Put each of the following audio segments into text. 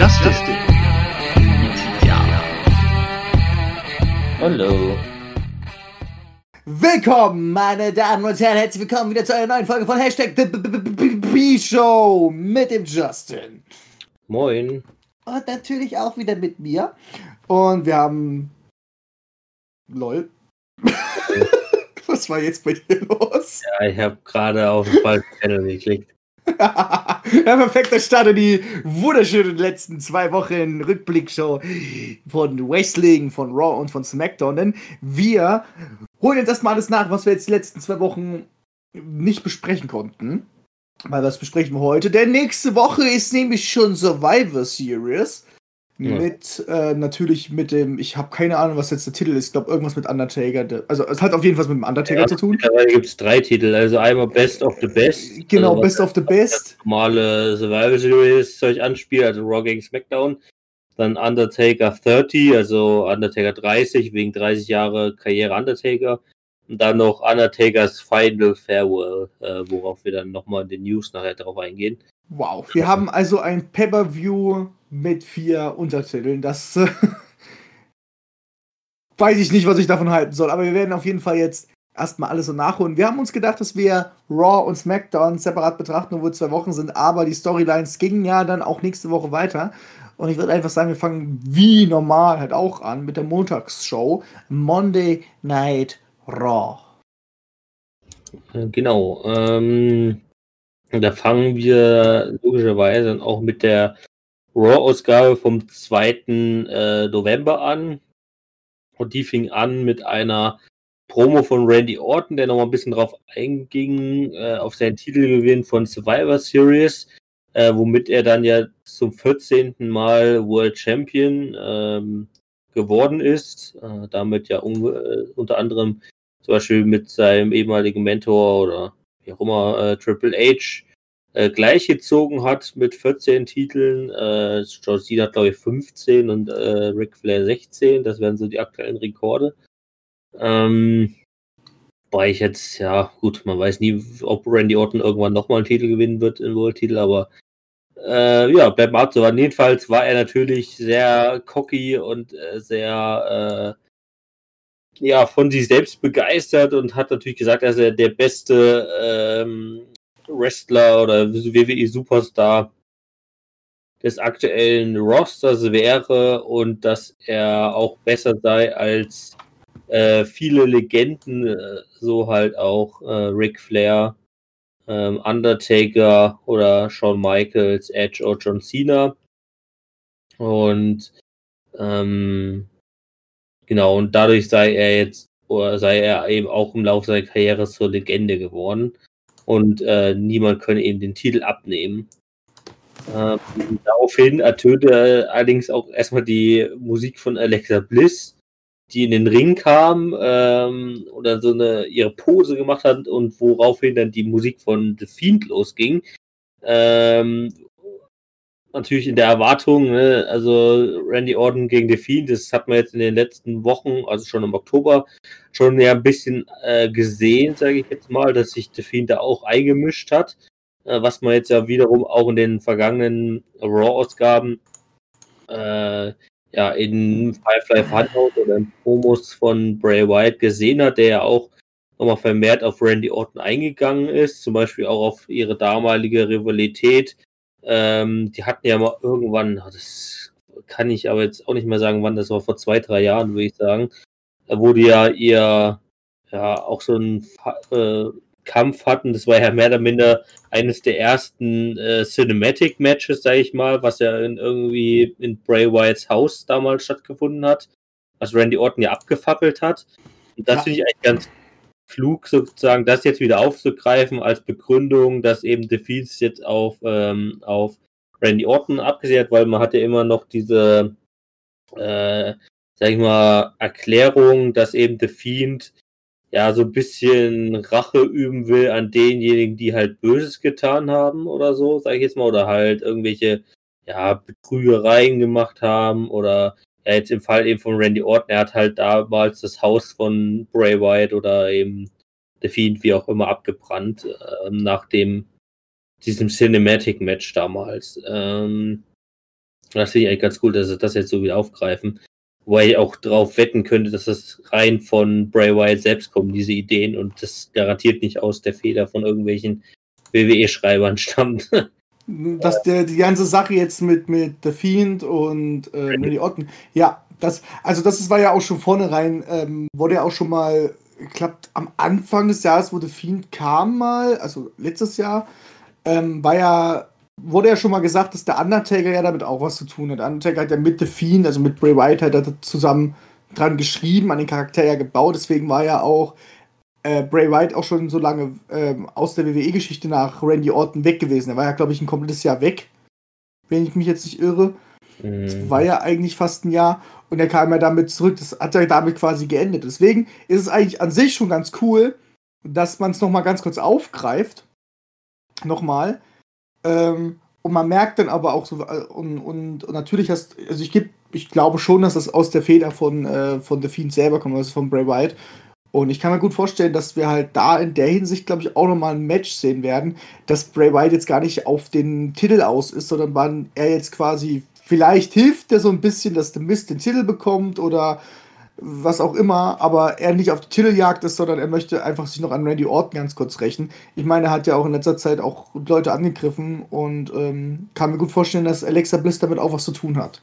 Justice Ja. Hallo. Willkommen, meine Damen und Herren, herzlich willkommen wieder zu einer neuen Folge von Hashtag B-Show mit dem Justin. Moin. Und natürlich auch wieder mit mir. Und wir haben. LOL. Was war jetzt bei dir los? Ja, ich habe gerade auf den falschen Channel geklickt. Ja, perfekt, das startet die wunderschönen letzten zwei Wochen Rückblickshow von Wrestling, von Raw und von SmackDown. Denn wir holen jetzt erstmal alles nach, was wir jetzt die letzten zwei Wochen nicht besprechen konnten. Weil was besprechen wir heute? Denn nächste Woche ist nämlich schon Survivor Series. Ja. Mit, äh, natürlich mit dem, ich habe keine Ahnung, was jetzt der Titel ist. Ich glaube, irgendwas mit Undertaker. Also, es hat auf jeden Fall mit dem Undertaker ja, zu tun. Mittlerweile gibt es drei Titel. Also, einmal Best of the Best. Genau, also, Best of the Best. Normale Survival Series Zeug anspielt, also Raw gegen SmackDown. Dann Undertaker 30, also Undertaker 30, wegen 30 Jahre Karriere Undertaker. Und dann noch Undertakers Final Farewell, äh, worauf wir dann nochmal in den News nachher drauf eingehen. Wow, wir haben also ein Pay-Per-View mit vier Untertiteln. Das äh, weiß ich nicht, was ich davon halten soll. Aber wir werden auf jeden Fall jetzt erstmal alles so nachholen. Wir haben uns gedacht, dass wir Raw und SmackDown separat betrachten, obwohl zwei Wochen sind. Aber die Storylines gingen ja dann auch nächste Woche weiter. Und ich würde einfach sagen, wir fangen wie normal halt auch an mit der Montagsshow. Monday Night Raw. Genau. Ähm, da fangen wir logischerweise auch mit der Raw-Ausgabe vom 2. Äh, November an. Und die fing an mit einer Promo von Randy Orton, der nochmal ein bisschen drauf einging, äh, auf seinen Titelgewinn von Survivor Series, äh, womit er dann ja zum 14. Mal World Champion ähm, geworden ist. Damit ja un unter anderem zum Beispiel mit seinem ehemaligen Mentor oder wie auch immer Triple H äh, gleichgezogen hat mit 14 Titeln. Äh, John Cena hat, glaube ich, 15 und äh, Ric Flair 16. Das wären so die aktuellen Rekorde. Ähm, weil ich jetzt, ja, gut, man weiß nie, ob Randy Orton irgendwann nochmal einen Titel gewinnen wird, einen World-Titel, aber äh, ja, bleibt mal abzuwarten. Jedenfalls war er natürlich sehr cocky und äh, sehr, äh, ja, von sich selbst begeistert und hat natürlich gesagt, dass er der beste ähm, Wrestler oder WWE Superstar des aktuellen Rosters wäre und dass er auch besser sei als äh, viele Legenden, äh, so halt auch äh, Ric Flair, ähm, Undertaker oder Shawn Michaels, Edge oder John Cena. Und ähm, genau, und dadurch sei er jetzt, oder sei er eben auch im Laufe seiner Karriere zur Legende geworden und äh, niemand könne ihm den Titel abnehmen. Ähm, daraufhin ertönte allerdings auch erstmal die Musik von Alexa Bliss, die in den Ring kam ähm, oder so eine ihre Pose gemacht hat und woraufhin dann die Musik von The Fiend losging. Ähm, natürlich in der Erwartung, ne, also Randy Orton gegen The Fiend, das hat man jetzt in den letzten Wochen, also schon im Oktober, schon ja ein bisschen äh, gesehen, sage ich jetzt mal, dass sich The Fiend da auch eingemischt hat, äh, was man jetzt ja wiederum auch in den vergangenen Raw-Ausgaben äh, ja in Firefly Funhouse oder in Promos von Bray Wyatt gesehen hat, der ja auch nochmal vermehrt auf Randy Orton eingegangen ist, zum Beispiel auch auf ihre damalige Rivalität ähm, die hatten ja mal irgendwann, das kann ich aber jetzt auch nicht mehr sagen, wann das war, vor zwei, drei Jahren, würde ich sagen. Da wurde ja ihr ja auch so ein äh, Kampf hatten. Das war ja mehr oder minder eines der ersten äh, Cinematic Matches, sage ich mal, was ja in, irgendwie in Bray Wyatts Haus damals stattgefunden hat, was Randy Orton ja abgefackelt hat. Und das ja. finde ich eigentlich ganz klug, sozusagen das jetzt wieder aufzugreifen als Begründung, dass eben Defeats jetzt auf, ähm, auf Randy Orton abgesehen hat, weil man hatte immer noch diese, äh, sag ich mal, Erklärung, dass eben The Fiend ja so ein bisschen Rache üben will an denjenigen, die halt Böses getan haben oder so, sag ich jetzt mal, oder halt irgendwelche ja, Betrügereien gemacht haben oder ja, jetzt im Fall eben von Randy Orton, er hat halt damals das Haus von Bray Wyatt oder eben The Fiend, wie auch immer, abgebrannt, äh, nach dem, diesem Cinematic Match damals. Ähm, Das finde ich eigentlich ganz cool, dass sie das jetzt so wieder aufgreifen. Wobei ich auch darauf wetten könnte, dass das rein von Bray Wyatt selbst kommen, diese Ideen, und das garantiert nicht aus der Feder von irgendwelchen WWE-Schreibern stammt. Dass der, die ganze Sache jetzt mit, mit The Fiend und äh, Randy Orton, ja, das, also das war ja auch schon vornherein, ähm, wurde ja auch schon mal, klappt am Anfang des Jahres, wo The Fiend kam mal, also letztes Jahr, ähm, war ja, wurde ja schon mal gesagt, dass der Undertaker ja damit auch was zu tun hat. Undertaker hat ja mit The Fiend, also mit Bray Wyatt, hat er zusammen dran geschrieben, an den Charakter ja gebaut, deswegen war ja auch äh, Bray Wyatt auch schon so lange ähm, aus der WWE-Geschichte nach Randy Orton weg gewesen. Er war ja, glaube ich, ein komplettes Jahr weg, wenn ich mich jetzt nicht irre. Mhm. War ja eigentlich fast ein Jahr und er kam ja damit zurück. Das hat ja damit quasi geendet. Deswegen ist es eigentlich an sich schon ganz cool, dass man es nochmal ganz kurz aufgreift. Nochmal. Ähm, und man merkt dann aber auch so, äh, und, und, und natürlich hast, also ich, geb, ich glaube schon, dass das aus der Feder von, äh, von The Fiend selber kommt, also von Bray Wyatt. Und ich kann mir gut vorstellen, dass wir halt da in der Hinsicht, glaube ich, auch nochmal ein Match sehen werden, dass Bray Wyatt jetzt gar nicht auf den Titel aus ist, sondern wann er jetzt quasi, vielleicht hilft er so ein bisschen, dass The Mist den Titel bekommt oder was auch immer, aber er nicht auf die Titeljagd ist, sondern er möchte einfach sich noch an Randy Orton ganz kurz rächen. Ich meine, er hat ja auch in letzter Zeit auch Leute angegriffen und ähm, kann mir gut vorstellen, dass Alexa Bliss damit auch was zu tun hat.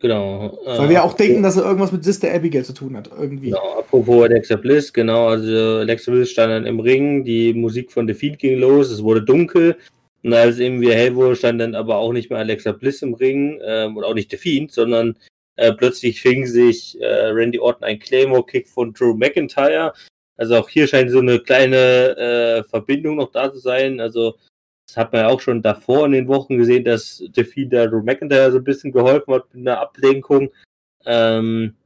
Genau. Weil wir auch denken, dass er irgendwas mit Sister Abigail zu tun hat, irgendwie. Genau, apropos Alexa Bliss, genau, also Alexa Bliss stand dann im Ring, die Musik von Feed ging los, es wurde dunkel. Und als eben wieder hell wurde, stand dann aber auch nicht mehr Alexa Bliss im Ring ähm, und auch nicht Fiend, sondern äh, plötzlich fing sich äh, Randy Orton ein Claymore-Kick von Drew McIntyre. Also auch hier scheint so eine kleine äh, Verbindung noch da zu sein. Also das hat man ja auch schon davor in den Wochen gesehen, dass der Drew McIntyre so ein bisschen geholfen hat mit einer Ablenkung. Ähm,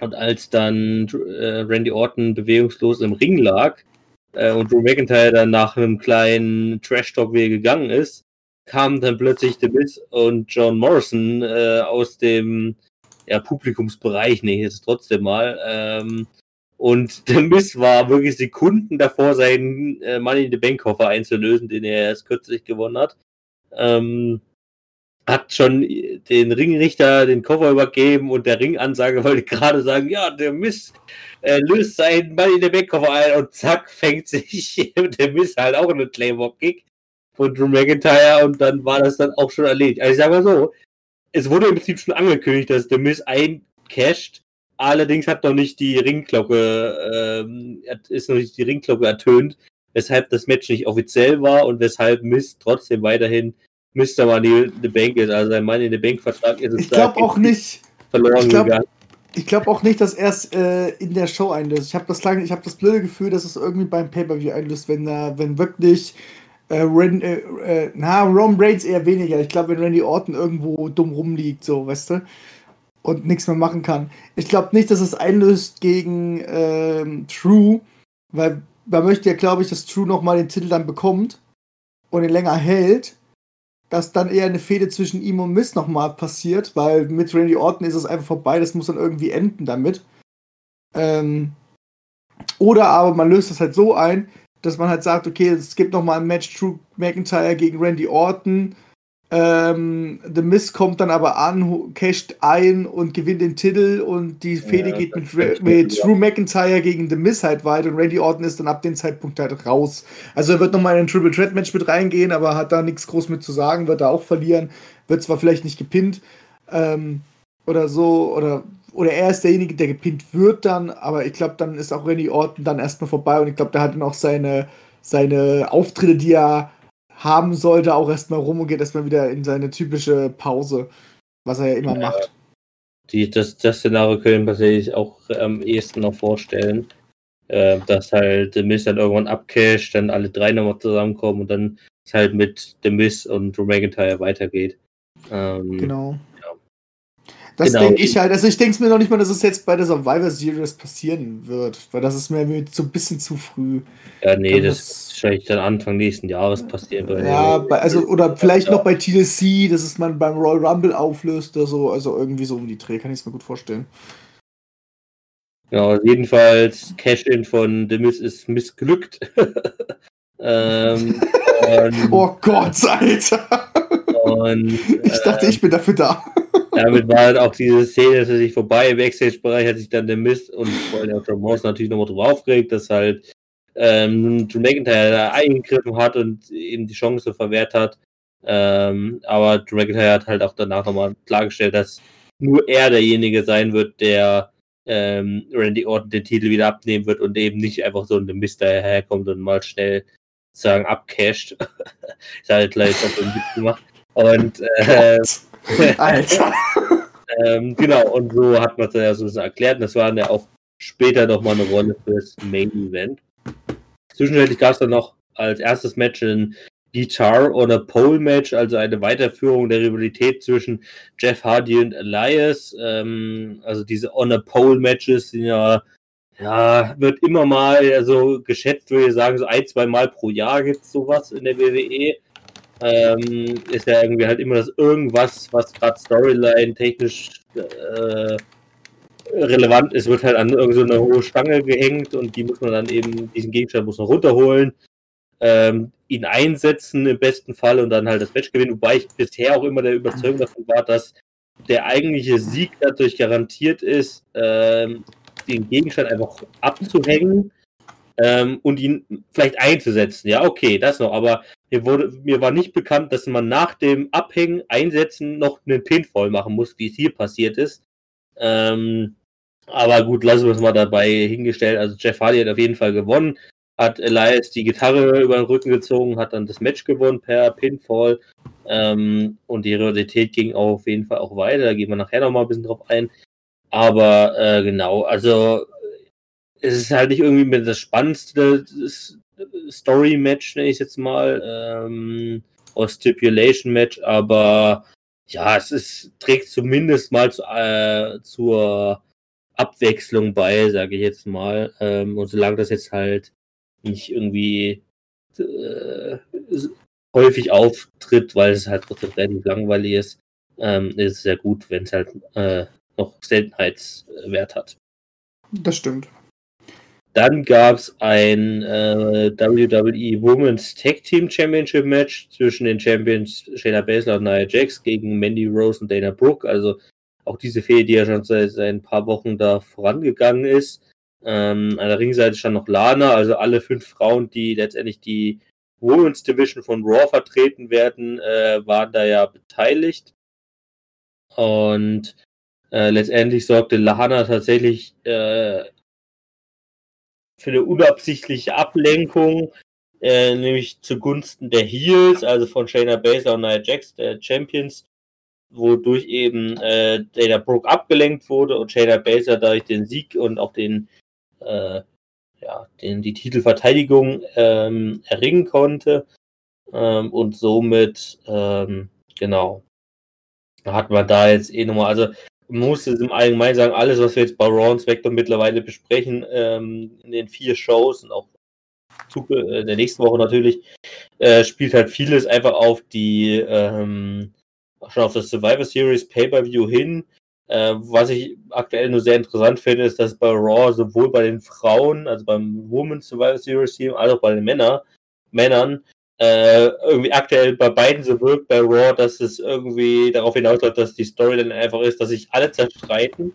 und als dann äh, Randy Orton bewegungslos im Ring lag äh, und Drew McIntyre dann nach einem kleinen Trash-Talk wieder gegangen ist, kamen dann plötzlich The Miz und John Morrison äh, aus dem ja, Publikumsbereich, nee, jetzt trotzdem mal, ähm, und der Miss war wirklich Sekunden davor, seinen äh, Money in the Bank Koffer einzulösen, den er erst kürzlich gewonnen hat. Ähm, hat schon den Ringrichter den Koffer übergeben und der Ringansage wollte gerade sagen, ja, der Miss äh, löst seinen Money in the Bank Koffer ein und zack, fängt sich der Miss halt auch einen Claymore Kick von Drew McIntyre und dann war das dann auch schon erledigt. Also ich sag mal so, es wurde im Prinzip schon angekündigt, dass der Miss eincasht Allerdings hat noch nicht die Ringglocke, ähm, ist noch nicht die Ringglocke ertönt, weshalb das Match nicht offiziell war und weshalb Mist trotzdem weiterhin Mr. Money in the Bank ist. Also sein Money in the Bank Vertrag ist Ich glaube auch nicht. Verloren ich glaub, gegangen. Ich glaube auch nicht, dass er es äh, in der Show einlöst. Ich habe das lange, ich habe das blöde Gefühl, dass es irgendwie beim Pay-Per-View einlöst, wenn da, wenn wirklich äh, Ren, äh, äh, na, Ron Reigns eher weniger. Ich glaube, wenn Randy Orton irgendwo dumm rumliegt, so, weißt du und nichts mehr machen kann. Ich glaube nicht, dass es einlöst gegen ähm, True, weil man möchte ja, glaube ich, dass True nochmal den Titel dann bekommt und ihn länger hält, dass dann eher eine Fehde zwischen ihm und Miss nochmal passiert, weil mit Randy Orton ist es einfach vorbei, das muss dann irgendwie enden damit. Ähm, oder aber man löst das halt so ein, dass man halt sagt, okay, es gibt nochmal ein Match True McIntyre gegen Randy Orton ähm, The Miz kommt dann aber an, casht ein und gewinnt den Titel und die Fehde ja, geht mit, mit Drew McIntyre gegen The Miz halt weiter und Randy Orton ist dann ab dem Zeitpunkt halt raus. Also er wird nochmal in ein Triple Threat Match mit reingehen, aber hat da nichts groß mit zu sagen, wird da auch verlieren, wird zwar vielleicht nicht gepinnt ähm, oder so oder oder er ist derjenige, der gepinnt wird dann, aber ich glaube, dann ist auch Randy Orton dann erstmal vorbei und ich glaube, der hat dann auch seine, seine Auftritte, die er haben sollte, auch erstmal rum und geht erstmal wieder in seine typische Pause, was er ja immer ja, macht. Die, das, das Szenario können wir sich auch am ehesten noch vorstellen. Äh, dass halt The Miz dann irgendwann abcasht, dann alle drei nochmal zusammenkommen und dann es halt mit The Miz und Drew McIntyre weitergeht. Ähm, genau. Das genau. denke ich halt. Also ich denke es mir noch nicht mal, dass es jetzt bei der Survivor Series passieren wird, weil das ist mir so ein bisschen zu früh. Ja, nee, das, das wahrscheinlich dann Anfang nächsten Jahres passieren. Ja, bei, also oder vielleicht ja. noch bei TLC, dass es man beim Royal Rumble auflöst oder so, also irgendwie so um die Dreh, kann ich es mir gut vorstellen. Genau, jedenfalls Cash-In von The Miz ist missglückt. ähm, oh Gott, Alter! Und, Ich dachte, äh, ich bin dafür da. damit war halt auch diese Szene natürlich vorbei. Im Backstage-Bereich hat sich dann der Mist und vor allem John Morrison natürlich nochmal drüber aufgeregt, dass halt ähm, Drew McIntyre da eingegriffen hat und eben die Chance verwehrt hat. Ähm, aber Drew McIntyre hat halt auch danach nochmal klargestellt, dass nur er derjenige sein wird, der ähm, Randy Orton den Titel wieder abnehmen wird und eben nicht einfach so ein Mist daherkommt und mal schnell sagen abcasht. ist halt gleich so ein Witz gemacht. Und äh, Alter. ähm, genau, und so hat man es ja so ein bisschen erklärt. Und das war dann ja auch später nochmal eine Rolle fürs Main Event. Zwischenzeitlich gab es dann noch als erstes Match ein Guitar on a Pole Match, also eine Weiterführung der Rivalität zwischen Jeff Hardy und Elias. Ähm, also diese on a Pole Matches sind ja, ja, wird immer mal also geschätzt, würde ich sagen, so ein, zwei Mal pro Jahr gibt es sowas in der WWE. Ähm, ist ja irgendwie halt immer das irgendwas, was gerade Storyline technisch äh, relevant ist, wird halt an irgendeine so hohe Stange gehängt und die muss man dann eben, diesen Gegenstand muss man runterholen, ähm, ihn einsetzen im besten Fall und dann halt das Match gewinnen, wobei ich bisher auch immer der Überzeugung davon war, dass der eigentliche Sieg dadurch garantiert ist, ähm, den Gegenstand einfach abzuhängen ähm, und ihn vielleicht einzusetzen. Ja, okay, das noch, aber mir, wurde, mir war nicht bekannt, dass man nach dem Abhängen, Einsetzen noch einen Pinfall machen muss, wie es hier passiert ist. Ähm, aber gut, lassen wir es mal dabei hingestellt. Also Jeff Hardy hat auf jeden Fall gewonnen, hat Elias die Gitarre über den Rücken gezogen, hat dann das Match gewonnen per Pinfall. Ähm, und die Realität ging auf jeden Fall auch weiter. Da gehen wir nachher nochmal ein bisschen drauf ein. Aber äh, genau, also es ist halt nicht irgendwie mit das spannendste Story-Match, nenne ich jetzt mal, ähm, oder Stipulation-Match, aber ja, es ist, trägt zumindest mal zu, äh, zur Abwechslung bei, sage ich jetzt mal. Ähm, und solange das jetzt halt nicht irgendwie äh, häufig auftritt, weil es halt trotzdem relativ langweilig ist, ähm, ist es sehr gut, wenn es halt äh, noch Seltenheitswert hat. Das stimmt. Dann gab es ein äh, WWE Women's Tag Team Championship Match zwischen den Champions Shayna Baszler und Nia Jax gegen Mandy Rose und Dana Brooke. Also auch diese Fehde, die ja schon seit, seit ein paar Wochen da vorangegangen ist. Ähm, an der Ringseite stand noch Lana, also alle fünf Frauen, die letztendlich die Women's Division von Raw vertreten werden, äh, waren da ja beteiligt. Und äh, letztendlich sorgte Lana tatsächlich äh, für eine unabsichtliche Ablenkung, äh, nämlich zugunsten der Heels, also von Shayna Baszler und Nia Jax, der Champions, wodurch eben äh, Dana Brooke abgelenkt wurde und Shayna Baszler dadurch den Sieg und auch den, äh, ja, den, die Titelverteidigung ähm, erringen konnte. Ähm, und somit, ähm, genau, hat man da jetzt eh nochmal, also muss es im Allgemeinen sagen, alles, was wir jetzt bei Raw und SmackDown mittlerweile besprechen, ähm, in den vier Shows und auch in der nächsten Woche natürlich, äh, spielt halt vieles einfach auf die, ähm, schon auf das Survivor Series Pay-Per-View hin. Äh, was ich aktuell nur sehr interessant finde, ist, dass bei Raw sowohl bei den Frauen, also beim Women's Survivor Series Team, als auch bei den Männer, Männern, äh, irgendwie aktuell bei beiden so wirkt, bei Raw, dass es irgendwie darauf hinausläuft, dass die Story dann einfach ist, dass sich alle zerstreiten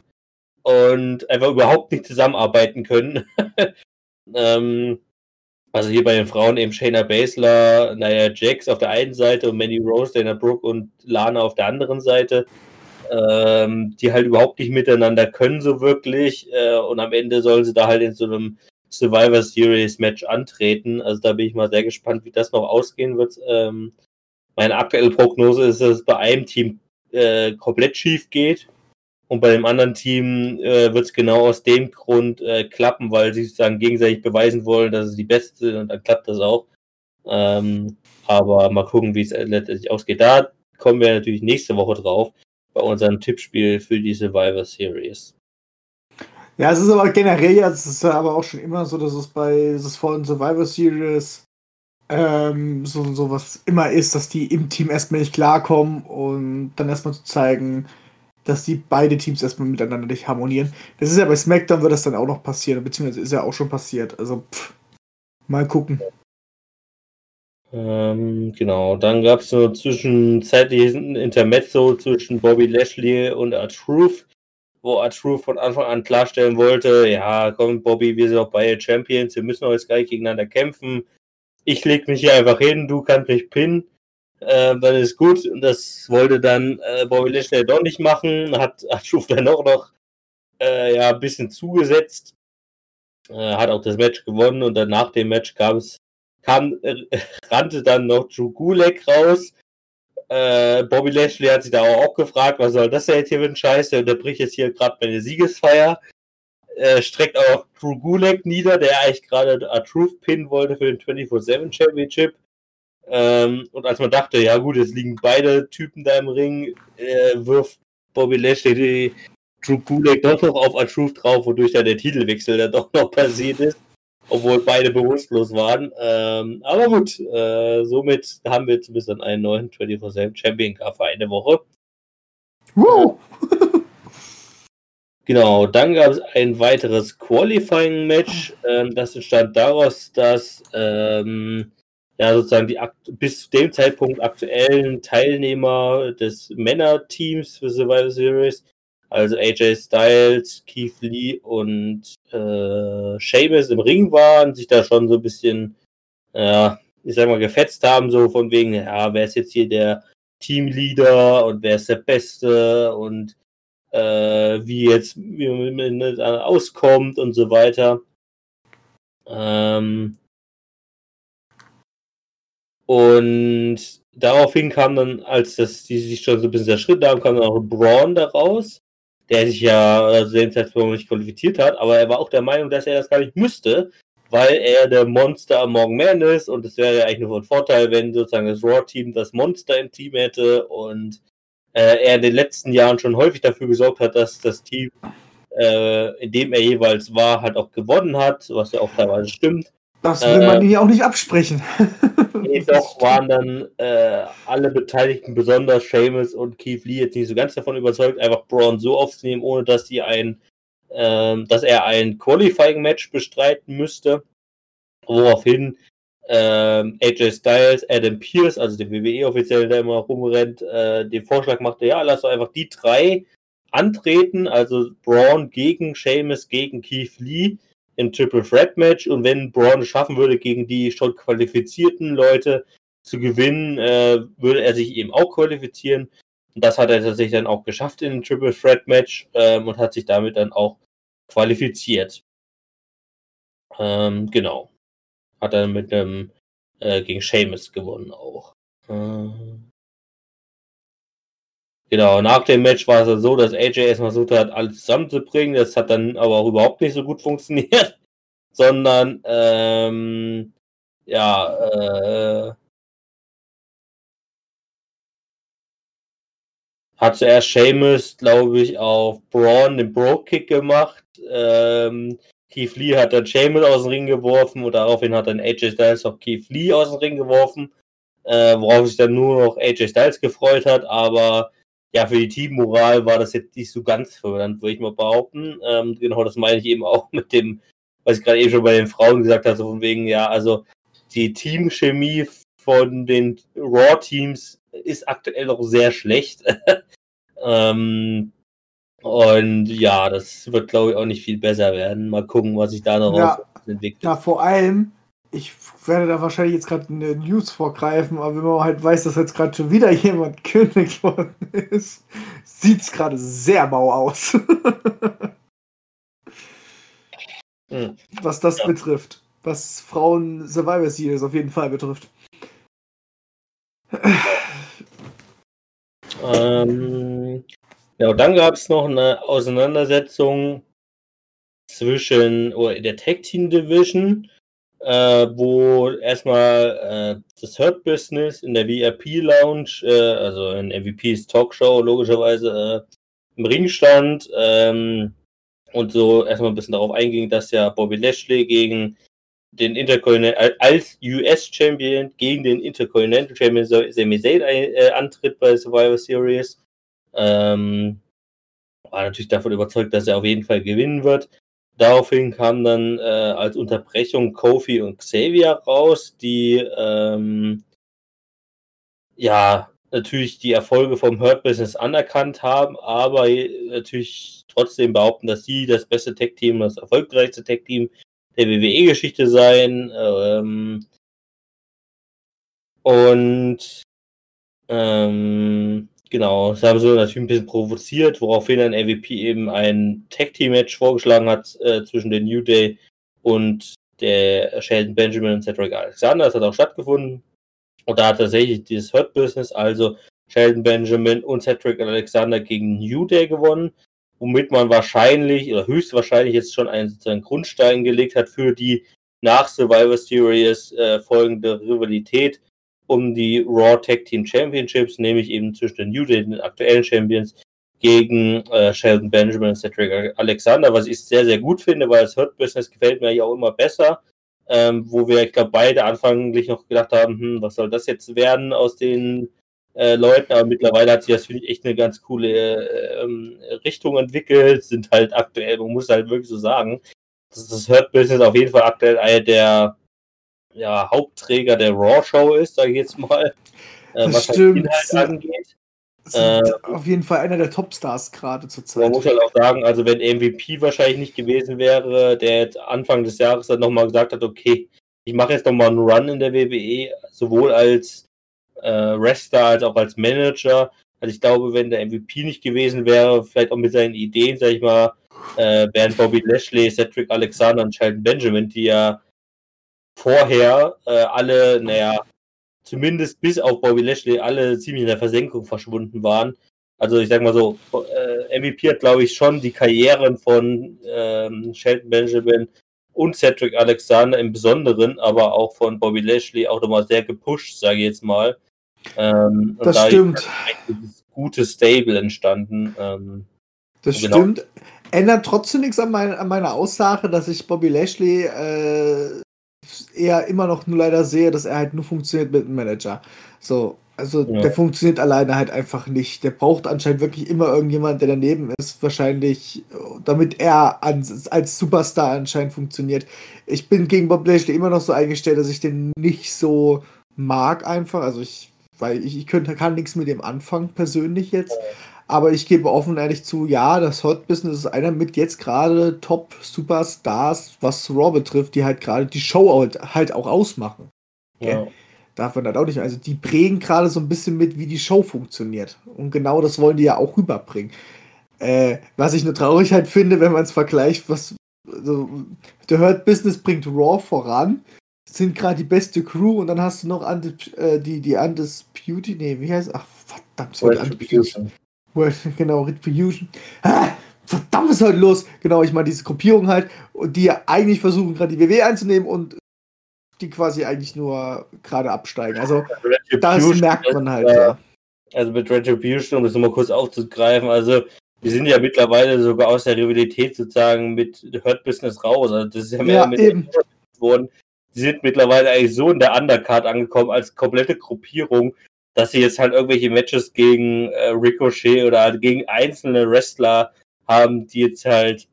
und einfach überhaupt nicht zusammenarbeiten können. ähm, also hier bei den Frauen eben Shayna Baszler, naja, Jax auf der einen Seite und Mandy Rose, Dana Brooke und Lana auf der anderen Seite, ähm, die halt überhaupt nicht miteinander können so wirklich äh, und am Ende sollen sie da halt in so einem Survivor Series Match antreten. Also da bin ich mal sehr gespannt, wie das noch ausgehen wird. Ähm, meine aktuelle Prognose ist, dass es bei einem Team äh, komplett schief geht und bei dem anderen Team äh, wird es genau aus dem Grund äh, klappen, weil sie sozusagen gegenseitig beweisen wollen, dass es die Beste sind und dann klappt das auch. Ähm, aber mal gucken, wie es letztendlich ausgeht. Da kommen wir natürlich nächste Woche drauf bei unserem Tippspiel für die Survivor Series. Ja, es ist aber generell ja, es ist aber auch schon immer so, dass es bei das von Survivor Series ähm, so, so was immer ist, dass die im Team erstmal nicht klarkommen und dann erstmal zu zeigen, dass die beide Teams erstmal miteinander nicht harmonieren. Das ist ja bei SmackDown wird das dann auch noch passieren, beziehungsweise ist ja auch schon passiert. Also pff, mal gucken. Ähm, genau, dann gab es so zwischenzeitlich ein Intermezzo zwischen Bobby Lashley und R-Truth, wo R-Truth von Anfang an klarstellen wollte, ja, komm Bobby, wir sind auch beide Champions, wir müssen auch jetzt gleich gegeneinander kämpfen. Ich leg mich hier einfach hin, du kannst mich pinnen, äh, dann ist gut. Und das wollte dann äh, Bobby Lashley doch nicht machen, hat R-Truth dann auch noch äh, ja, ein bisschen zugesetzt, äh, hat auch das Match gewonnen und dann nach dem Match gab es kam, äh, rannte dann noch Drew Gulek raus. Äh, Bobby Lashley hat sich da auch gefragt, was soll das denn jetzt hier für ein Scheiß? Der unterbricht jetzt hier gerade meine Siegesfeier. Äh, streckt auch Drew Gulek nieder, der eigentlich gerade a Truth Pin wollte für den 24-7 Championship. Ähm, und als man dachte, ja gut, jetzt liegen beide Typen da im Ring, äh, wirft Bobby Lashley die Drew Gulek doch noch auf a Truth drauf, wodurch dann der Titelwechsel dann doch noch passiert ist obwohl beide bewusstlos waren. Ähm, aber gut, äh, somit haben wir zumindest dann einen neuen 24-7 Champion Cup für eine Woche. Wow. Genau, dann gab es ein weiteres Qualifying-Match. Ähm, das entstand daraus, dass ähm, ja sozusagen die bis zu dem Zeitpunkt aktuellen Teilnehmer des Männerteams für Survivor Series also AJ Styles, Keith Lee und äh, Sheamus im Ring waren, sich da schon so ein bisschen, ja, äh, ich sag mal, gefetzt haben, so von wegen, ja, wer ist jetzt hier der Teamleader und wer ist der Beste und äh, wie jetzt wie man auskommt und so weiter. Ähm, und daraufhin kam dann, als das, die sich schon so ein bisschen zerschritten haben, kam dann auch Braun daraus der sich ja zu dem Zeitpunkt nicht qualifiziert hat, aber er war auch der Meinung, dass er das gar nicht müsste, weil er der Monster am Morgen Man ist und es wäre eigentlich nur von Vorteil, wenn sozusagen das Raw-Team das Monster im Team hätte und äh, er in den letzten Jahren schon häufig dafür gesorgt hat, dass das Team, äh, in dem er jeweils war, halt auch gewonnen hat, was ja auch teilweise stimmt. Das will man äh, ihm auch nicht absprechen. Jedoch waren dann äh, alle Beteiligten, besonders Seamus und Keith Lee, jetzt nicht so ganz davon überzeugt, einfach Braun so aufzunehmen, ohne dass sie ein, äh, dass er ein Qualifying-Match bestreiten müsste. Woraufhin äh, AJ Styles, Adam Pierce, also der WWE-Offizielle, der immer rumrennt, äh, den Vorschlag machte, ja, lass doch einfach die drei antreten, also Braun gegen Seamus, gegen Keith Lee im Triple Threat Match und wenn Braun es schaffen würde, gegen die schon qualifizierten Leute zu gewinnen, äh, würde er sich eben auch qualifizieren. Und das hat er tatsächlich dann auch geschafft in Triple Threat Match ähm, und hat sich damit dann auch qualifiziert. Ähm, genau. Hat er mit einem äh, gegen Seamus gewonnen auch. Äh, Genau, nach dem Match war es dann so, dass AJ erstmal versucht hat, alles zusammenzubringen. Das hat dann aber auch überhaupt nicht so gut funktioniert, sondern ähm, ja, äh, hat zuerst Seamus, glaube ich, auf Braun den Bro-Kick gemacht. Ähm, Keith Lee hat dann Seamus aus dem Ring geworfen und daraufhin hat dann AJ Styles auch Keith Lee aus dem Ring geworfen, äh, worauf sich dann nur noch AJ Styles gefreut hat, aber ja, für die Teammoral war das jetzt nicht so ganz fördernd, würde ich mal behaupten. Ähm, genau das meine ich eben auch mit dem, was ich gerade eben schon bei den Frauen gesagt habe, so von wegen, ja, also die Teamchemie von den Raw-Teams ist aktuell noch sehr schlecht. ähm, und ja, das wird, glaube ich, auch nicht viel besser werden. Mal gucken, was sich da noch ja, entwickelt. Ja, vor allem, ich werde da wahrscheinlich jetzt gerade eine News vorgreifen, aber wenn man halt weiß, dass jetzt gerade schon wieder jemand König worden ist, sieht es gerade sehr mau aus. hm. Was das ja. betrifft. Was Frauen Survivor Series auf jeden Fall betrifft. Ähm, ja, und dann gab es noch eine Auseinandersetzung zwischen der Tag Team Division äh, wo erstmal äh, das Hurt Business in der VIP Lounge, äh, also in MVPs Talkshow logischerweise äh, im Ring stand ähm, und so erstmal ein bisschen darauf einging, dass ja Bobby Lashley gegen den Intercontinental als US Champion gegen den Intercontinental Champion Sami Zayn äh, antritt bei Survivor Series. Ähm, war natürlich davon überzeugt, dass er auf jeden Fall gewinnen wird. Daraufhin kam dann äh, als Unterbrechung Kofi und Xavier raus, die ähm, ja, natürlich die Erfolge vom Hurt Business anerkannt haben, aber natürlich trotzdem behaupten, dass sie das beste Tech-Team, das erfolgreichste Tech-Team der WWE-Geschichte seien. Ähm, und ähm, genau, das haben sie natürlich ein bisschen provoziert, woraufhin ein MVP eben ein Tag-Team-Match vorgeschlagen hat äh, zwischen den New Day und der Sheldon Benjamin und Cedric Alexander. Das hat auch stattgefunden. Und da hat tatsächlich dieses Hurt Business, also Sheldon Benjamin und Cedric Alexander gegen New Day gewonnen, womit man wahrscheinlich oder höchstwahrscheinlich jetzt schon einen, sozusagen Grundstein gelegt hat für die nach Survivor Series äh, folgende Rivalität um die Raw Tag Team Championships, nämlich eben zwischen den New Day, den aktuellen Champions, gegen äh, Sheldon Benjamin und Cedric Alexander, was ich sehr, sehr gut finde, weil das Hurt Business gefällt mir ja auch immer besser. Ähm, wo wir, ich glaube, beide anfänglich noch gedacht haben, hm, was soll das jetzt werden aus den äh, Leuten, aber mittlerweile hat sich das, finde ich, echt eine ganz coole äh, ähm, Richtung entwickelt, sind halt aktuell, man muss halt wirklich so sagen, dass das Hurt Business auf jeden Fall aktuell eine der ja, Hauptträger der Raw-Show ist, sage ich jetzt mal. Äh, was halt stimmt. Halt angeht. Äh, auf jeden Fall einer der Topstars gerade zur Zeit. Man muss halt auch sagen, also wenn MVP wahrscheinlich nicht gewesen wäre, der jetzt Anfang des Jahres dann nochmal gesagt hat, okay, ich mache jetzt nochmal einen Run in der WWE, sowohl als äh, Wrestler als auch als Manager. Also ich glaube, wenn der MVP nicht gewesen wäre, vielleicht auch mit seinen Ideen, sag ich mal, äh, wären Bobby Lashley, Cedric Alexander und Sheldon Benjamin, die ja vorher äh, alle, naja, zumindest bis auf Bobby Lashley, alle ziemlich in der Versenkung verschwunden waren. Also ich sag mal so, äh, MVP hat, glaube ich, schon die Karrieren von ähm, Shelton Benjamin und Cedric Alexander im Besonderen, aber auch von Bobby Lashley auch nochmal sehr gepusht, sage ich jetzt mal. Ähm, das da stimmt. Ist gutes Stable entstanden. Ähm, das genau. stimmt. Ändert trotzdem nichts an, mein, an, meiner Aussage, dass ich Bobby Lashley äh, eher immer noch nur leider sehe, dass er halt nur funktioniert mit einem Manager. So, also ja. der funktioniert alleine halt einfach nicht. Der braucht anscheinend wirklich immer irgendjemand, der daneben ist, wahrscheinlich, damit er als, als Superstar anscheinend funktioniert. Ich bin gegen Bob Lashley immer noch so eingestellt, dass ich den nicht so mag einfach. Also ich, weil ich, ich könnte, kann nichts mit dem anfangen persönlich jetzt. Aber ich gebe offen und ehrlich zu, ja, das Hot Business ist einer mit jetzt gerade Top Superstars, was Raw betrifft, die halt gerade die Show halt, halt auch ausmachen. Ja. Darf man halt auch nicht. Also die prägen gerade so ein bisschen mit, wie die Show funktioniert. Und genau das wollen die ja auch rüberbringen. Äh, was ich nur traurig halt finde, wenn man es vergleicht, was also, der Hurt Business bringt Raw voran, sind gerade die beste Crew und dann hast du noch Undis, äh, die, die Undisputed, nee, wie heißt Ach, verdammt, Undisputed. genau, Retribution. Ah, verdammt, ist heute los? Genau, ich meine, diese Gruppierung halt, die eigentlich versuchen, gerade die WW einzunehmen und die quasi eigentlich nur gerade absteigen. Also, das merkt man halt, ja. Also mit Retribution, um das nochmal kurz aufzugreifen, also wir sind ja mittlerweile sogar aus der Rivalität sozusagen mit Hurt Business raus. Also das ist ja mehr ja, mit eben. worden. Sie sind mittlerweile eigentlich so in der Undercard angekommen als komplette Gruppierung, dass sie jetzt halt irgendwelche Matches gegen äh, Ricochet oder halt gegen einzelne Wrestler haben, die jetzt halt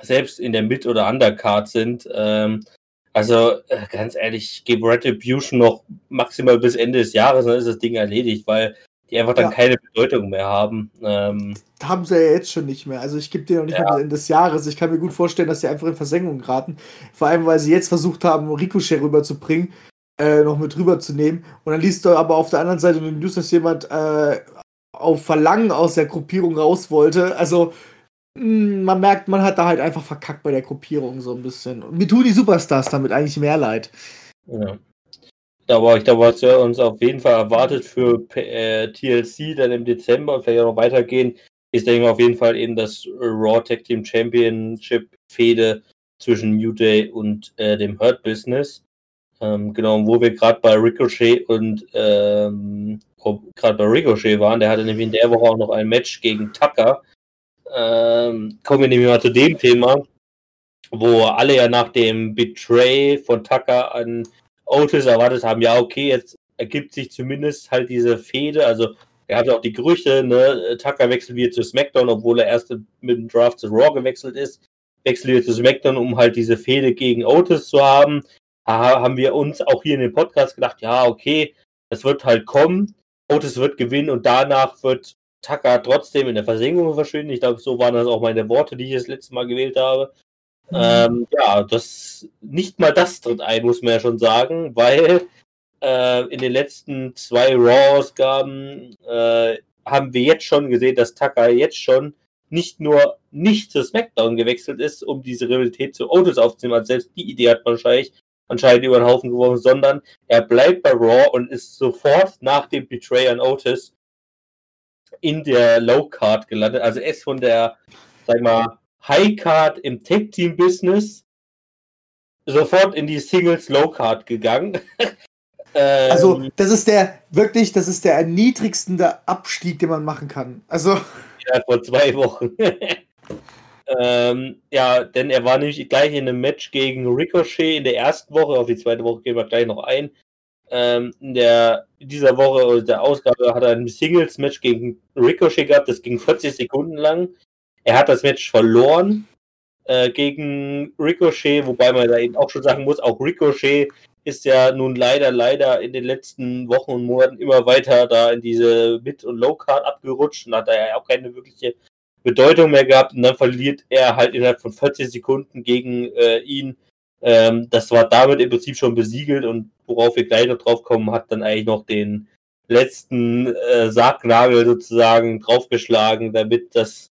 selbst in der Mid- oder Undercard sind. Ähm, also äh, ganz ehrlich, ich gebe Retribution noch maximal bis Ende des Jahres, dann ist das Ding erledigt, weil die einfach dann ja. keine Bedeutung mehr haben. Ähm, haben sie ja jetzt schon nicht mehr. Also ich gebe dir noch nicht ja. mal bis Ende des Jahres. Ich kann mir gut vorstellen, dass sie einfach in Versenkung geraten. Vor allem, weil sie jetzt versucht haben, Ricochet rüberzubringen äh, noch mit rüberzunehmen. Und dann liest du aber auf der anderen Seite in den News, dass jemand äh, auf Verlangen aus der Gruppierung raus wollte. Also mh, hm, man merkt, man hat da halt einfach verkackt bei der Gruppierung so ein bisschen. Und mir tun die Superstars damit eigentlich mehr leid. Ja. Aber ich glaube, was wir uns auf jeden Fall erwartet für äh, TLC dann im Dezember vielleicht auch noch weitergehen, ist, denke ich, auf jeden Fall eben das Raw Tag Team Championship Fehde zwischen New Day und äh, dem Hurt Business. Ähm, genau, wo wir gerade bei Ricochet und ähm, gerade bei Ricochet waren, der hatte nämlich in der Woche auch noch ein Match gegen Tucker. Ähm, kommen wir nämlich mal zu dem Thema, wo alle ja nach dem Betray von Tucker an Otis erwartet haben, ja, okay, jetzt ergibt sich zumindest halt diese Fehde, also er hat auch die Gerüchte, ne, Tucker wechselt wieder zu SmackDown, obwohl er erst mit dem Draft zu Raw gewechselt ist, wechselt wieder zu SmackDown, um halt diese Fehde gegen Otis zu haben haben wir uns auch hier in dem Podcast gedacht, ja, okay, es wird halt kommen. Otis wird gewinnen und danach wird Tucker trotzdem in der Versenkung verschwinden. Ich glaube, so waren das auch meine Worte, die ich das letzte Mal gewählt habe. Mhm. Ähm, ja, das nicht mal das tritt ein, muss man ja schon sagen, weil äh, in den letzten zwei Raw-Ausgaben äh, haben wir jetzt schon gesehen, dass Tucker jetzt schon nicht nur nicht zu SmackDown gewechselt ist, um diese Rivalität zu Otis aufzunehmen, als selbst die Idee hat man wahrscheinlich anscheinend über den Haufen geworfen, sondern er bleibt bei Raw und ist sofort nach dem Betray an Otis in der Low Card gelandet. Also er ist von der, sag mal, High Card im Tag Team Business sofort in die Singles Low Card gegangen. ähm, also das ist der wirklich, das ist der erniedrigste Abstieg, den man machen kann. Also ja, vor zwei Wochen. ähm, ja, denn er war nämlich gleich in einem Match gegen Ricochet in der ersten Woche. Auf die zweite Woche gehen wir gleich noch ein. Ähm, in, der, dieser Woche oder der Ausgabe hat er ein Singles-Match gegen Ricochet gehabt. Das ging 40 Sekunden lang. Er hat das Match verloren äh, gegen Ricochet, wobei man da eben auch schon sagen muss, auch Ricochet ist ja nun leider, leider in den letzten Wochen und Monaten immer weiter da in diese Mid- und Low-Card abgerutscht und hat da ja auch keine wirkliche Bedeutung mehr gehabt und dann verliert er halt innerhalb von 40 Sekunden gegen äh, ihn. Ähm, das war damit im Prinzip schon besiegelt und worauf wir gleich noch drauf kommen, hat dann eigentlich noch den letzten äh, Sargnagel sozusagen draufgeschlagen, damit das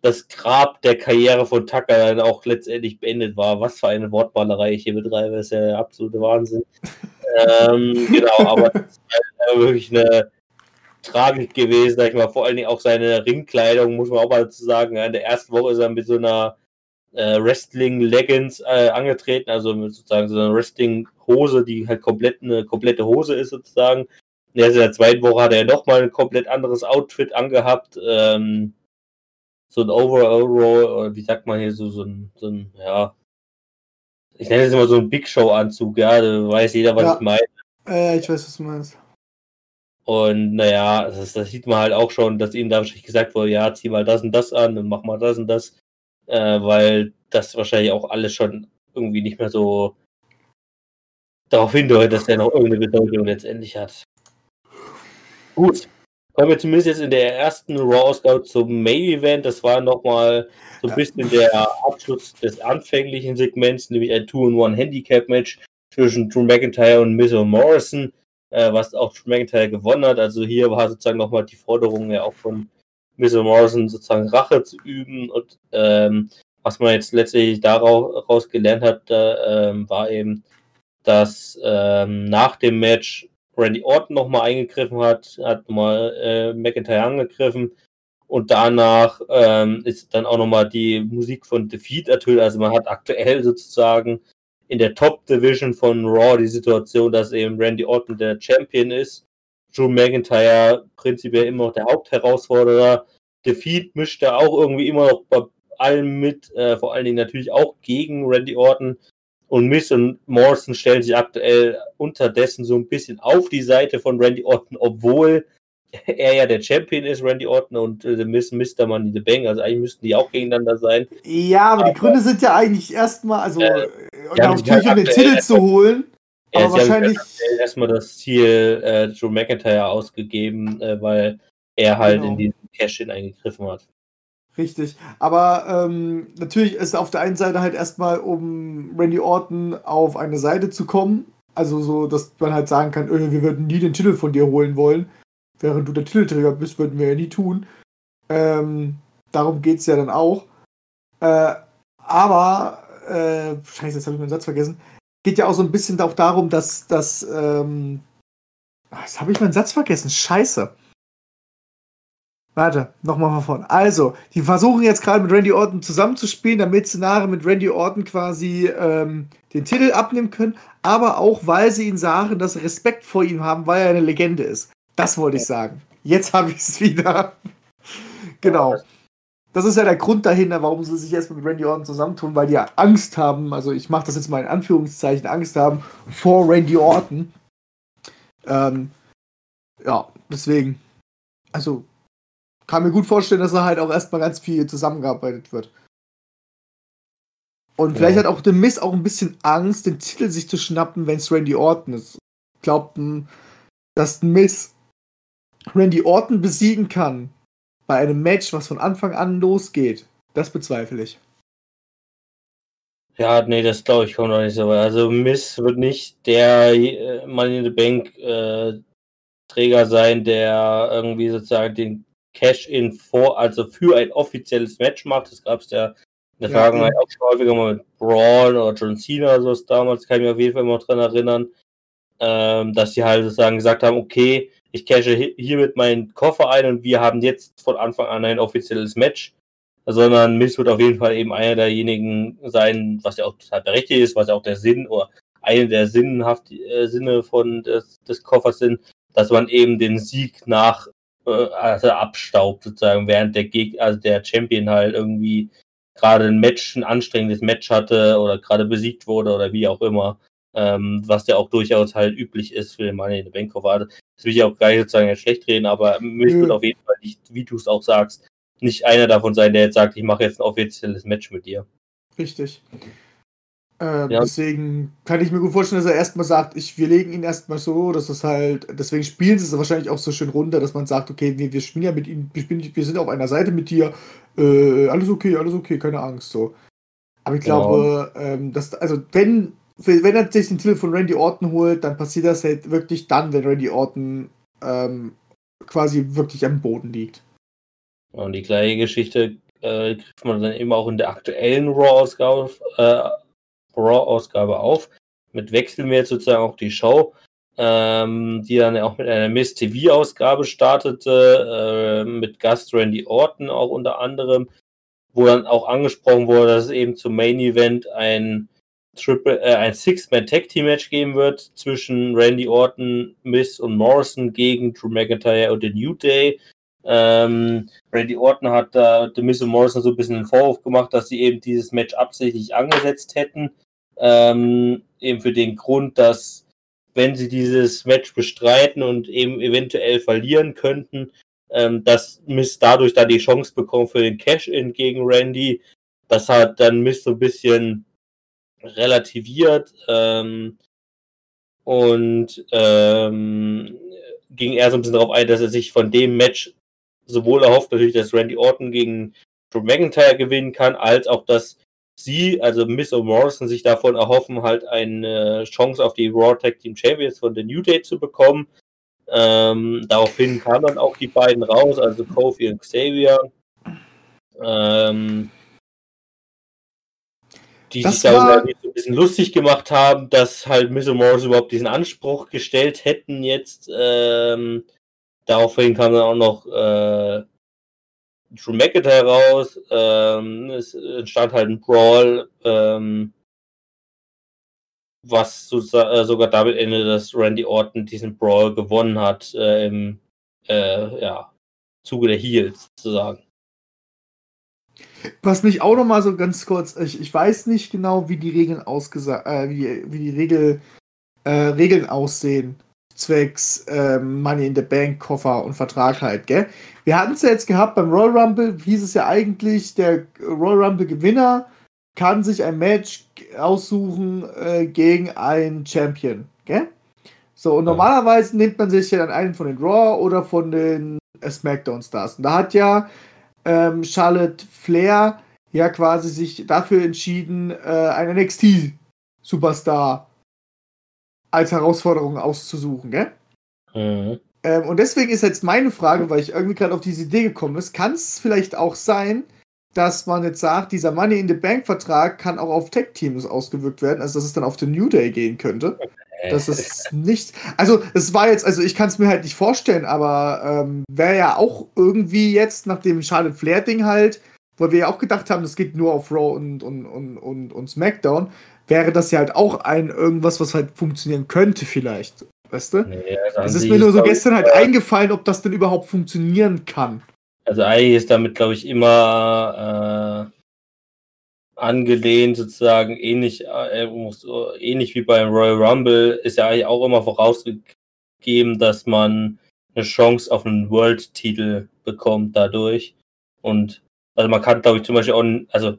das Grab der Karriere von Tucker dann auch letztendlich beendet war. Was für eine Wortmalerei ich hier betreibe, ist ja der absolute Wahnsinn. ähm, genau, aber das ist halt wirklich eine Tragik gewesen, sag ich mal. Vor allen Dingen auch seine Ringkleidung, muss man auch mal dazu sagen. In der ersten Woche ist er mit so einer äh, Wrestling-Leggings äh, angetreten, also mit sozusagen so einer Wrestling-Hose, die halt komplett eine komplette Hose ist sozusagen. In der zweiten Woche hat er nochmal ein komplett anderes Outfit angehabt. Ähm, so ein Overall, oder wie sagt man hier, so, so ein, so ein, ja, ich nenne es immer so ein Big Show-Anzug, ja, da weiß jeder, was ja. ich meine. Äh, ich weiß, was du meinst. Und naja, das, das sieht man halt auch schon, dass ihm da wahrscheinlich gesagt wurde, ja, zieh mal das und das an und mach mal das und das, äh, weil das wahrscheinlich auch alles schon irgendwie nicht mehr so darauf hindeutet, dass er noch irgendeine Bedeutung letztendlich hat. Gut, kommen wir zumindest jetzt in der ersten Raw-Ausgabe zum Main-Event. Das war nochmal so ein bisschen der Abschluss des anfänglichen Segments, nämlich ein Two-in-One-Handicap-Match zwischen Drew McIntyre und Miz Morrison, äh, was auch Drew McIntyre gewonnen hat. Also hier war sozusagen nochmal die Forderung ja auch von Miz Morrison sozusagen Rache zu üben und ähm, was man jetzt letztendlich daraus gelernt hat, äh, ähm, war eben, dass ähm, nach dem Match Randy Orton nochmal eingegriffen hat, hat nochmal äh, McIntyre angegriffen und danach ähm, ist dann auch nochmal die Musik von Defeat ertönt. Also man hat aktuell sozusagen in der Top Division von Raw die Situation, dass eben Randy Orton der Champion ist. Drew McIntyre prinzipiell immer noch der Hauptherausforderer. Defeat mischt er auch irgendwie immer noch bei allem mit, äh, vor allen Dingen natürlich auch gegen Randy Orton. Und Miss und Morrison stellen sich aktuell unterdessen so ein bisschen auf die Seite von Randy Orton, obwohl er ja der Champion ist, Randy Orton und äh, Miss Mr. Money the Bang. Also eigentlich müssten die auch gegeneinander sein. Ja, aber, aber die Gründe sind ja eigentlich erstmal, also äh, ja, natürlich um den Titel zu holen. Ja, aber wahrscheinlich erstmal das Ziel äh, Joe McIntyre ausgegeben, äh, weil er halt genau. in diesen Cash-In eingegriffen hat. Richtig. Aber ähm, natürlich ist auf der einen Seite halt erstmal, um Randy Orton auf eine Seite zu kommen. Also so, dass man halt sagen kann, öh, wir würden nie den Titel von dir holen wollen. Während du der Titelträger bist, würden wir ja nie tun. Ähm, darum geht es ja dann auch. Äh, aber, äh, scheiße, jetzt habe ich meinen Satz vergessen. Geht ja auch so ein bisschen auch darum, dass, dass ähm, jetzt habe ich meinen Satz vergessen. Scheiße. Warte, nochmal von vorne. Also, die versuchen jetzt gerade mit Randy Orton zusammenzuspielen, damit sie nachher mit Randy Orton quasi ähm, den Titel abnehmen können, aber auch, weil sie ihn sagen, dass sie Respekt vor ihm haben, weil er eine Legende ist. Das wollte ich sagen. Jetzt habe ich es wieder. genau. Das ist ja der Grund dahinter, warum sie sich jetzt mit Randy Orton zusammentun, weil die ja Angst haben, also ich mache das jetzt mal in Anführungszeichen, Angst haben vor Randy Orton. Ähm, ja, deswegen. Also, kann mir gut vorstellen, dass er halt auch erstmal ganz viel zusammengearbeitet wird. Und ja. vielleicht hat auch The Miss auch ein bisschen Angst, den Titel sich zu schnappen, wenn es Randy Orton ist. Glaubt, dass The Miss Randy Orton besiegen kann bei einem Match, was von Anfang an losgeht, das bezweifle ich. Ja, nee, das glaube ich kommt noch nicht so weit. Also Miss wird nicht der äh, Money in the Bank äh, Träger sein, der irgendwie sozusagen den Cash-In vor, also für ein offizielles Match macht. Das gab es ja in der Ja, Vergangenheit auch schon häufiger mal mit Braun oder John Cena oder sowas damals, kann ich mich auf jeden Fall immer dran erinnern, ähm, dass sie halt sozusagen gesagt haben, okay, ich cashe hi- hiermit meinen Koffer ein und wir haben jetzt von Anfang an ein offizielles Match. Sondern Miss wird auf jeden Fall eben einer derjenigen sein, was ja auch total berechtigt ist, was ja auch der Sinn oder eine der sinnhaft äh, Sinne von des, des Koffers sind, dass man eben den Sieg nach äh, also abstaubt sozusagen, während der Geg also der Champion halt irgendwie gerade ein Match, ein anstrengendes Match hatte oder gerade besiegt wurde oder wie auch immer, ähm, was ja auch durchaus halt üblich ist für den Money in the Bank Koffer. Das will ich auch gar nicht sozusagen schlecht reden, aber Miss Nö. wird auf jeden Fall nicht, wie du es auch sagst, nicht einer davon sein, der jetzt sagt, ich mache jetzt ein offizielles Match mit dir. Richtig. Ähm, Ja. Deswegen kann ich mir gut vorstellen, dass er erstmal sagt, ich, wir legen ihn erstmal so, dass es halt, deswegen spielen sie es wahrscheinlich auch so schön runter, dass man sagt, okay, wir, wir spielen ja mit ihm, wir, spielen, wir sind auf einer Seite mit dir, äh, alles okay, alles okay, keine Angst, so. Aber ich Genau. glaube, ähm, dass, also wenn, wenn er sich den Titel von Randy Orton holt, dann passiert das halt wirklich dann, wenn Randy Orton ähm, quasi wirklich am Boden liegt. Und die gleiche Geschichte äh, kriegt man dann eben auch in der aktuellen Raw-Ausgabe äh, Raw-Ausgabe auf. Mit jetzt sozusagen auch die Show, ähm, die dann auch mit einer Miss TV-Ausgabe startete, äh, mit Gast Randy Orton auch unter anderem, wo dann auch angesprochen wurde, dass es eben zum Main Event ein Triple, äh, ein Six-Man-Tag-Team-Match geben wird zwischen Randy Orton, Miss und Morrison gegen Drew McIntyre und The New Day. Ähm, Randy Orton hat da The Miz und Morrison so ein bisschen einen Vorwurf gemacht, dass sie eben dieses Match absichtlich angesetzt hätten. Ähm, eben für den Grund, dass wenn sie dieses Match bestreiten und eben eventuell verlieren könnten, ähm, dass Miz dadurch dann die Chance bekommt für den Cash-In gegen Randy. Das hat dann Miz so ein bisschen relativiert ähm, und ähm, ging er so ein bisschen darauf ein, dass er sich von dem Match sowohl erhofft natürlich, dass Randy Orton gegen Drew McIntyre gewinnen kann, als auch, dass sie, also Miss und Morrison, sich davon erhoffen, halt eine Chance auf die Raw Tag Team Champions von The New Day zu bekommen. Ähm, daraufhin kamen dann auch die beiden raus, also Kofi und Xavier. Ähm, die Das sich darüber war- so ein bisschen lustig gemacht haben, dass halt Miss und Morrison überhaupt diesen Anspruch gestellt hätten jetzt. Ähm, daraufhin kam dann auch noch äh, Drew McIntyre raus. Ähm, es entstand halt ein Brawl, ähm, was so, äh, sogar damit endet, dass Randy Orton diesen Brawl gewonnen hat äh, im äh, ja, Zuge der Heels sozusagen. Was mich auch noch mal so ganz kurz, ich, ich weiß nicht genau, wie die Regeln ausgesagt, äh, wie, wie die Regel, äh, Regeln aussehen, zwecks ähm, Money in the Bank, Koffer und Vertrag halt, gell? Wir hatten es ja jetzt gehabt beim Royal Rumble, hieß es ja eigentlich, der Royal Rumble Gewinner kann sich ein Match aussuchen äh, gegen einen Champion, gell? So, und normalerweise nimmt man sich ja dann einen von den Raw oder von den äh, SmackDown Stars. Und da hat ja ähm, Charlotte Flair ja quasi sich dafür entschieden, äh, einen NXT-Superstar als Herausforderung auszusuchen, gell? Mhm. Ähm, und deswegen ist jetzt meine Frage, weil ich irgendwie gerade auf diese Idee gekommen ist, kann es vielleicht auch sein, dass man jetzt sagt, dieser Money in the Bank Vertrag kann auch auf Tech-Teams ausgewirkt werden, also dass es dann auf den New Day gehen könnte. Das ist nicht. Also, es war jetzt, also ich kann es mir halt nicht vorstellen, aber ähm, wäre ja auch irgendwie jetzt nach dem Charlotte Flair-Ding halt, weil wir ja auch gedacht haben, das geht nur auf Raw und, und, und, und, und SmackDown, wäre das ja halt auch ein irgendwas, was halt funktionieren könnte, vielleicht. Weißt du? Nee, also Es ist mir nur so gestern halt eingefallen, ob das denn überhaupt funktionieren kann. Also eigentlich ist damit, glaube ich, immer äh, angelehnt, sozusagen ähnlich, äh, muss- ähnlich wie beim Royal Rumble, ist ja eigentlich auch immer vorausgegeben, dass man eine Chance auf einen World-Titel bekommt dadurch. Und also man kann, glaube ich, zum Beispiel auch, also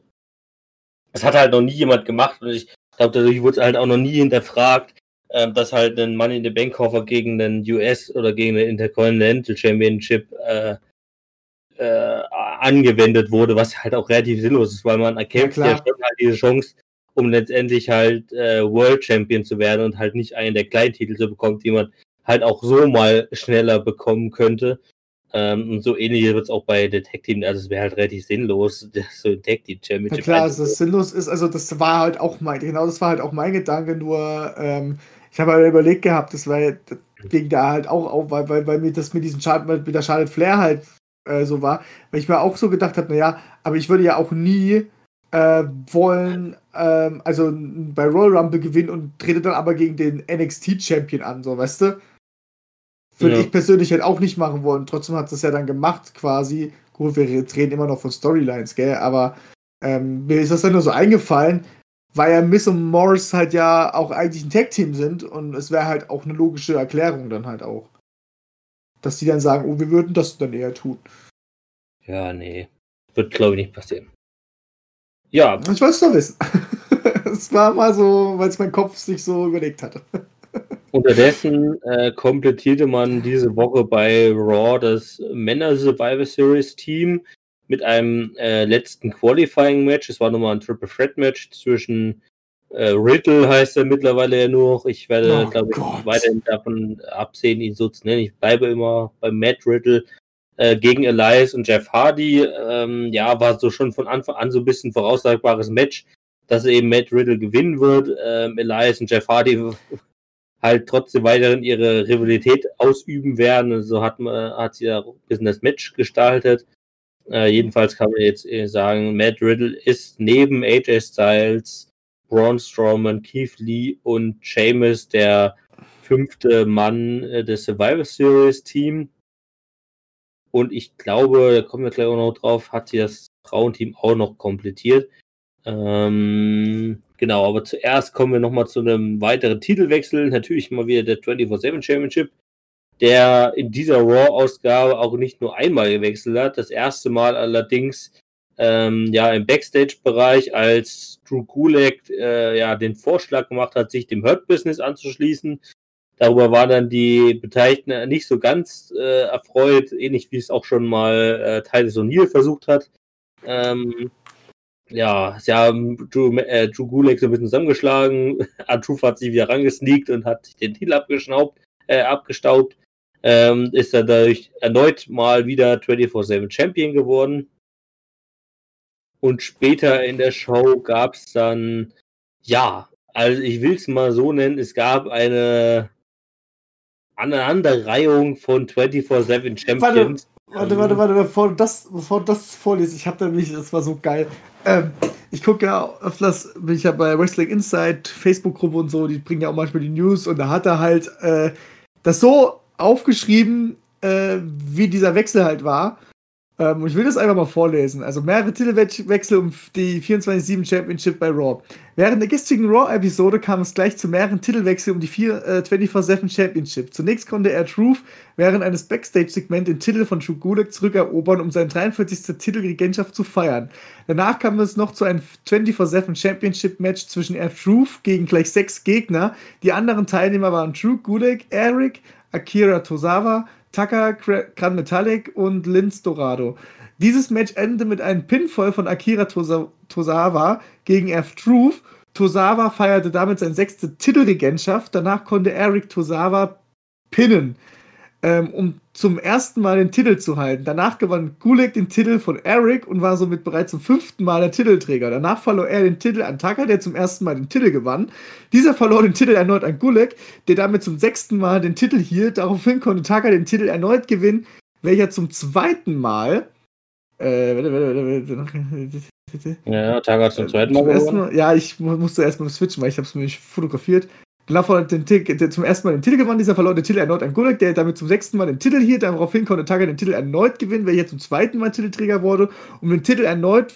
es hat halt noch nie jemand gemacht und ich glaube, dadurch wurde es halt auch noch nie hinterfragt, ähm, dass halt ein Money in the Bank Koffer gegen den US oder gegen den Intercontinental Championship äh, äh, angewendet wurde, was halt auch relativ sinnlos ist, weil man erkämpft ja, ja schon halt diese Chance, um letztendlich halt äh, World Champion zu werden und halt nicht einen der kleinen Titel zu bekommen, die man halt auch so mal schneller bekommen könnte. Ähm, und so ähnlich wird es auch bei der Tag Team, also es wäre halt relativ sinnlos, so ein Tag Team Championship. Ja klar, also das sinnlos ist, also das war halt auch mein, genau das war halt auch mein Gedanke, nur ähm, ich habe halt überlegt gehabt, das war ging da halt auch auf, weil, weil, weil mir das mit diesem Chart, mit der Charlotte Flair halt äh, so war, weil ich mir auch so gedacht habe, naja, aber ich würde ja auch nie äh, wollen, ähm, also bei Royal Rumble gewinnen und trete dann aber gegen den NXT Champion an, so weißt du? Würde ja. ich persönlich halt auch nicht machen wollen. Trotzdem hat es ja dann gemacht, quasi. Gut, wir reden immer noch von Storylines, gell? Aber ähm, mir ist das dann nur so eingefallen, weil ja Miss und Morris halt ja auch eigentlich ein Tag-Team sind und es wäre halt auch eine logische Erklärung dann halt auch. Dass die dann sagen, oh, wir würden das dann eher tun. Ja, nee. Wird, glaube ich, nicht passieren. Ja. Ich wollte es doch wissen. Es war mal so, weil es mein Kopf sich so überlegt hatte. Unterdessen äh, komplettierte man diese Woche bei Raw das Männer Survivor Series Team mit einem äh, letzten Qualifying Match. Es war nochmal ein Triple Threat Match zwischen äh, Riddle, heißt er mittlerweile ja nur. Ich werde, oh glaube ich, weiterhin davon absehen, ihn so zu nennen. Ich bleibe immer bei Matt Riddle äh, gegen Elias und Jeff Hardy. Ähm, ja, war so schon von Anfang an so ein bisschen voraussagbares Match, dass eben Matt Riddle gewinnen wird. Ähm, Elias und Jeff Hardy halt trotzdem weiterhin ihre Rivalität ausüben werden. Und so hat, man, hat sie ja ein bisschen das Match gestaltet. Äh, jedenfalls kann man jetzt äh, sagen, Matt Riddle ist neben AJ Styles, Braun Strowman, Keith Lee und Sheamus der fünfte Mann äh, des Survivor Series Team. Und ich glaube, da kommen wir gleich auch noch drauf, hat sie das Frauenteam auch noch komplettiert. Ähm, genau, aber zuerst kommen wir nochmal zu einem weiteren Titelwechsel. Natürlich mal wieder der 24-7 Championship, der in dieser Raw-Ausgabe auch nicht nur einmal gewechselt hat. Das erste Mal allerdings ähm, ja im Backstage-Bereich, als Drew Gulak äh, ja den Vorschlag gemacht hat, sich dem Hurt-Business anzuschließen. Darüber waren dann die Beteiligten nicht so ganz äh, erfreut, ähnlich wie es auch schon mal äh, Titus O'Neill versucht hat. Ähm, ja, sie haben Drew, äh, Drew Gulak so ein bisschen zusammengeschlagen. Artuf hat sich wieder rangesneakt und hat sich den Titel abgeschnaubt, äh, abgestaubt. Ähm, ist dadurch erneut mal wieder 24-7 Champion geworden. Und später in der Show gab es dann, ja, also ich will es mal so nennen, es gab eine Aneinanderreihung von 24-7 Champions. Warte, warte, warte, bevor du das, bevor du das vorliest, ich habe da mich, das war so geil. Ähm, ich gucke ja öfters, bin ich ja bei Wrestling Insight, Facebook-Gruppe und so, die bringen ja auch manchmal die News und da hat er halt äh, das so aufgeschrieben, äh, wie dieser Wechsel halt war. Ähm, ich will das einfach mal vorlesen. Also mehrere Titelwechsel um die 24-7 Championship bei Raw. Während der gestrigen Raw-Episode kam es gleich zu mehreren Titelwechseln um die 24-7 äh, Championship. Zunächst konnte er Truth während eines Backstage-Segments den Titel von Gulak zurückerobern, um seine 43. Titelregentschaft zu feiern. Danach kam es noch zu einem 24-7 Championship-Match zwischen R Truth gegen gleich sechs Gegner. Die anderen Teilnehmer waren Drew Gulak, Eric, Akira Tozawa, Taka Gran Metallic und Linz Dorado. Dieses Match endete mit einem Pinfall von Akira Tozawa gegen F-Truth. Tozawa feierte damit seine sechste Titelregentschaft. Danach konnte Eric Tozawa pinnen ähm, um zum ersten Mal den Titel zu halten. Danach gewann Gulik den Titel von Eric und war somit bereits zum fünften Mal der Titelträger. Danach verlor er den Titel an Tucker, der zum ersten Mal den Titel gewann. Dieser verlor den Titel erneut an Gulik, der damit zum sechsten Mal den Titel hielt. Daraufhin konnte Tucker den Titel erneut gewinnen, welcher zum zweiten Mal äh, ja, Tucker hat zum zweiten Mal gewonnen. Ja, ich musste erstmal switchen, weil ich habe es mir nicht fotografiert. Lafon hat den Titel, zum ersten Mal den Titel gewonnen, dieser verlor den Titel erneut an Gulak, der damit zum sechsten Mal den Titel hielt. Daraufhin konnte Taga den Titel erneut gewinnen, welcher zum zweiten Mal Titelträger wurde, um den Titel erneut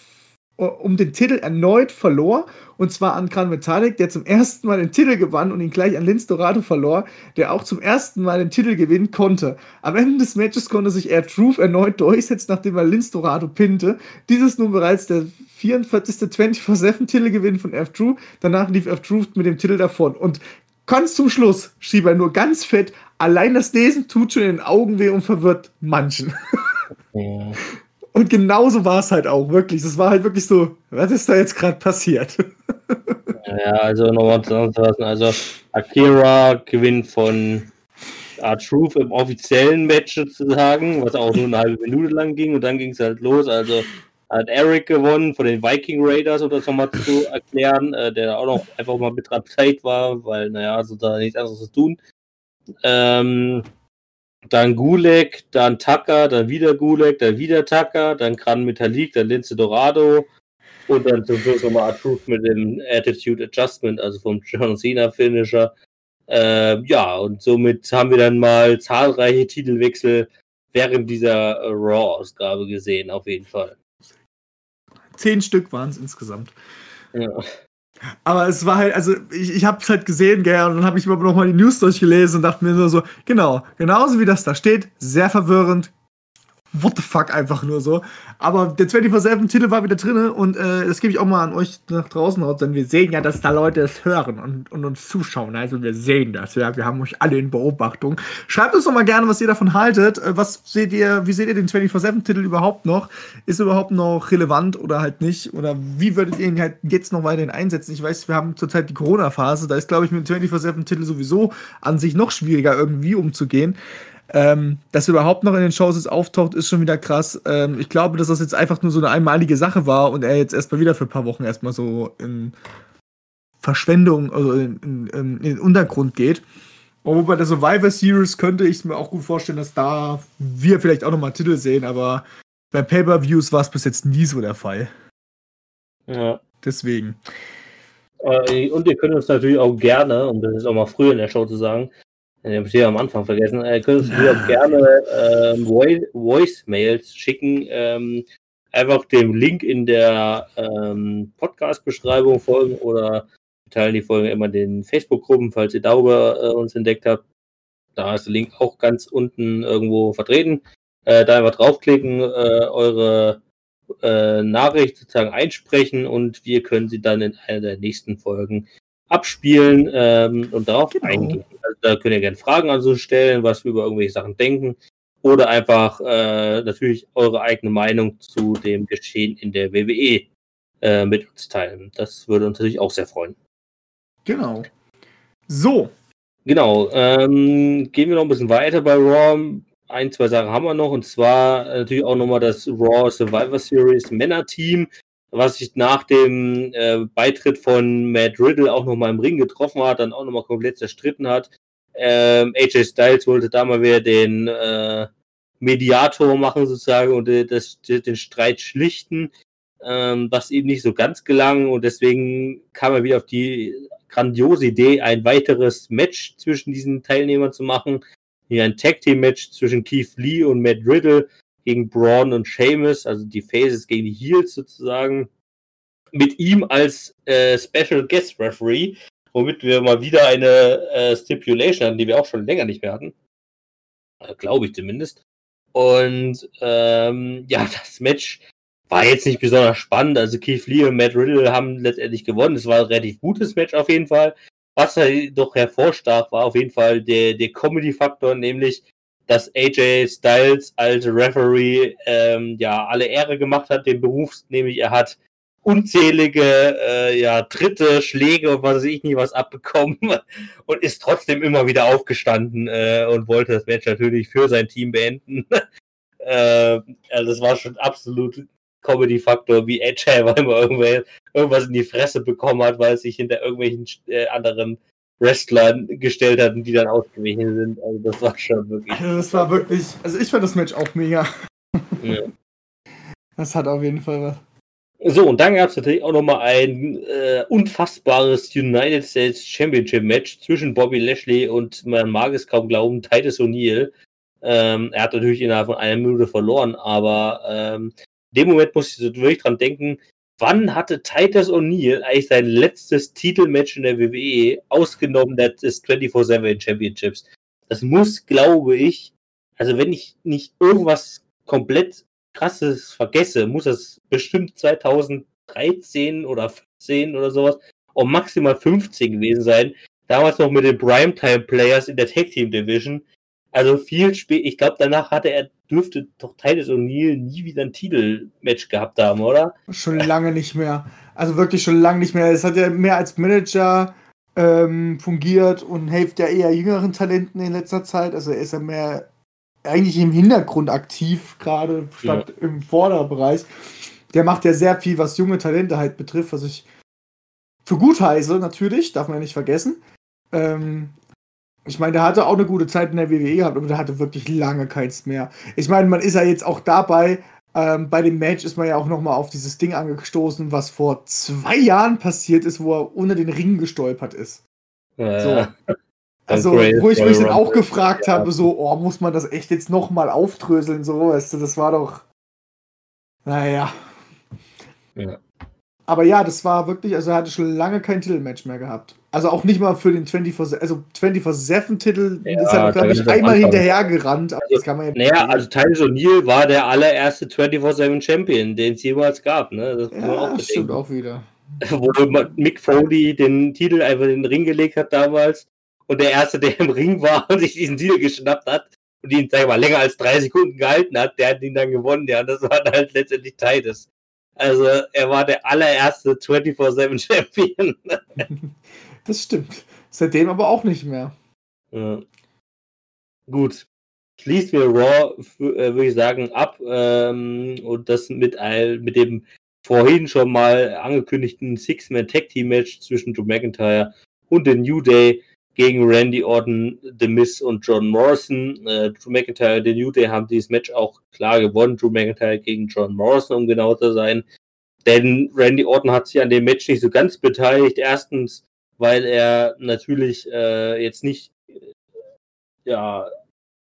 um den Titel erneut verlor, und zwar an Gran Metallic, der zum ersten Mal den Titel gewann und ihn gleich an Linz Dorado verlor, der auch zum ersten Mal den Titel gewinnen konnte. Am Ende des Matches konnte sich Air Truth erneut durchsetzen, nachdem er Linz Dorado pinte. Dieses nun bereits der 44. 24-7-Titelgewinn von F-Truth. Danach lief F-Truth mit dem Titel davon. Und ganz zum Schluss schrieb er nur ganz fett, allein das Lesen tut schon in den Augen weh und verwirrt manchen. Ja. Und genauso war es halt auch, wirklich. Das war halt wirklich so, was ist da jetzt gerade passiert? Ja, also nochmal zusammenzufassen. Also Akira gewinnt von R-Truth im offiziellen Match sozusagen, was auch nur eine halbe Minute lang ging und dann ging es halt los. Also hat Eric gewonnen von den Viking Raiders, um das nochmal zu erklären, äh, der auch noch einfach mal mit dran beteiligt war, weil, naja, also da nichts anderes zu tun. Ähm, dann Gulek, dann Tucker, dann wieder Gulek, dann wieder Tucker, dann Gran Metalik, dann Lince Dorado und dann zum Schluss nochmal R-Truth mit dem Attitude Adjustment, also vom John Cena Finisher. Äh, ja, und somit haben wir dann mal zahlreiche Titelwechsel während dieser äh, Raw-Ausgabe gesehen, auf jeden Fall. Zehn Stück waren es insgesamt. Ja. Aber es war halt, also ich, ich habe es halt gesehen, gell, und dann habe ich mir noch mal die News durchgelesen und dachte mir so, so, genau, genauso wie das da steht, sehr verwirrend, what the fuck einfach nur so. Aber der 24-7-Titel war wieder drin und äh, das gebe ich auch mal an euch nach draußen raus, denn wir sehen ja, dass da Leute es hören und, und uns zuschauen. Also wir sehen das, ja. Wir haben euch alle in Beobachtung. Schreibt uns doch mal gerne, was ihr davon haltet. Äh, was seht ihr, wie seht ihr den 24-7-Titel überhaupt noch? Ist er überhaupt noch relevant oder halt nicht? Oder wie würdet ihr ihn halt jetzt noch weiterhin einsetzen? Ich weiß, wir haben zurzeit die Corona-Phase. Da ist, glaube ich, mit dem 24-7-Titel sowieso an sich noch schwieriger irgendwie umzugehen. Ähm, dass er überhaupt noch in den Shows jetzt auftaucht, ist schon wieder krass. Ähm, ich glaube, dass das jetzt einfach nur so eine einmalige Sache war und er jetzt erstmal wieder für ein paar Wochen erstmal so in Verschwendung, also in, in, in den Untergrund geht. Und bei der Survivor Series könnte ich mir auch gut vorstellen, dass da wir vielleicht auch nochmal Titel sehen, aber bei Pay-Per-Views war es bis jetzt nie so der Fall. Ja. Deswegen. Äh, und ihr könnt uns natürlich auch gerne, um das ist auch mal früher in der Show zu sagen, den habe ich hier am Anfang vergessen. Äh, könntest du auch gerne ähm, Voice- Voicemails schicken. Ähm, einfach dem Link in der ähm, Podcast-Beschreibung folgen oder teilen die Folge immer den Facebook-Gruppen, falls ihr darüber äh, uns entdeckt habt. Da ist der Link auch ganz unten irgendwo vertreten. Äh, da einfach draufklicken, äh, eure äh, Nachricht sozusagen einsprechen und wir können sie dann in einer der nächsten Folgen abspielen ähm, und darauf Genau. eingehen. Also da könnt ihr gerne Fragen an uns stellen, was wir über irgendwelche Sachen denken. Oder einfach äh, natürlich eure eigene Meinung zu dem Geschehen in der WWE äh, mit uns teilen. Das würde uns natürlich auch sehr freuen. Genau. So, Genau, ähm, gehen wir noch ein bisschen weiter bei Raw. Ein, zwei Sachen haben wir noch und zwar natürlich auch nochmal das Raw Survivor Series Männer-Team, was sich nach dem äh, Beitritt von Matt Riddle auch nochmal im Ring getroffen hat, dann auch nochmal komplett zerstritten hat. Ähm, AJ Styles wollte da mal wieder den äh, Mediator machen sozusagen und äh, das, den Streit schlichten, ähm, was ihm nicht so ganz gelang und deswegen kam er wieder auf die grandiose Idee, ein weiteres Match zwischen diesen Teilnehmern zu machen. Hier ein Tag Team Match zwischen Keith Lee und Matt Riddle gegen Braun und Sheamus, also die Faces gegen die Heels sozusagen. Mit ihm als äh, Special Guest Referee, womit wir mal wieder eine äh, Stipulation hatten, die wir auch schon länger nicht mehr hatten. Äh, Glaube ich zumindest. Und ähm, ja, das Match war jetzt nicht besonders spannend. Also Keith Lee und Matt Riddle haben letztendlich gewonnen. Es war ein relativ gutes Match auf jeden Fall. Was da doch hervorstach, war auf jeden Fall der, der Comedy-Faktor, nämlich, dass AJ Styles als Referee ähm, ja alle Ehre gemacht hat, den Beruf, nämlich er hat unzählige äh, ja, Tritte, Schläge und was weiß ich nicht was abbekommen und ist trotzdem immer wieder aufgestanden äh, und wollte das Match natürlich für sein Team beenden. äh, also das war schon absolut Comedy-Faktor, wie AJ weil irgendwel- irgendwas in die Fresse bekommen hat, weil er sich hinter irgendwelchen äh, anderen Wrestlern gestellt hat und die dann ausgewichen sind. Also das war schon wirklich. also das war wirklich, also ich fand das Match auch mega. Ja. Das hat auf jeden Fall was. So, und dann gab es natürlich auch nochmal ein äh, unfassbares United States Championship Match zwischen Bobby Lashley und man mag es kaum glauben, Titus O'Neill. Ähm, er hat natürlich innerhalb von einer Minute verloren, aber ähm, in dem Moment muss ich so wirklich dran denken, wann hatte Titus O'Neill eigentlich sein letztes Titelmatch in der WWE, ausgenommen des 24-7 Championships? Das muss, glaube ich, also wenn ich nicht irgendwas komplett krasses vergesse, muss das bestimmt 2013 oder 14 oder sowas, auch maximal 15 gewesen sein, damals noch mit den Primetime-Players in der Tag Team Division. Also viel spät, ich glaube, danach hatte er, dürfte doch Titus O'Neill nie wieder ein Titelmatch gehabt haben, oder? Schon lange nicht mehr. Also wirklich schon lange nicht mehr. Es hat ja mehr als Manager ähm, fungiert und hilft ja eher jüngeren Talenten in letzter Zeit. Also er ist ja mehr eigentlich im Hintergrund aktiv, gerade statt ja. im Vorderbereich. Der macht ja sehr viel, was junge Talente halt betrifft, was ich für gut heiße, natürlich, darf man ja nicht vergessen. Ähm, ich meine, der hatte auch eine gute Zeit in der WWE gehabt, aber der hatte wirklich lange keins mehr. Ich meine, man ist ja jetzt auch dabei, ähm, bei dem Match ist man ja auch nochmal auf dieses Ding angestoßen, was vor zwei Jahren passiert ist, wo er unter den Ring gestolpert ist. Ja. So. Also, wo ich mich dann auch gefragt ja. habe, so, oh, muss man das echt jetzt nochmal aufdröseln, so, weißt du, das war doch. Naja. Ja. Aber ja, das war wirklich, also er hatte schon lange kein Titelmatch mehr gehabt. Also auch nicht mal für den 24-7, also 24-7-Titel ja, ist er, glaube ich, einmal hinterher gerannt. Also, das kann man ja naja, also Titus O'Neill war der allererste 24-7-Champion, den es jemals gab. Ne? Das ja, auch stimmt auch wieder. Wo Mick Foley den Titel einfach in den Ring gelegt hat damals und der Erste, der im Ring war und sich diesen Titel geschnappt hat und ihn, sag ich mal, länger als drei Sekunden gehalten hat, der hat ihn dann gewonnen. Ja, das war dann halt letztendlich Titus. Also er war der allererste 24-7-Champion. Das stimmt. Seitdem aber auch nicht mehr. Ja. Gut. Schließt wir Raw, äh, würde ich sagen, ab ähm, und das mit, mit dem vorhin schon mal angekündigten Six-Man-Tag-Team-Match zwischen Drew McIntyre und den New Day gegen Randy Orton, The Miz und John Morrison. Äh, Drew McIntyre und The New Day haben dieses Match auch klar gewonnen. Drew McIntyre gegen John Morrison, um genau zu sein. Denn Randy Orton hat sich an dem Match nicht so ganz beteiligt. Erstens, weil er natürlich äh, jetzt nicht ja,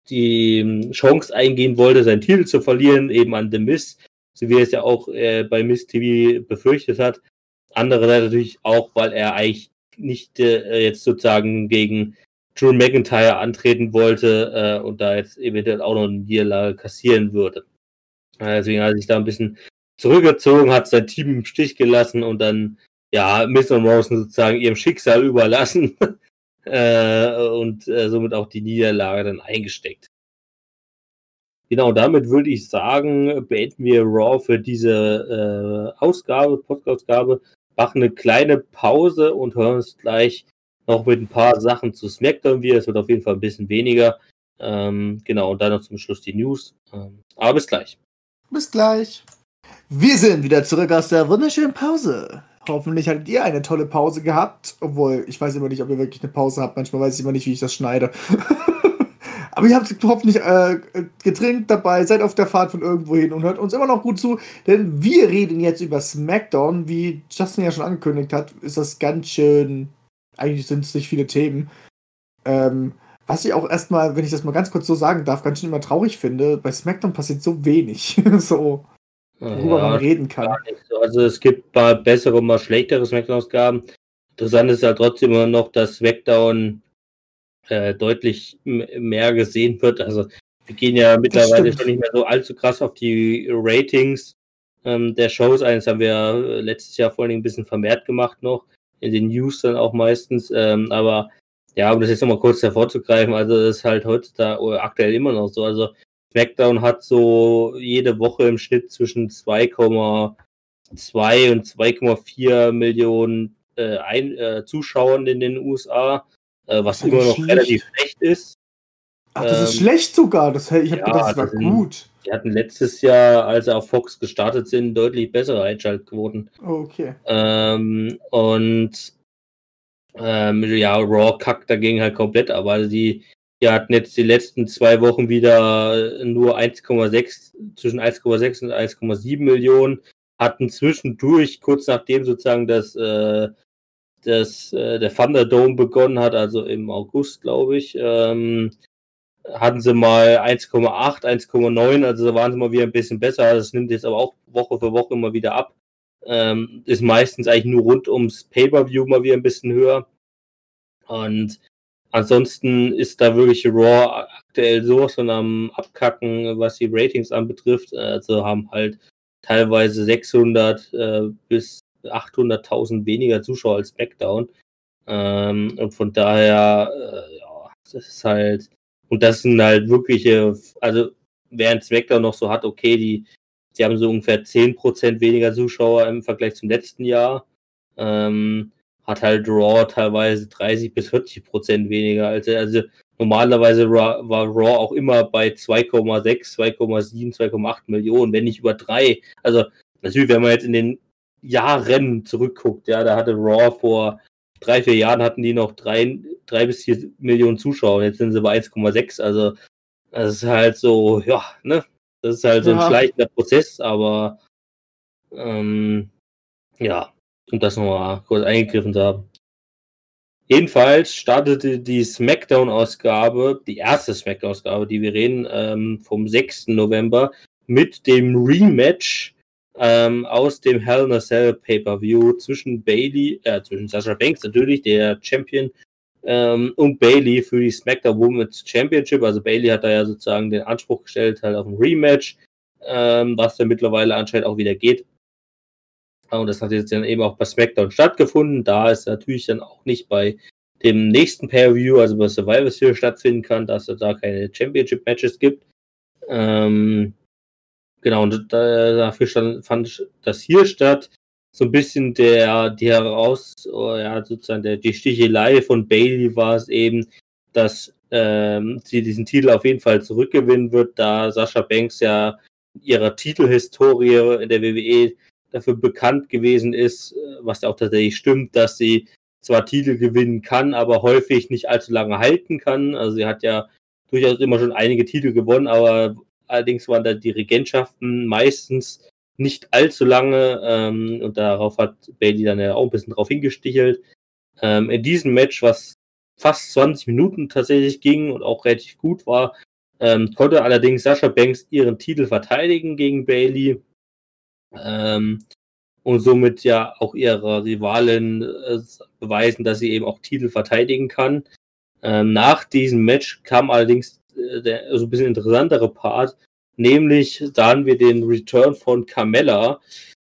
die Chance eingehen wollte, seinen Titel zu verlieren, eben an The Miz, so wie er es ja auch äh, bei Miz TV befürchtet hat. Andererseits natürlich auch, weil er eigentlich nicht äh, jetzt sozusagen gegen Drew McIntyre antreten wollte äh, und da jetzt eventuell auch noch eine Niederlage kassieren würde. Äh, deswegen hat er sich da ein bisschen zurückgezogen, hat sein Team im Stich gelassen und dann, ja, und Morrison sozusagen ihrem Schicksal überlassen äh, und äh, somit auch die Niederlage dann eingesteckt. Genau, damit würde ich sagen, beenden wir Raw für diese äh, Ausgabe, Podcast-Ausgabe machen eine kleine Pause und hören uns gleich noch mit ein paar Sachen zu SmackDown wieder. Es wird auf jeden Fall ein bisschen weniger. Ähm, genau, und dann noch zum Schluss die News. Ähm, aber bis gleich. Bis gleich. Wir sind wieder zurück aus der wunderschönen Pause. Hoffentlich hattet ihr eine tolle Pause gehabt. Obwohl, ich weiß immer nicht, ob ihr wirklich eine Pause habt. Manchmal weiß ich immer nicht, wie ich das schneide. Aber ihr habt hoffentlich äh, getrinkt dabei, seid auf der Fahrt von irgendwo hin und hört uns immer noch gut zu, denn wir reden jetzt über SmackDown. Wie Justin ja schon angekündigt hat, ist das ganz schön. Eigentlich sind es nicht viele Themen. Ähm, was ich auch erstmal, wenn ich das mal ganz kurz so sagen darf, ganz schön immer traurig finde, bei SmackDown passiert so wenig. so, worüber ja, man reden kann. Also es gibt mal bessere, mal schlechtere SmackDown-Ausgaben. Interessant ist halt trotzdem immer noch, dass SmackDown äh, deutlich mehr gesehen wird. Also wir gehen ja mittlerweile schon nicht mehr so allzu krass auf die Ratings ähm, der Shows ein. Das haben wir äh, letztes Jahr vor allem ein bisschen vermehrt gemacht noch. In den News dann auch meistens. Ähm, aber ja, um das jetzt nochmal kurz hervorzugreifen, also das ist halt heutzutage oder aktuell immer noch so. Also SmackDown hat so jede Woche im Schnitt zwischen 2,2 und 2,4 Millionen äh, ein, äh, Zuschauern in den USA äh, was immer noch schlecht. relativ schlecht ist. Ach, das ähm, ist schlecht sogar. Das, ich habe ja, gedacht, das war das gut. Die hatten letztes Jahr, als sie auf Fox gestartet sind, deutlich bessere Einschaltquoten. Okay. Ähm, und ähm, ja, Raw kackt dagegen halt komplett, aber also die, die hatten jetzt die letzten zwei Wochen wieder nur 1,6, zwischen 1,6 und 1,7 Millionen, hatten zwischendurch, kurz nachdem sozusagen das äh, dass äh, der Thunderdome begonnen hat, also im August, glaube ich, ähm, hatten sie mal 1,8, 1,9, also da waren sie mal wieder ein bisschen besser. Das nimmt jetzt aber auch Woche für Woche immer wieder ab. Ähm, ist meistens eigentlich nur rund ums Pay-Per-View mal wieder ein bisschen höher. Und ansonsten ist da wirklich Raw aktuell sowas von am Abkacken, was die Ratings anbetrifft. Also haben halt teilweise 600 äh, bis 800.000 weniger Zuschauer als SmackDown. Ähm, und von daher, äh, ja, das ist halt, und das sind halt wirkliche, also während SmackDown noch so hat, okay, die, die haben so ungefähr 10% weniger Zuschauer im Vergleich zum letzten Jahr, ähm, hat halt Raw teilweise 30 bis 40 Prozent weniger. Also, also normalerweise war Raw auch immer bei 2,6, 2,7, 2,8 Millionen, wenn nicht über drei. Also natürlich, wenn man jetzt in den Jahren zurückguckt, ja, da hatte Raw vor drei, vier Jahren hatten die noch drei, drei bis vier Millionen Zuschauer. Jetzt sind sie bei 1,6. Also das ist halt so, ja, ne? Das ist halt so ein ja. schleichender Prozess, aber ähm, ja, um das nochmal kurz eingegriffen zu haben. Jedenfalls startete die SmackDown-Ausgabe, die erste SmackDown-Ausgabe, die wir reden, ähm, vom 6. November mit dem Rematch ähm, aus dem Hell in a Cell Pay-Per-View zwischen Bailey, äh, zwischen Sasha Banks natürlich, der Champion, ähm, und Bailey für die SmackDown Women's Championship. Also Bailey hat da ja sozusagen den Anspruch gestellt, halt auf ein Rematch, ähm, was dann mittlerweile anscheinend auch wieder geht. Und das hat jetzt dann eben auch bei SmackDown stattgefunden. Da ist natürlich dann auch nicht bei dem nächsten Pay-View, also bei Survivor Series stattfinden kann, dass es da keine Championship-Matches gibt. Ähm, genau, und da, dafür stand, fand das hier statt. So ein bisschen der, die heraus, oh, ja, sozusagen der, die Stichelei von Bailey war es eben, dass ähm, sie diesen Titel auf jeden Fall zurückgewinnen wird, da Sascha Banks ja ihrer Titelhistorie in der WWE dafür bekannt gewesen ist, äh, was auch tatsächlich stimmt, dass sie zwar Titel gewinnen kann, aber häufig nicht allzu lange halten kann. Also sie hat ja durchaus immer schon einige Titel gewonnen, aber allerdings waren da die Regentschaften meistens nicht allzu lange ähm, und darauf hat Bailey dann ja auch ein bisschen drauf hingestichelt. Ähm, in diesem Match, was fast 20 Minuten tatsächlich ging und auch relativ gut war, ähm, konnte allerdings Sascha Banks ihren Titel verteidigen gegen Bailey ähm, und somit ja auch ihrer Rivalin äh, beweisen, dass sie eben auch Titel verteidigen kann. Ähm, nach diesem Match kam allerdings äh, der so also ein bisschen interessantere Part, nämlich sahen wir den Return von Carmella,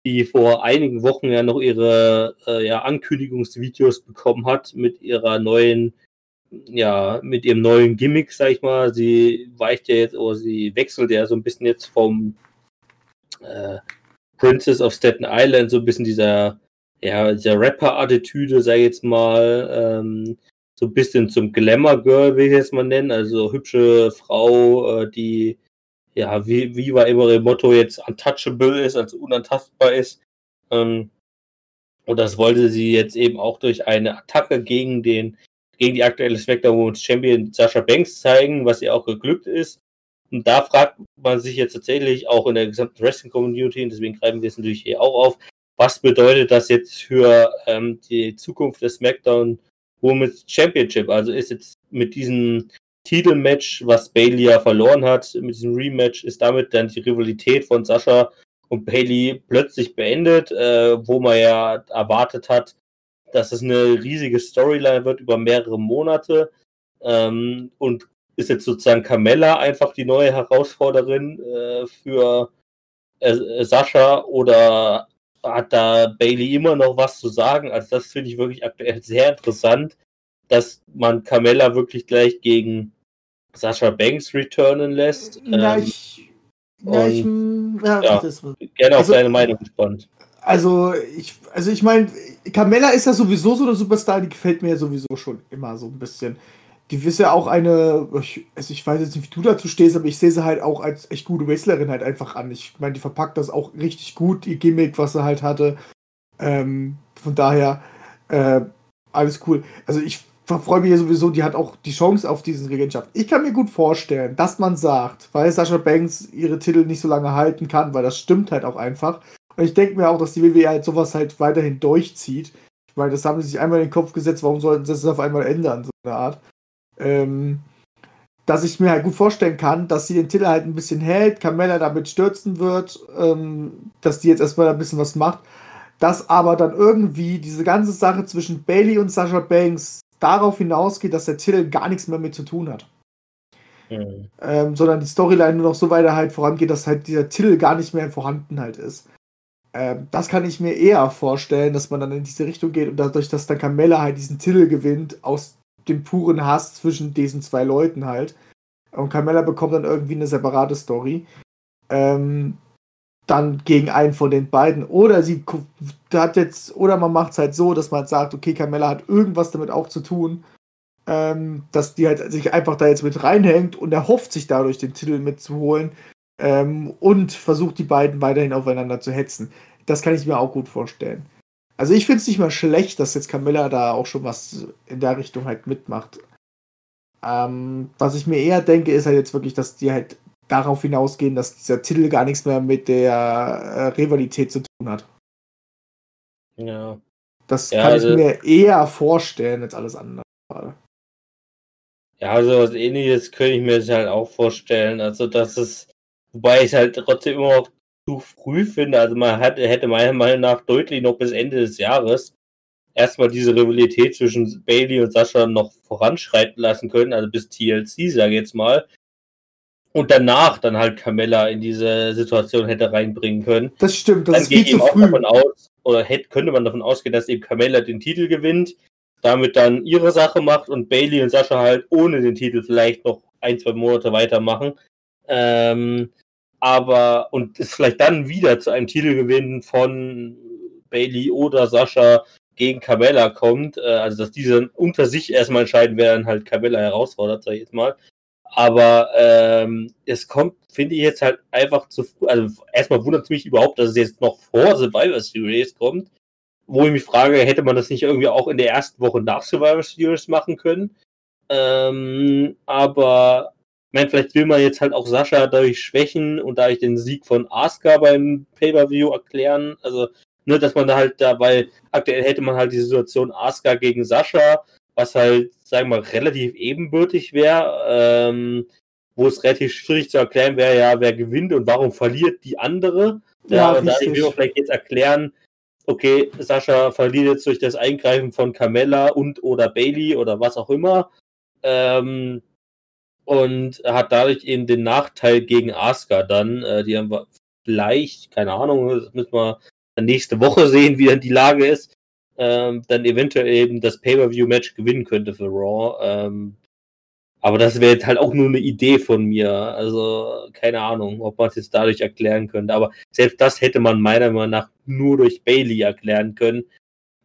die vor einigen Wochen ja noch ihre äh, ja, Ankündigungsvideos bekommen hat mit ihrer neuen, ja, mit ihrem neuen Gimmick, sag ich mal. Sie weicht ja jetzt, oder sie wechselt ja so ein bisschen jetzt vom äh, Princess of Staten Island, so ein bisschen dieser, ja, dieser Rapper-Attitüde, sag ich jetzt mal, ähm, so ein bisschen zum Glamour-Girl, will ich jetzt mal nennen, also hübsche Frau, äh, die, ja, wie, wie war immer ihr Motto jetzt untouchable ist, also unantastbar ist. Ähm, und das wollte sie jetzt eben auch durch eine Attacke gegen den, gegen die aktuelle SmackDown Champion Sasha Banks zeigen, was ihr auch geglückt ist. Und da fragt man sich jetzt tatsächlich auch in der gesamten Wrestling-Community, und deswegen greifen wir es natürlich hier auch auf, was bedeutet das jetzt für ähm, die Zukunft des SmackDown Women's Championship? Also ist jetzt mit diesem Titelmatch, was Bailey ja verloren hat, mit diesem Rematch, ist damit dann die Rivalität von Sascha und Bailey plötzlich beendet, äh, wo man ja erwartet hat, dass es eine riesige Storyline wird über mehrere Monate. Ähm, und ist jetzt sozusagen Carmella einfach die neue Herausforderin äh, für äh, Sascha oder hat da Bailey immer noch was zu sagen? Also das finde ich wirklich aktuell sehr interessant, dass man Carmella wirklich gleich gegen Sascha Banks returnen lässt. Na, ähm, ich, na, ich ja, ja, gerne auf also, deine Meinung gespannt. Also ich, also ich meine, Carmella ist ja sowieso so eine Superstar, die gefällt mir ja sowieso schon immer so ein bisschen ja auch eine, ich, also ich weiß jetzt nicht, wie du dazu stehst, aber ich sehe sie halt auch als echt gute Wrestlerin halt einfach an. Ich meine, die verpackt das auch richtig gut, ihr Gimmick, was sie halt hatte. Ähm, von daher, äh, alles cool. Also ich freue mich ja sowieso, die hat auch die Chance auf diesen Regentschaft. Ich kann mir gut vorstellen, dass man sagt, weil Sascha Banks ihre Titel nicht so lange halten kann, weil das stimmt halt auch einfach. Und ich denke mir auch, dass die WWE halt sowas halt weiterhin durchzieht. Weil das haben sie sich einmal in den Kopf gesetzt, warum sollten sie das auf einmal ändern, so eine Art ähm, dass ich mir halt gut vorstellen kann, dass sie den Titel halt ein bisschen hält, Carmella damit stürzen wird, ähm, dass die jetzt erstmal ein bisschen was macht, dass aber dann irgendwie diese ganze Sache zwischen Bailey und Sasha Banks darauf hinausgeht, dass der Titel gar nichts mehr mit zu tun hat. Mhm. Ähm, sondern die Storyline nur noch so weiter halt vorangeht, dass halt dieser Titel gar nicht mehr vorhanden halt ist. Ähm, das kann ich mir eher vorstellen, dass man dann in diese Richtung geht und dadurch, dass dann Carmella halt diesen Titel gewinnt, aus dem puren Hass zwischen diesen zwei Leuten halt. Und Carmella bekommt dann irgendwie eine separate Story. Ähm, dann gegen einen von den beiden. Oder sie hat jetzt, oder man macht es halt so, dass man sagt, okay, Carmella hat irgendwas damit auch zu tun, ähm, dass die halt sich einfach da jetzt mit reinhängt und erhofft sich dadurch den Titel mitzuholen ähm, und versucht die beiden weiterhin aufeinander zu hetzen. Das kann ich mir auch gut vorstellen. Also ich finde es nicht mal schlecht, dass jetzt Camilla da auch schon was in der Richtung halt mitmacht. Ähm, was ich mir eher denke, ist halt jetzt wirklich, dass die halt darauf hinausgehen, dass dieser Titel gar nichts mehr mit der äh, Rivalität zu tun hat. Ja. Das Ja, kann also- ich mir eher vorstellen als alles andere. gerade. Ja, also was ähnliches könnte ich mir halt auch vorstellen. Also, dass es, wobei ich es halt trotzdem immer noch zu früh finde. Also, man hat, hätte meiner Meinung nach deutlich noch bis Ende des Jahres erstmal diese Rivalität zwischen Bailey und Sascha noch voranschreiten lassen können, also bis TLC, sage ich jetzt mal. Und danach dann halt Carmella in diese Situation hätte reinbringen können. Das stimmt, das dann ist viel zu eben auch früh. davon aus, oder hätte, könnte man davon ausgehen, dass eben Carmella den Titel gewinnt, damit dann ihre Sache macht und Bailey und Sascha halt ohne den Titel vielleicht noch ein, zwei Monate weitermachen. Ähm, aber, und es vielleicht dann wieder zu einem Titelgewinn von Bailey oder Sascha gegen Carmella kommt, äh, also dass diese unter sich erstmal entscheiden, wer dann halt Carmella herausfordert, sag ich jetzt mal. Aber ähm, es kommt, finde ich jetzt halt einfach zu früh. Also erstmal wundert es mich überhaupt, dass es jetzt noch vor Survivor Series kommt. Wo ich mich frage, hätte man das nicht irgendwie auch in der ersten Woche nach Survivor Series machen können? Ähm, aber ich meine, vielleicht will man jetzt halt auch Sascha dadurch schwächen und dadurch den Sieg von Asuka beim Pay-Per-View erklären. Also, ne, dass man da halt da, weil aktuell hätte man halt die Situation Asuka gegen Sascha, was halt, sagen wir mal, relativ ebenbürtig wäre, ähm, wo es relativ schwierig zu erklären wäre, ja, wer gewinnt und warum verliert die andere. Ja, Ja, und dadurch will man vielleicht jetzt erklären, okay, Sascha verliert jetzt durch das Eingreifen von Carmella und oder Bailey oder was auch immer. Ähm, und hat dadurch eben den Nachteil gegen Asuka dann. Äh, die haben wir vielleicht, keine Ahnung, das müssen wir dann nächste Woche sehen, wie dann die Lage ist. Ähm, dann eventuell eben das Pay-Per-View-Match gewinnen könnte für Raw. Ähm, aber das wäre jetzt halt auch nur eine Idee von mir. Also, keine Ahnung, ob man es jetzt dadurch erklären könnte. Aber selbst das hätte man meiner Meinung nach nur durch Bailey erklären können,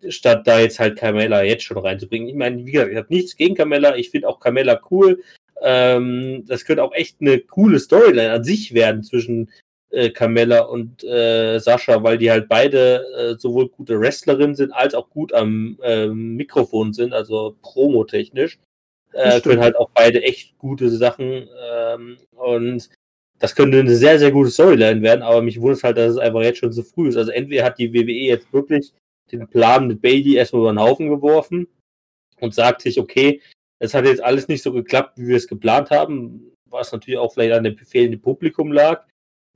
statt da jetzt halt Carmella jetzt schon reinzubringen. Ich meine, wie gesagt, ich habe nichts gegen Carmella. Ich finde auch Carmella cool. Ähm, das könnte auch echt eine coole Storyline an sich werden zwischen äh, Carmella und äh, Sascha, weil die halt beide äh, sowohl gute Wrestlerinnen sind, als auch gut am ähm, Mikrofon sind, also promotechnisch. Das Äh, können halt auch beide echt gute Sachen ähm, und das könnte eine sehr, sehr gute Storyline werden, aber mich wundert es halt, dass es einfach jetzt schon so früh ist. Also entweder hat die WWE jetzt wirklich den Plan mit Bailey erstmal über den Haufen geworfen und sagt sich, okay, es hat jetzt alles nicht so geklappt, wie wir es geplant haben, was natürlich auch vielleicht an dem fehlenden Publikum lag.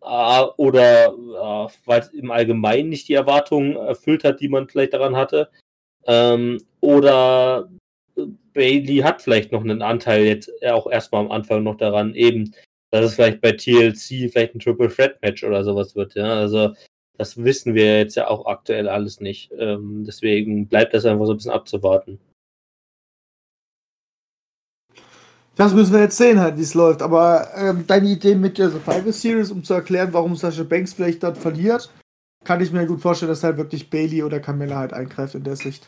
Äh, oder äh, weil es im Allgemeinen nicht die Erwartungen erfüllt hat, die man vielleicht daran hatte. Ähm, oder äh, Bailey hat vielleicht noch einen Anteil jetzt auch erstmal am Anfang noch daran, eben, dass es vielleicht bei TLC vielleicht ein Triple Threat Match oder sowas wird. Ja, also das wissen wir jetzt ja auch aktuell alles nicht. Ähm, deswegen bleibt das einfach so ein bisschen abzuwarten. Das müssen wir jetzt sehen, halt, wie es läuft. Aber ähm, deine Idee mit der Survivor Series, um zu erklären, warum Sasha Banks vielleicht dann verliert, kann ich mir gut vorstellen, dass halt wirklich Bailey oder Carmella halt eingreift in der Sicht.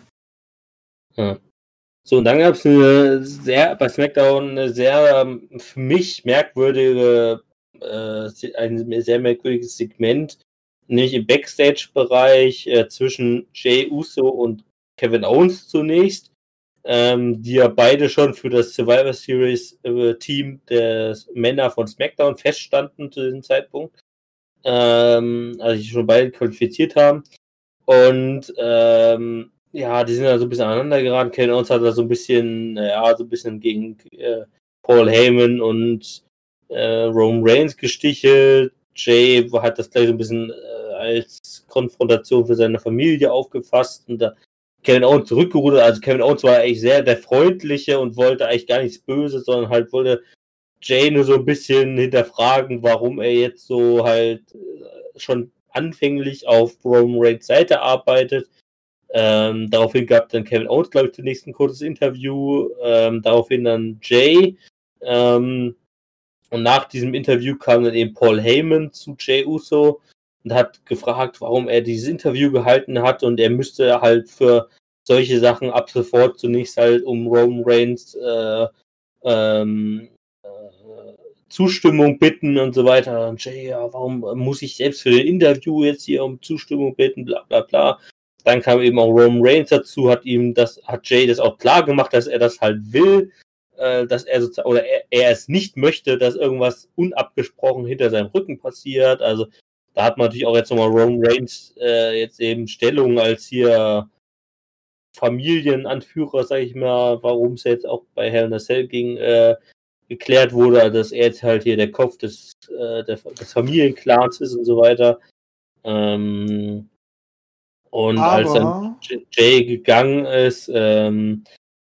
Ja. So, und dann gab es eine sehr, bei SmackDown eine sehr ähm, für mich merkwürdige, äh, ein sehr merkwürdiges Segment, nämlich im Backstage-Bereich äh, zwischen Jay Uso und Kevin Owens zunächst, ähm, die ja beide schon für das Survivor Series äh, Team der Männer von SmackDown feststanden zu diesem Zeitpunkt. Ähm, also die schon beide qualifiziert haben. Und ähm, ja, die sind da so ein bisschen aneinander geraten. Kevin Owens hat da so ein bisschen, ja, so ein bisschen gegen äh, Paul Heyman und äh, Roman Reigns gestichelt. Jay hat das gleich so ein bisschen äh, als Konfrontation für seine Familie aufgefasst und da Kevin Owens zurückgerudert. Also Kevin Owens war eigentlich sehr der Freundliche und wollte eigentlich gar nichts Böses, sondern halt wollte Jay nur so ein bisschen hinterfragen, warum er jetzt so halt äh, schon anfänglich auf Roman Reigns Seite arbeitet. Ähm, daraufhin gab dann Kevin Owens, glaube ich, zunächst ein kurzes Interview. Ähm, daraufhin dann Jay. Ähm, und nach diesem Interview kam dann eben Paul Heyman zu Jay Uso und hat gefragt, warum er dieses Interview gehalten hat. Und er müsste halt für solche Sachen ab sofort zunächst halt um Roman Reigns äh, ähm, äh, Zustimmung bitten und so weiter. Und Jay, ja, warum muss ich selbst für den Interview jetzt hier um Zustimmung bitten, bla bla bla. Dann kam eben auch Roman Reigns dazu, hat ihm das, hat Jay das auch klar gemacht, dass er das halt will, äh, dass er sozusagen, oder er, er es nicht möchte, dass irgendwas unabgesprochen hinter seinem Rücken passiert. Also da hat man natürlich auch jetzt nochmal Roman Reigns äh, jetzt eben Stellung als hier Familienanführer, sag ich mal, warum es jetzt auch bei Hell in a Cell ging, äh, geklärt wurde, dass er jetzt halt hier der Kopf des, äh, der, des Familienclans ist und so weiter. Ähm, und Aber... als dann Jay gegangen ist, ähm,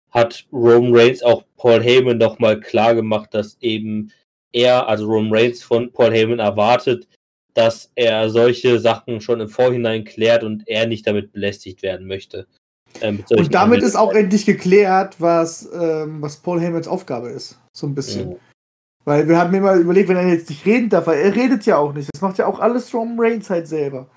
hat Roman Reigns auch Paul Heyman nochmal klar gemacht, dass eben er, also Roman Reigns von Paul Heyman erwartet, dass er solche Sachen schon im Vorhinein klärt und er nicht damit belästigt werden möchte. Ähm, und damit ist auch endlich geklärt, was, ähm, was Paul Heymans Aufgabe ist. So ein bisschen. Ja. Weil wir haben immer überlegt, wenn er jetzt nicht reden darf, weil er redet ja auch nicht. Das macht ja auch alles Roman Reigns halt selber.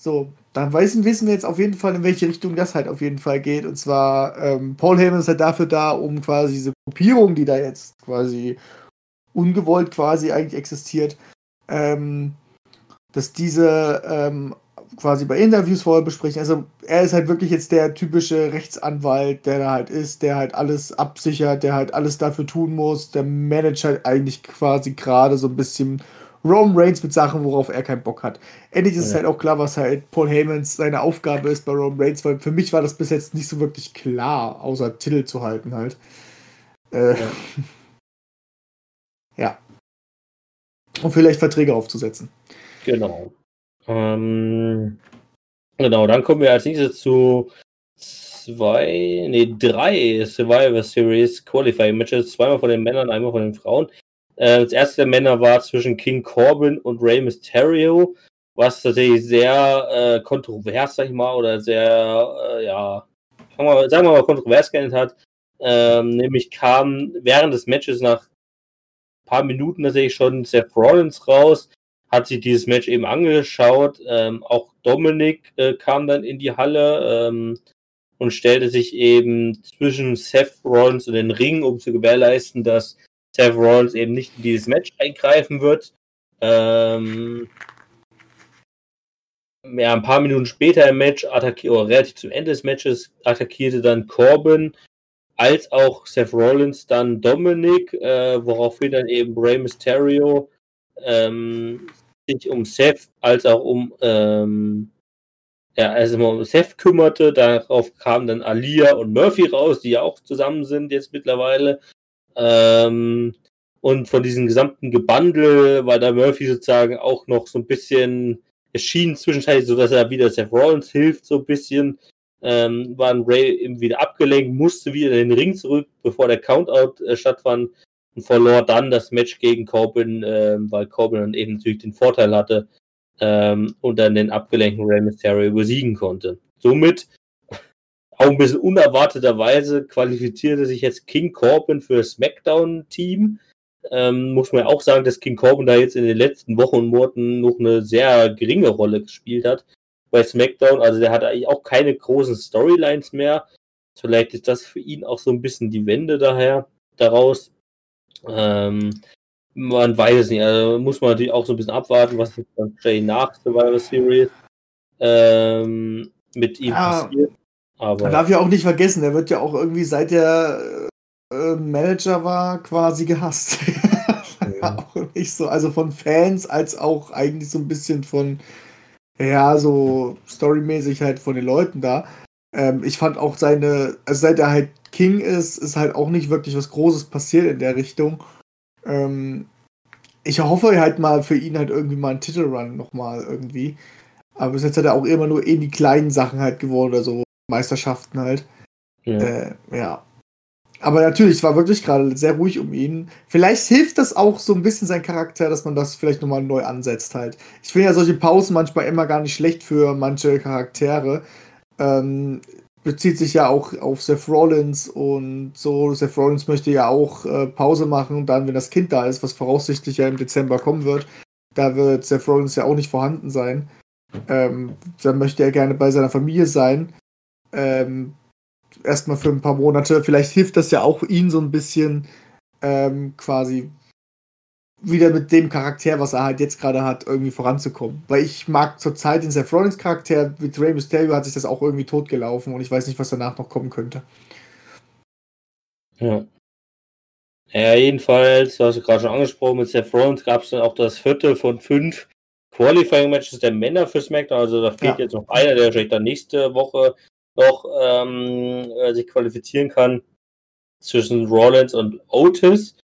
So, dann wissen, wissen wir jetzt auf jeden Fall, in welche Richtung das halt auf jeden Fall geht. Und zwar, ähm, Paul Heyman ist halt dafür da, um quasi diese Gruppierung, die da jetzt quasi ungewollt quasi eigentlich existiert, ähm, dass diese ähm, quasi bei Interviews vorher besprechen. Also er ist halt wirklich jetzt der typische Rechtsanwalt, der da halt ist, der halt alles absichert, der halt alles dafür tun muss. Der managt halt eigentlich quasi gerade so ein bisschen Rome Reigns mit Sachen, worauf er keinen Bock hat. Endlich ist ja. es halt auch klar, was halt Paul Heymans seine Aufgabe ist bei Rome Reigns, weil für mich war das bis jetzt nicht so wirklich klar, außer Titel zu halten halt. Äh, ja. ja. Und vielleicht Verträge aufzusetzen. Genau. Ähm, genau, dann kommen wir als nächstes zu zwei, nee, drei Survivor Series Qualifying Matches, zweimal von den Männern, einmal von den Frauen. Äh, das erste der Männer war zwischen King Corbin und Rey Mysterio, was tatsächlich sehr äh, kontrovers, sag ich mal, oder sehr, äh, ja, sagen wir mal, kontrovers geendet hat. Ähm, nämlich kam während des Matches nach ein paar Minuten tatsächlich schon Seth Rollins raus, hat sich dieses Match eben angeschaut. Ähm, auch Dominik äh, kam dann in die Halle ähm, und stellte sich eben zwischen Seth Rollins und den Ring, um zu gewährleisten, dass Seth Rollins eben nicht in dieses Match eingreifen wird. Ähm, ja, ein paar Minuten später im Match, oder relativ zum Ende des Matches, attackierte dann Corbin als auch Seth Rollins dann Dominik, äh, woraufhin dann eben Rey Mysterio ähm, sich um Seth als auch um ähm, ja, also um Seth kümmerte. Darauf kamen dann Alia und Murphy raus, die ja auch zusammen sind jetzt mittlerweile. Ähm, und von diesem gesamten Gebundel war da Murphy sozusagen auch noch so ein bisschen, es schien zwischenzeitlich so, dass er wieder Seth Rollins hilft, so ein bisschen. Ähm, waren Ray eben wieder abgelenkt, musste wieder in den Ring zurück, bevor der Countout äh, stattfand und verlor dann das Match gegen Corbin, äh, weil Corbin dann eben natürlich den Vorteil hatte ähm, und dann den abgelenkten Rey Mysterio besiegen konnte. Somit auch ein bisschen unerwarteterweise qualifizierte sich jetzt King Corbin für das SmackDown-Team. Ähm, muss man ja auch sagen, dass King Corbin da jetzt in den letzten Wochen und Monaten noch eine sehr geringe Rolle gespielt hat bei SmackDown. Also der hat eigentlich auch keine großen Storylines mehr. Vielleicht ist das für ihn auch so ein bisschen die Wende daher daraus. Ähm, man weiß es nicht. Also muss man natürlich auch so ein bisschen abwarten, was jetzt dann Jay nach Survivor Series ähm, mit ihm ja, passiert. Aber man darf ja auch nicht vergessen, er wird ja auch irgendwie seit der äh, Manager war quasi gehasst. ja. auch nicht so, also von Fans als auch eigentlich so ein bisschen von, ja, so storymäßig halt von den Leuten da. Ähm, ich fand auch seine, also seit er halt King ist, ist halt auch nicht wirklich was Großes passiert in der Richtung. Ähm, ich hoffe halt mal für ihn halt irgendwie mal einen Titelrun nochmal irgendwie. Aber bis jetzt hat er auch immer nur in die kleinen Sachen halt geworden oder so. Meisterschaften halt. Ja. Äh, ja. Aber natürlich, es war wirklich gerade sehr ruhig um ihn. Vielleicht hilft das auch so ein bisschen sein Charakter, dass man das vielleicht nochmal neu ansetzt halt. Ich finde ja solche Pausen manchmal immer gar nicht schlecht für manche Charaktere. Ähm, bezieht sich ja auch auf Seth Rollins und so. Seth Rollins möchte ja auch äh, Pause machen dann, wenn das Kind da ist, was voraussichtlich ja im Dezember kommen wird, da wird Seth Rollins ja auch nicht vorhanden sein. Ähm, dann möchte er gerne bei seiner Familie sein. Ähm, erstmal für ein paar Monate. Vielleicht hilft das ja auch ihn so ein bisschen ähm, quasi wieder mit dem Charakter, was er halt jetzt gerade hat, irgendwie voranzukommen. Weil ich mag zurzeit den Seth Rollins Charakter, mit Rey Mysterio hat sich das auch irgendwie totgelaufen und ich weiß nicht, was danach noch kommen könnte. Ja. Ja, jedenfalls, du hast du gerade schon angesprochen, mit Seth Rollins gab es dann auch das vierte von fünf Qualifying-Matches der Männer für SmackDown. Also da fehlt ja. jetzt noch einer, der wahrscheinlich dann nächste Woche noch ähm, äh, sich qualifizieren kann zwischen Rollins und Otis.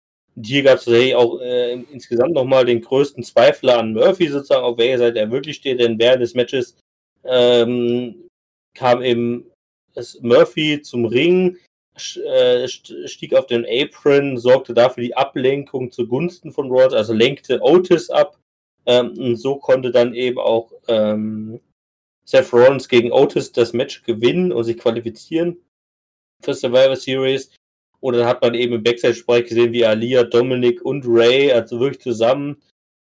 Hier gab es tatsächlich auch äh, insgesamt nochmal den größten Zweifler an Murphy sozusagen, auf welcher Seite er wirklich steht, denn während des Matches ähm, kam eben Murphy zum Ring, äh, stieg auf den Apron, sorgte dafür die Ablenkung zugunsten von Rollins, also lenkte Otis ab. Ähm, und so konnte dann eben auch ähm, Seth Rollins gegen Otis das Match gewinnen und sich qualifizieren für Survivor Series. Und dann hat man eben im Backstage-Bereich gesehen, wie Alia, Dominic und Ray, also wirklich zusammen,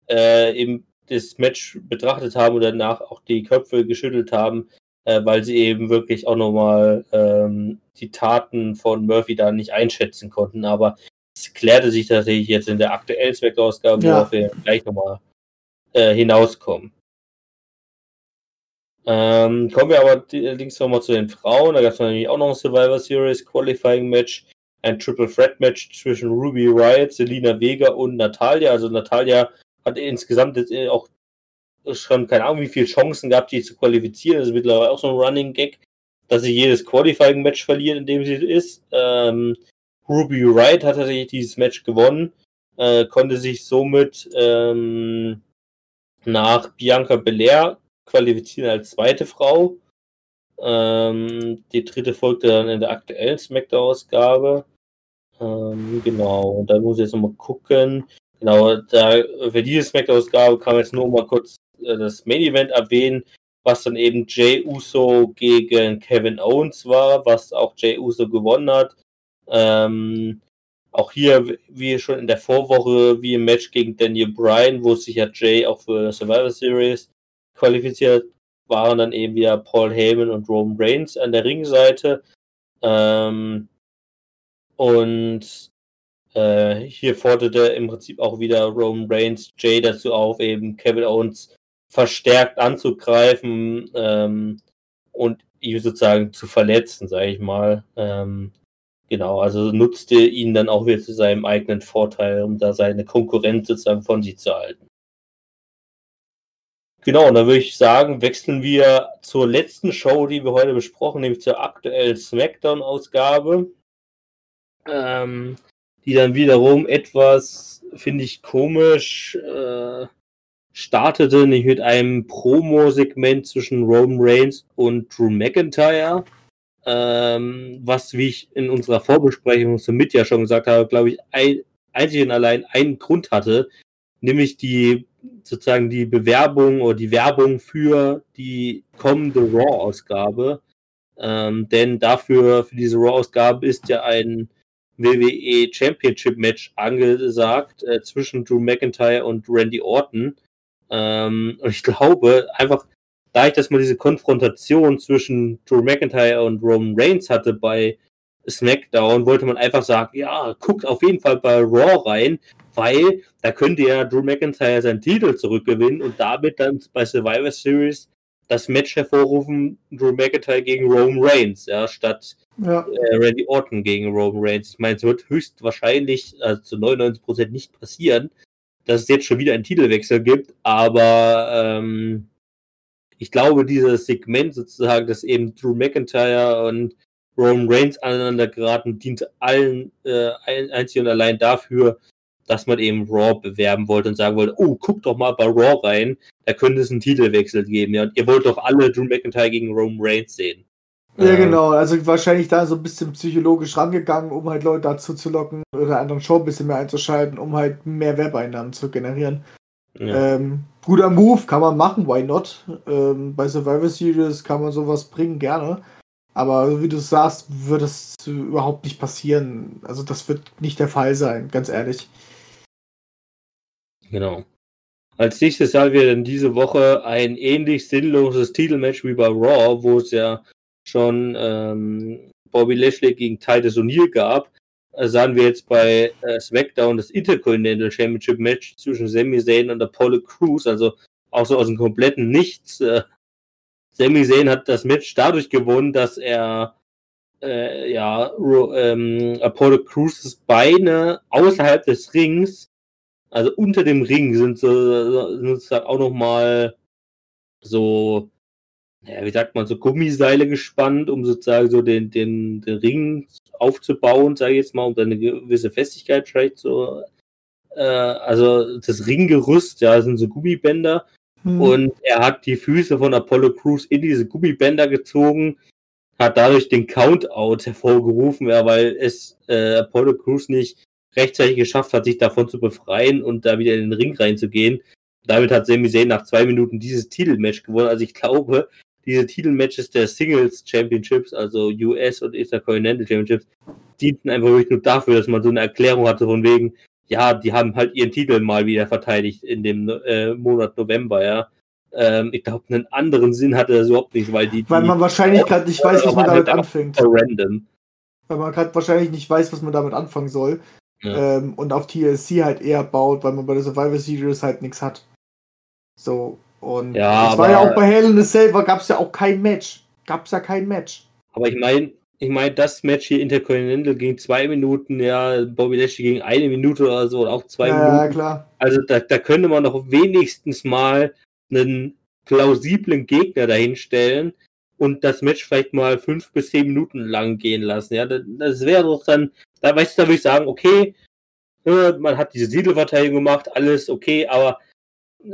äh, eben das Match betrachtet haben und danach auch die Köpfe geschüttelt haben, äh, weil sie eben wirklich auch nochmal ähm, die Taten von Murphy da nicht einschätzen konnten. Aber es klärte sich tatsächlich jetzt in der aktuellen Zweckausgabe, ja. worauf wir gleich nochmal äh, hinauskommen. Ähm, kommen wir aber allerdings nochmal zu den Frauen. Da gab es nämlich auch noch ein Survivor Series Qualifying Match, ein Triple Threat Match zwischen Ruby Riot, Selina Vega und Natalia. Also Natalia hat insgesamt jetzt äh, auch schon keine Ahnung, wie viele Chancen gehabt, die zu qualifizieren. Das ist mittlerweile auch so ein Running Gag, dass sie jedes Qualifying Match verliert, in dem sie ist. Ähm, Ruby Riot hat tatsächlich dieses Match gewonnen, äh, konnte sich somit ähm, nach Bianca Belair qualifizieren als zweite Frau. Ähm, die dritte folgte dann in der aktuellen Smackdown-Ausgabe. Ähm, genau, und da muss ich jetzt nochmal gucken. Genau, da, für diese Smackdown-Ausgabe kann man jetzt nur mal kurz äh, das Main-Event erwähnen, was dann eben Jay Uso gegen Kevin Owens war, was auch Jay Uso gewonnen hat. Ähm, auch hier, wie schon in der Vorwoche, wie im Match gegen Daniel Bryan, wo sich ja Jay auch für Survivor Series qualifiziert waren dann eben wieder Paul Heyman und Roman Reigns an der Ringseite. Ähm, und äh, hier forderte im Prinzip auch wieder Roman Reigns Jay dazu auf, eben Kevin Owens verstärkt anzugreifen ähm, und ihn sozusagen zu verletzen, sage ich mal. Ähm, genau, also nutzte ihn dann auch wieder zu seinem eigenen Vorteil, um da seine Konkurrenz sozusagen von sich zu halten. Genau, und dann würde ich sagen, wechseln wir zur letzten Show, die wir heute besprochen, nämlich zur aktuellen SmackDown-Ausgabe. Ähm, die dann wiederum etwas, finde ich, komisch äh, startete, nicht mit einem Promo-Segment zwischen Roman Reigns und Drew McIntyre. Ähm, was, wie ich in unserer Vorbesprechung zum Mit ja schon gesagt habe, glaube ich, ein, einzig und allein einen Grund hatte, nämlich die sozusagen die Bewerbung oder die Werbung für die kommende Raw-Ausgabe. Ähm, denn dafür, für diese Raw-Ausgabe ist ja ein WWE Championship Match angesagt äh, zwischen Drew McIntyre und Randy Orton. Ähm, und ich glaube, einfach, da ich das mal diese Konfrontation zwischen Drew McIntyre und Roman Reigns hatte bei SmackDown, wollte man einfach sagen, ja, guckt auf jeden Fall bei Raw rein, weil da könnte ja Drew McIntyre seinen Titel zurückgewinnen und damit dann bei Survivor Series das Match hervorrufen, Drew McIntyre gegen Roman Reigns, ja, statt ja. Äh, Randy Orton gegen Roman Reigns. Ich meine, es wird höchstwahrscheinlich, also zu 99% nicht passieren, dass es jetzt schon wieder einen Titelwechsel gibt, aber ähm, ich glaube, dieses Segment sozusagen, dass eben Drew McIntyre und Roman Reigns aneinander geraten, dient allen äh, einzig und allein dafür, dass man eben Raw bewerben wollte und sagen wollte, oh, guck doch mal bei Raw rein, da könnte es einen Titelwechsel geben. Ja, und ihr wollt doch alle Drew McIntyre gegen Roman Reigns sehen. Ja, Ähm, genau. Also wahrscheinlich da so ein bisschen psychologisch rangegangen, um halt Leute dazu zu locken oder anderen Show ein bisschen mehr einzuschalten, um halt mehr Werbeeinnahmen zu generieren. Ja. Ähm, guter Move, kann man machen, why not? Ähm, bei Survivor Series kann man sowas bringen, gerne. Aber wie du sagst, wird das überhaupt nicht passieren. Also das wird nicht der Fall sein, ganz ehrlich. Genau. Als nächstes haben wir dann diese Woche ein ähnlich sinnloses Titelmatch wie bei Raw, wo es ja schon ähm, Bobby Lashley gegen Titus O'Neil gab. Äh, sahen wir jetzt bei äh, SmackDown das Intercontinental Championship Match zwischen Sami Zayn und Apollo Crews, also auch so aus dem kompletten Nichts. Äh, Sami Zayn hat das Match dadurch gewonnen, dass er äh, ja ähm, Apollo Crews Beine außerhalb des Rings also unter dem Ring sind so sind sozusagen auch nochmal so, ja, wie sagt man, so Gummiseile gespannt, um sozusagen so den, den, den Ring aufzubauen, sage ich jetzt mal, um dann eine gewisse Festigkeit vielleicht so. Äh, also das Ringgerüst, ja, sind so Gummibänder. Hm. Und er hat die Füße von Apollo Crews in diese Gummibänder gezogen, hat dadurch den Countout hervorgerufen, ja, weil es äh, Apollo Crews nicht rechtzeitig geschafft hat, sich davon zu befreien und da wieder in den Ring reinzugehen. Damit hat Sami Zayn nach zwei Minuten dieses Titelmatch gewonnen. Also ich glaube, diese Titelmatches der Singles Championships, also US und Intercontinental Championships, dienten einfach wirklich nur dafür, dass man so eine Erklärung hatte von wegen, ja, die haben halt ihren Titel mal wieder verteidigt in dem äh, Monat November, ja. Ähm, ich glaube, einen anderen Sinn hatte das überhaupt nicht, weil die. Weil die man wahrscheinlich gerade nicht weiß, was man damit anfängt. random. Weil man gerade wahrscheinlich nicht weiß, was man damit anfangen soll. Ja. Ähm, und auf TLC halt eher baut, weil man bei der Survivor Series halt nichts hat. So, und Ja, es war ja auch bei Hell in a Cell, gab es ja auch kein Match. Gab es ja kein Match. Aber ich meine, ich meine, das Match hier Intercontinental ging zwei Minuten, ja, Bobby Lashley ging eine Minute oder so, oder auch zwei ja, ja, Minuten. klar. Also da, da könnte man doch wenigstens mal einen plausiblen Gegner dahinstellen und das Match vielleicht mal fünf bis zehn Minuten lang gehen lassen. Ja, das, das wäre doch dann, da weißt du, da würde ich sagen, okay, äh, man hat diese Titelverteidigung gemacht, alles okay, aber äh,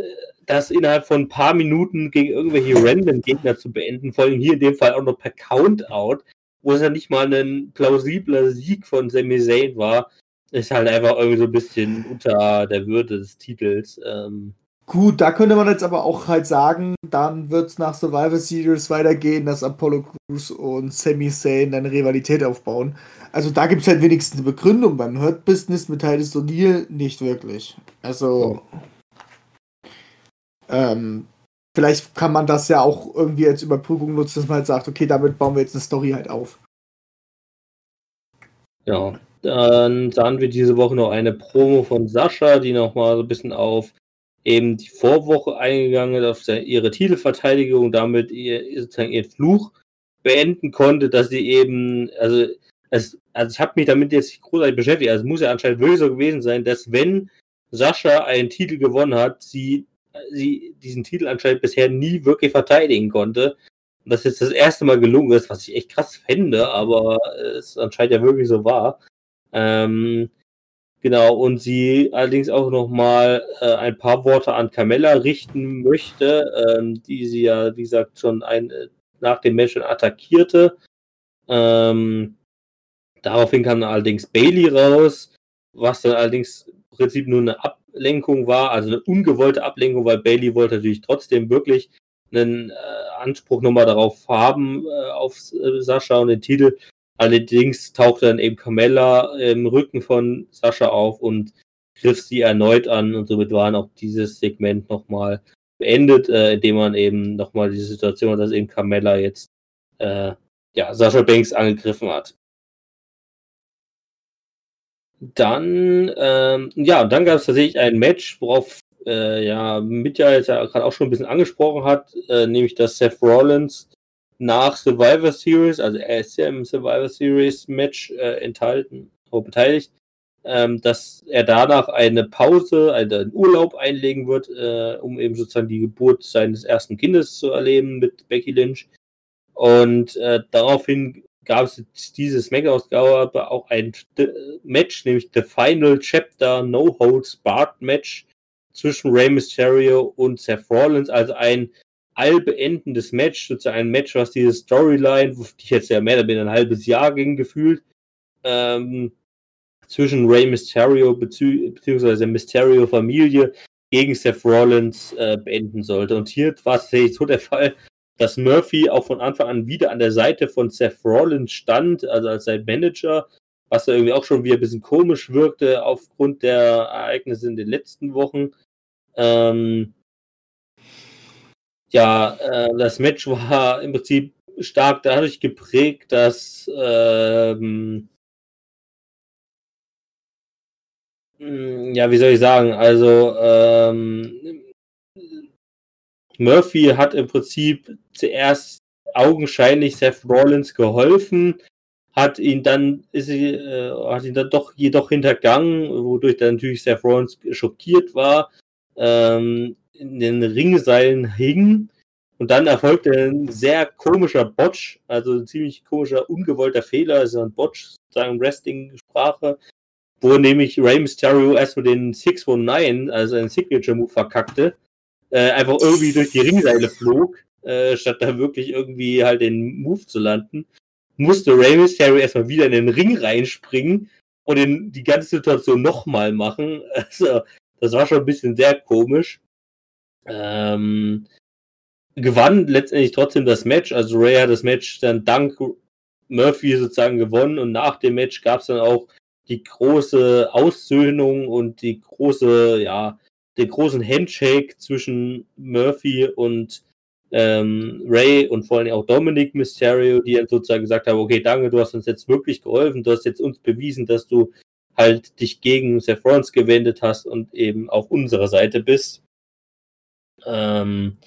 das innerhalb von ein paar Minuten gegen irgendwelche random Gegner zu beenden, vor allem hier in dem Fall auch noch per Countout, wo es ja nicht mal ein plausibler Sieg von Sami Zayn war, ist halt einfach irgendwie so ein bisschen unter der Würde des Titels. Ähm, Gut, da könnte man jetzt aber auch halt sagen, dann wird es nach Survivor Series weitergehen, dass Apollo Crews und Sami Zayn eine Rivalität aufbauen. Also da gibt es halt wenigstens eine Begründung. Beim Hurt Business mit Titus O'Neill nicht wirklich. Also ähm, vielleicht kann man das ja auch irgendwie als Überprüfung nutzen, dass man halt sagt, okay, damit bauen wir jetzt eine Story halt auf. ja, dann sahen wir diese Woche noch eine Promo von Sascha, die nochmal so ein bisschen auf eben die Vorwoche eingegangen ist, auf ihre Titelverteidigung, damit ihr sozusagen ihren Fluch beenden konnte, dass sie eben, also es, also ich habe mich damit jetzt nicht großartig beschäftigt, also es muss ja anscheinend wirklich so gewesen sein, dass wenn Sascha einen Titel gewonnen hat, sie, sie diesen Titel anscheinend bisher nie wirklich verteidigen konnte. Und das jetzt das erste Mal gelungen ist, was ich echt krass fände, aber es anscheinend ja wirklich so war. Ähm, genau, und sie allerdings auch nochmal äh, ein paar Worte an Carmella richten möchte, ähm, die sie ja, wie gesagt, schon ein, äh, nach dem Match attackierte. Ähm, daraufhin kam allerdings Bailey raus, was dann allerdings im Prinzip nur eine Ablenkung war, also eine ungewollte Ablenkung, weil Bailey wollte natürlich trotzdem wirklich einen äh, Anspruch nochmal darauf haben, äh, auf äh, Sascha und den Titel. Allerdings tauchte dann eben Carmella im Rücken von Sascha auf und griff sie erneut an und somit war dann auch dieses Segment nochmal beendet, äh, indem man eben nochmal die Situation dass eben Carmella jetzt äh, ja, Sascha Banks angegriffen hat. Dann, ähm, ja, dann gab es tatsächlich ein Match, worauf äh, ja Mitya jetzt ja gerade auch schon ein bisschen angesprochen hat, äh, nämlich dass Seth Rollins nach Survivor Series, also er ist ja im Survivor Series Match äh, enthalten, beteiligt, ähm, dass er danach eine Pause, also einen Urlaub einlegen wird, äh, um eben sozusagen die Geburt seines ersten Kindes zu erleben mit Becky Lynch. Und äh, daraufhin gab es jetzt diese Smack-Ausgabe aber auch ein Match, nämlich The Final Chapter No Holds Barred Match zwischen Rey Mysterio und Seth Rollins, also ein allbeendendes Match, sozusagen ein Match, was diese Storyline, die jetzt ja mehr oder weniger ein halbes Jahr ging, gefühlt, ähm, zwischen Rey Mysterio bezü beziehungsweise Mysterio-Familie gegen Seth Rollins äh, beenden sollte. Und hier war es tatsächlich so der Fall, dass Murphy auch von Anfang an wieder an der Seite von Seth Rollins stand, also als sein Manager, was da irgendwie auch schon wieder ein bisschen komisch wirkte aufgrund der Ereignisse in den letzten Wochen. Ähm, ja, äh, das Match war im Prinzip stark dadurch geprägt, dass ähm, hm, ja, wie soll ich sagen, also ähm, Murphy hat im Prinzip zuerst augenscheinlich Seth Rollins geholfen, hat ihn dann, ist, äh, hat ihn dann doch jedoch hintergangen, wodurch dann natürlich Seth Rollins schockiert war, ähm, in den Ringseilen hing. Und dann erfolgte ein sehr komischer Botch, also ein ziemlich komischer, ungewollter Fehler, also ein Botch, sozusagen Wrestling-Sprache, wo nämlich Rey Mysterio erstmal den 619, also einen Signature-Move verkackte äh, einfach irgendwie durch die Ringseile flog, äh, statt da wirklich irgendwie halt den Move zu landen, musste Rey Mysterio erstmal wieder in den Ring reinspringen und in die ganze Situation nochmal machen. Also, das war schon ein bisschen sehr komisch. Ähm, gewann letztendlich trotzdem das Match. Also Ray hat das Match dann dank Murphy sozusagen gewonnen und nach dem Match gab es dann auch die große Aussöhnung und die große, ja, den großen Handshake zwischen Murphy und ähm, Ray und vor allem auch Dominic Mysterio, die dann sozusagen gesagt haben, okay, danke, du hast uns jetzt wirklich geholfen, du hast jetzt uns bewiesen, dass du halt dich gegen Seth Rollins gewendet hast und eben auf unserer Seite bist. Ähm,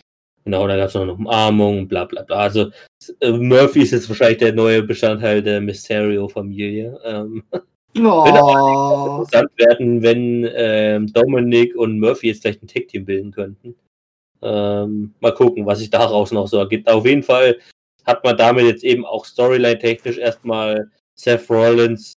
genau, da gab es noch eine Umarmung, bla bla bla. Also äh, Murphy ist jetzt wahrscheinlich der neue Bestandteil der Mysterio-Familie. Ähm, Oh. Wird aber interessant werden, wenn ähm, Dominik und Murphy jetzt gleich ein Tag-Team bilden könnten. Ähm, mal gucken, was sich daraus noch so ergibt. Auf jeden Fall hat man damit jetzt eben auch Storyline-technisch erstmal Seth Rollins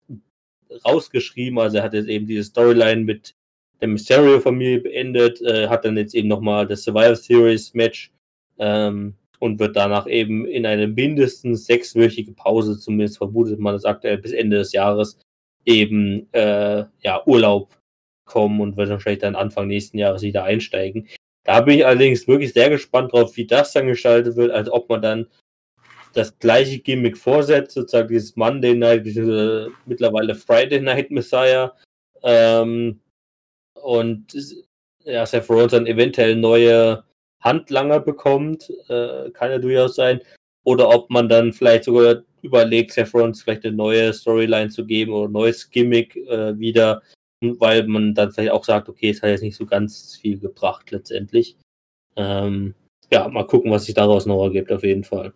rausgeschrieben. Also er hat jetzt eben diese Storyline mit der Mysterio-Familie beendet, äh, hat dann jetzt eben nochmal das Survivor Series-Match ähm, und wird danach eben in eine mindestens sechswöchige Pause, zumindest vermutet man das aktuell bis Ende des Jahres, eben äh, ja, Urlaub kommen und wird wahrscheinlich dann Anfang nächsten Jahres wieder einsteigen. Da bin ich allerdings wirklich sehr gespannt drauf, wie das dann gestaltet wird, als ob man dann das gleiche Gimmick vorsetzt, sozusagen dieses Monday Night, diese mittlerweile Friday Night Messiah. Ähm, und ja, Seth Rollins dann eventuell neue Handlanger bekommt, äh, kann ja durchaus sein. Oder ob man dann vielleicht sogar überlegt, Seth Rollins vielleicht eine neue Storyline zu geben oder ein neues Gimmick äh, wieder, weil man dann vielleicht auch sagt, okay, es hat jetzt nicht so ganz viel gebracht letztendlich. Ähm, ja, mal gucken, was sich daraus noch ergibt, auf jeden Fall.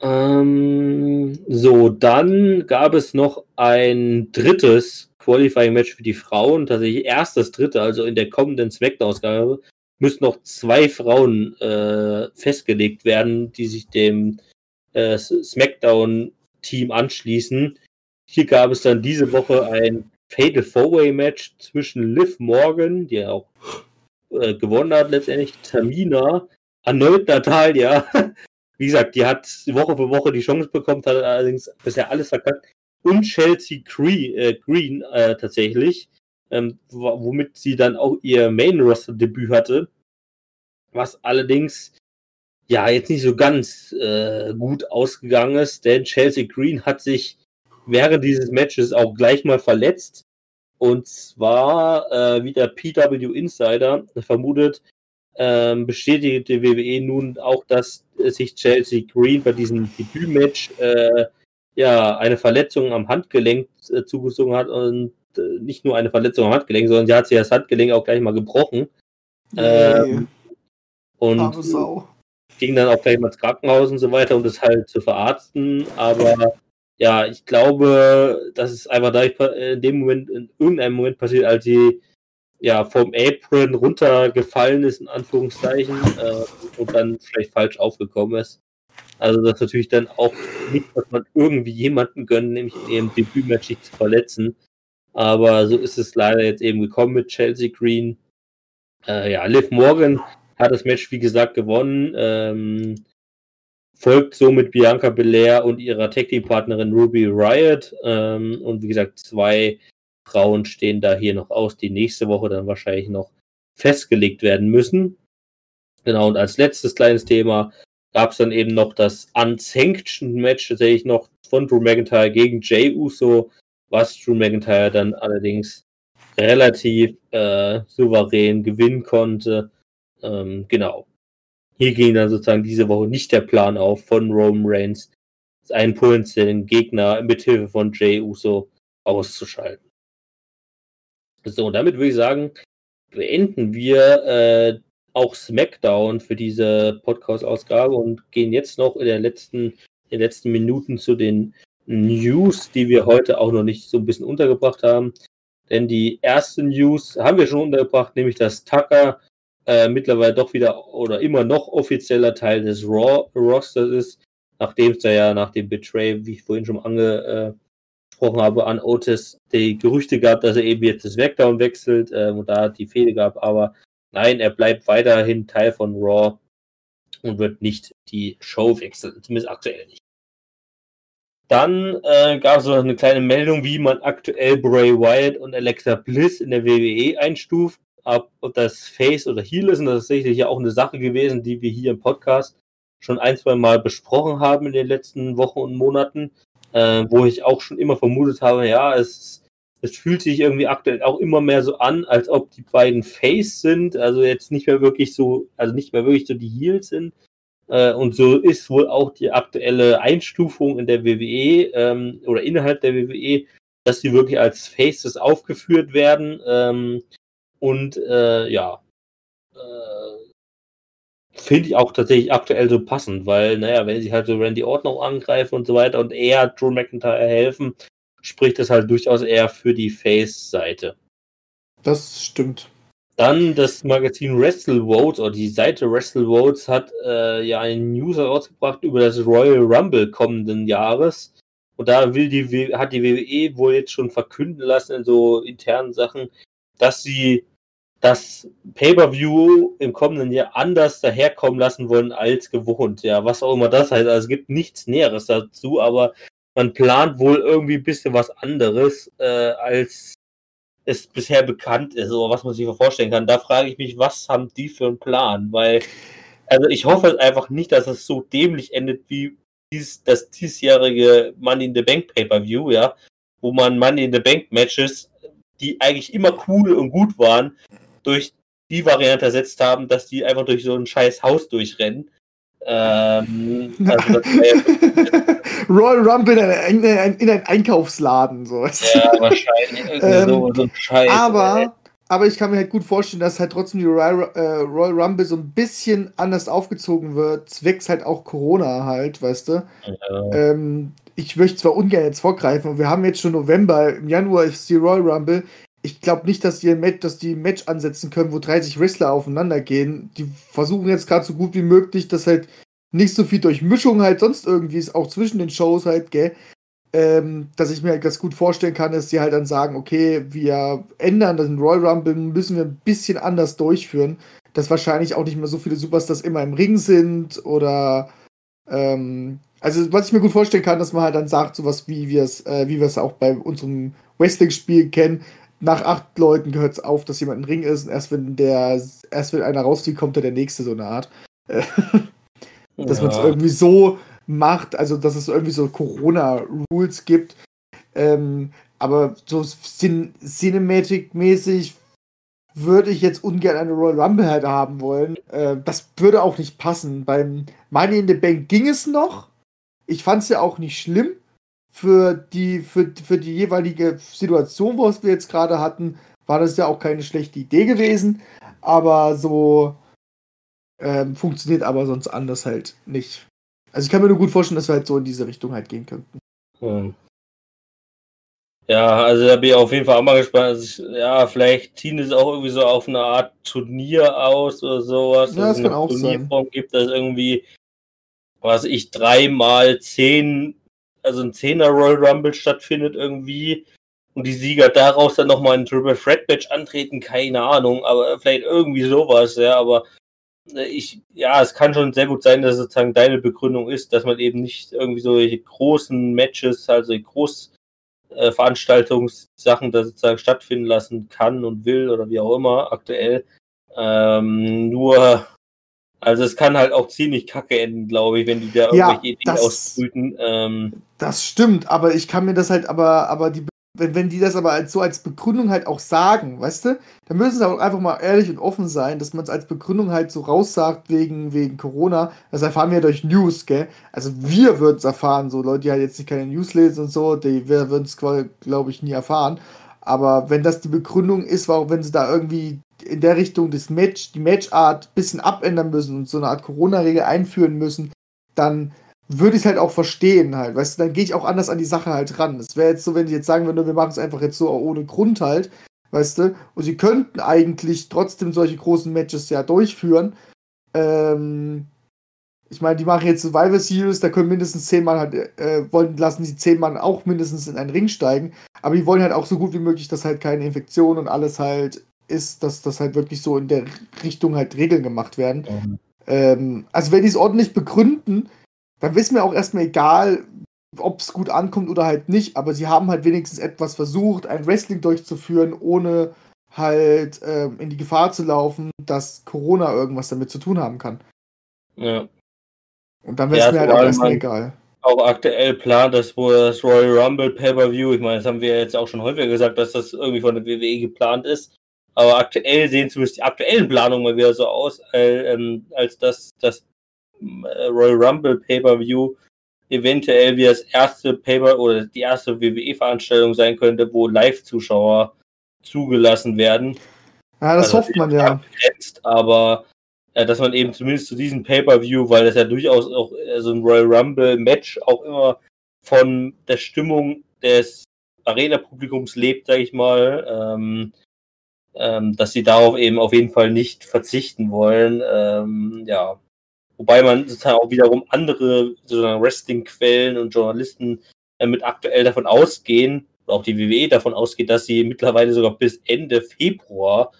Ähm, so, dann gab es noch ein drittes Qualifying-Match für die Frauen, tatsächlich erst das dritte, also in der kommenden Smackdown-Ausgabe müssen noch zwei Frauen äh, festgelegt werden, die sich dem äh, SmackDown-Team anschließen. Hier gab es dann diese Woche ein Fatal Four-Way-Match zwischen Liv Morgan, die auch äh, gewonnen hat letztendlich, Tamina, erneut Natalia. Wie gesagt, die hat Woche für Woche die Chance bekommen, hat allerdings bisher alles verkackt. Und Chelsea Green, äh, Green äh, tatsächlich, ähm, womit sie dann auch ihr Main-Roster-Debüt hatte was allerdings ja jetzt nicht so ganz äh, gut ausgegangen ist, denn Chelsea Green hat sich während dieses Matches auch gleich mal verletzt. Und zwar, äh, wie der PW Insider vermutet, ähm, bestätigte WWE nun auch, dass sich Chelsea Green bei diesem Debütmatch äh, ja eine Verletzung am Handgelenk äh, zugezogen hat und nicht nur eine Verletzung am Handgelenk, sondern sie hat sich das Handgelenk auch gleich mal gebrochen. Ähm, und ging dann auch gleich mal ins Krankenhaus und so weiter, um das halt zu verarzten. Aber ja, ich glaube, dass es einfach da in dem Moment, in irgendeinem Moment passiert, als sie ja vom Apron runtergefallen ist, in Anführungszeichen, äh, und dann vielleicht falsch aufgekommen ist. Also das ist natürlich dann auch nicht, dass man irgendwie jemanden gönnt, nämlich in ihrem Debütmatch sich zu verletzen. Aber so ist es leider jetzt eben gekommen mit Chelsea Green. Äh, ja, Liv Morgan hat das Match, wie gesagt, gewonnen. Ähm, folgt somit Bianca Belair und ihrer Tag Team Partnerin Ruby Riot. Ähm, und wie gesagt, zwei Frauen stehen da hier noch aus, die nächste Woche dann wahrscheinlich noch festgelegt werden müssen. Genau, und als letztes kleines Thema gab es dann eben noch das Unsanctioned Match, tatsächlich noch von Drew McIntyre gegen Jay Uso, was Drew McIntyre dann allerdings relativ äh, souverän gewinnen konnte. Ähm, genau. Hier ging dann sozusagen diese Woche nicht der Plan auf von Roman Reigns, einen potenziellen Gegner mithilfe von Jay Uso auszuschalten. So, damit würde ich sagen, beenden wir äh, auch SmackDown für diese Podcast-Ausgabe und gehen jetzt noch in, letzten, in den letzten Minuten zu den News, die wir heute auch noch nicht so ein bisschen untergebracht haben. Denn die erste News haben wir schon untergebracht, nämlich dass Tucker äh, mittlerweile doch wieder oder immer noch offizieller Teil des Raw-Rosters ist, nachdem es da ja nach dem Betray, wie ich vorhin schon angesprochen habe, an Otis die Gerüchte gab, dass er eben jetzt das Smackdown wechselt äh, und da die Fehde gab, aber nein, er bleibt weiterhin Teil von Raw und wird nicht die Show wechseln, zumindest aktuell nicht. Dann äh, gab es noch eine kleine Meldung, wie man aktuell Bray Wyatt und Alexa Bliss in der WWE einstuft ob, das Face oder Heal ist. Und das ist sicherlich ja auch eine Sache gewesen, die wir hier im Podcast schon ein, zwei Mal besprochen haben in den letzten Wochen und Monaten, äh, wo ich auch schon immer vermutet habe, ja, es, es fühlt sich irgendwie aktuell auch immer mehr so an, als ob die beiden Face sind, also jetzt nicht mehr wirklich so, also nicht mehr wirklich so die Heels sind. Äh, und so ist wohl auch die aktuelle Einstufung in der WWE ähm, oder innerhalb der WWE, dass sie wirklich als Faces aufgeführt werden. Ähm, und äh, ja, äh, finde ich auch tatsächlich aktuell so passend, weil, naja, wenn sie halt so Randy Orton auch angreifen und so weiter und eher Drew McIntyre helfen, spricht das halt durchaus eher für die Face-Seite. Das stimmt. Dann das Magazin Wrestle Votes oder die Seite Wrestle Votes hat äh, ja einen News herausgebracht über das Royal Rumble kommenden Jahres. Und da will die, hat die WWE wohl jetzt schon verkünden lassen in so internen Sachen, dass sie das Pay-per-View im kommenden Jahr anders daherkommen lassen wollen als gewohnt. Ja, was auch immer das heißt. Also es gibt nichts Näheres dazu, aber man plant wohl irgendwie ein bisschen was anderes, äh, als es bisher bekannt ist oder was man sich vorstellen kann. Da frage ich mich, was haben die für einen Plan? Weil, also ich hoffe einfach nicht, dass es so dämlich endet wie dies, das diesjährige Money in the Bank Pay-per-View, ja, wo man Money in the Bank Matches, die eigentlich immer cool und gut waren, durch die Variante ersetzt haben, dass die einfach durch so ein scheiß Haus durchrennen. Ähm, also Royal Rumble in, ein, in einen Einkaufsladen. So. Ja, wahrscheinlich. ähm, so, so ein Scheiß. Aber, aber ich kann mir halt gut vorstellen, dass halt trotzdem die Royal, äh, Royal Rumble so ein bisschen anders aufgezogen wird. Zwecks halt auch Corona halt, weißt du. Ja. Ähm, ich möchte zwar ungern jetzt vorgreifen, wir haben jetzt schon November, im Januar ist die Royal Rumble ich glaube nicht, dass die, ein Match, dass die ein Match ansetzen können, wo 30 Wrestler aufeinander gehen. Die versuchen jetzt gerade so gut wie möglich, dass halt nicht so viel Durchmischung halt sonst irgendwie ist, auch zwischen den Shows halt, gell. Ähm, dass ich mir halt ganz gut vorstellen kann, dass die halt dann sagen, okay, wir ändern den Royal Rumble, müssen wir ein bisschen anders durchführen, dass wahrscheinlich auch nicht mehr so viele Superstars immer im Ring sind oder ähm, also was ich mir gut vorstellen kann, dass man halt dann sagt, sowas wie wir es, äh, wie wir es auch bei unserem Wrestling-Spiel kennen, nach acht Leuten gehört es auf, dass jemand ein Ring ist und erst wenn der, erst wenn einer rausfliegt, kommt der nächste, so eine Art. dass ja. man es irgendwie so macht, also dass es irgendwie so Corona-Rules gibt. Ähm, aber so Cin Cinematic-mäßig würde ich jetzt ungern eine Royal Rumble halt haben wollen. Äh, das würde auch nicht passen. Beim Money in the Bank ging es noch. Ich fand es ja auch nicht schlimm für die, für, für die jeweilige Situation, was wir jetzt gerade hatten, war das ja auch keine schlechte Idee gewesen. Aber so ähm, funktioniert aber sonst anders halt nicht. Also ich kann mir nur gut vorstellen, dass wir halt so in diese Richtung halt gehen könnten. Hm. Ja, also da bin ich auf jeden Fall auch mal gespannt. Also ich, ja, vielleicht ziehen es auch irgendwie so auf eine Art Turnier aus oder sowas. Ja, das kann auch Turnierform sein. gibt, das irgendwie, was ich, dreimal zehn also ein 10er Royal Rumble stattfindet irgendwie und die Sieger daraus dann nochmal ein Triple Threat Match antreten, keine Ahnung, aber vielleicht irgendwie sowas, ja, aber äh, ich, ja, es kann schon sehr gut sein, dass sozusagen deine Begründung ist, dass man eben nicht irgendwie solche großen Matches, also Großveranstaltungssachen äh, da sozusagen stattfinden lassen kann und will oder wie auch immer aktuell. Ähm, nur, also es kann halt auch ziemlich kacke enden, glaube ich, wenn die da Ja, irgendwelche Ideen das- ausbrüten. Ähm, Das stimmt, aber ich kann mir das halt, aber, aber die, wenn, wenn die das aber als, so als Begründung halt auch sagen, weißt du, dann müssen sie auch einfach mal ehrlich und offen sein, dass man es als Begründung halt so raussagt wegen, wegen Corona. Das erfahren wir ja durch News, gell? Also wir würden es erfahren, so Leute, die halt jetzt nicht keine News lesen und so, die würden es, glaube ich, nie erfahren. Aber wenn das die Begründung ist, warum, wenn sie da irgendwie in der Richtung das Match, die Matchart ein bisschen abändern müssen und so eine Art Corona-Regel einführen müssen, dann würde ich es halt auch verstehen halt, weißt du, dann gehe ich auch anders an die Sache halt ran. Es wäre jetzt so, wenn die jetzt sagen würden, wir machen es einfach jetzt so ohne Grund halt, weißt du, und sie könnten eigentlich trotzdem solche großen Matches ja durchführen. Ähm, ich meine, die machen jetzt Survivor Series, da können mindestens zehn Mann halt, äh, wollen, lassen die zehn Mann auch mindestens in einen Ring steigen, aber die wollen halt auch so gut wie möglich, dass halt keine Infektion und alles halt ist, dass das halt wirklich so in der Richtung halt Regeln gemacht werden. Ähm, also wenn die es ordentlich begründen, dann ist mir auch erstmal egal, ob es gut ankommt oder halt nicht, aber sie haben halt wenigstens etwas versucht, ein Wrestling durchzuführen, ohne halt ähm, in die Gefahr zu laufen, dass Corona irgendwas damit zu tun haben kann. ja. Und dann wäre es Ja, mir halt auch erstmal man- egal. auch aktuell plant, dass wohl das Royal Rumble Pay-Per-View, ich meine, das haben wir jetzt auch schon häufiger gesagt, dass das irgendwie von der WWE geplant ist. Aber aktuell sehen zumindest die aktuellen Planungen mal wieder so aus, äh, ähm, als dass das äh, Royal Rumble Pay-Per-View eventuell wie das erste Paper oder die erste WWE-Veranstaltung sein könnte, wo Live-Zuschauer zugelassen werden. Ja, das Also hofft man ja. begrenzt, aber äh, dass man eben zumindest zu diesem Pay-Per-View, weil das ja durchaus auch äh, so ein Royal Rumble-Match auch immer von der Stimmung des Arena-Publikums lebt, sage ich mal, ähm, ähm, dass sie darauf eben auf jeden Fall nicht verzichten wollen. Ähm, ja. Wobei man sozusagen auch wiederum andere sozusagen Wrestling-Quellen und Journalisten äh, mit aktuell davon ausgehen, oder auch die WWE davon ausgeht, dass sie mittlerweile sogar bis Ende Februar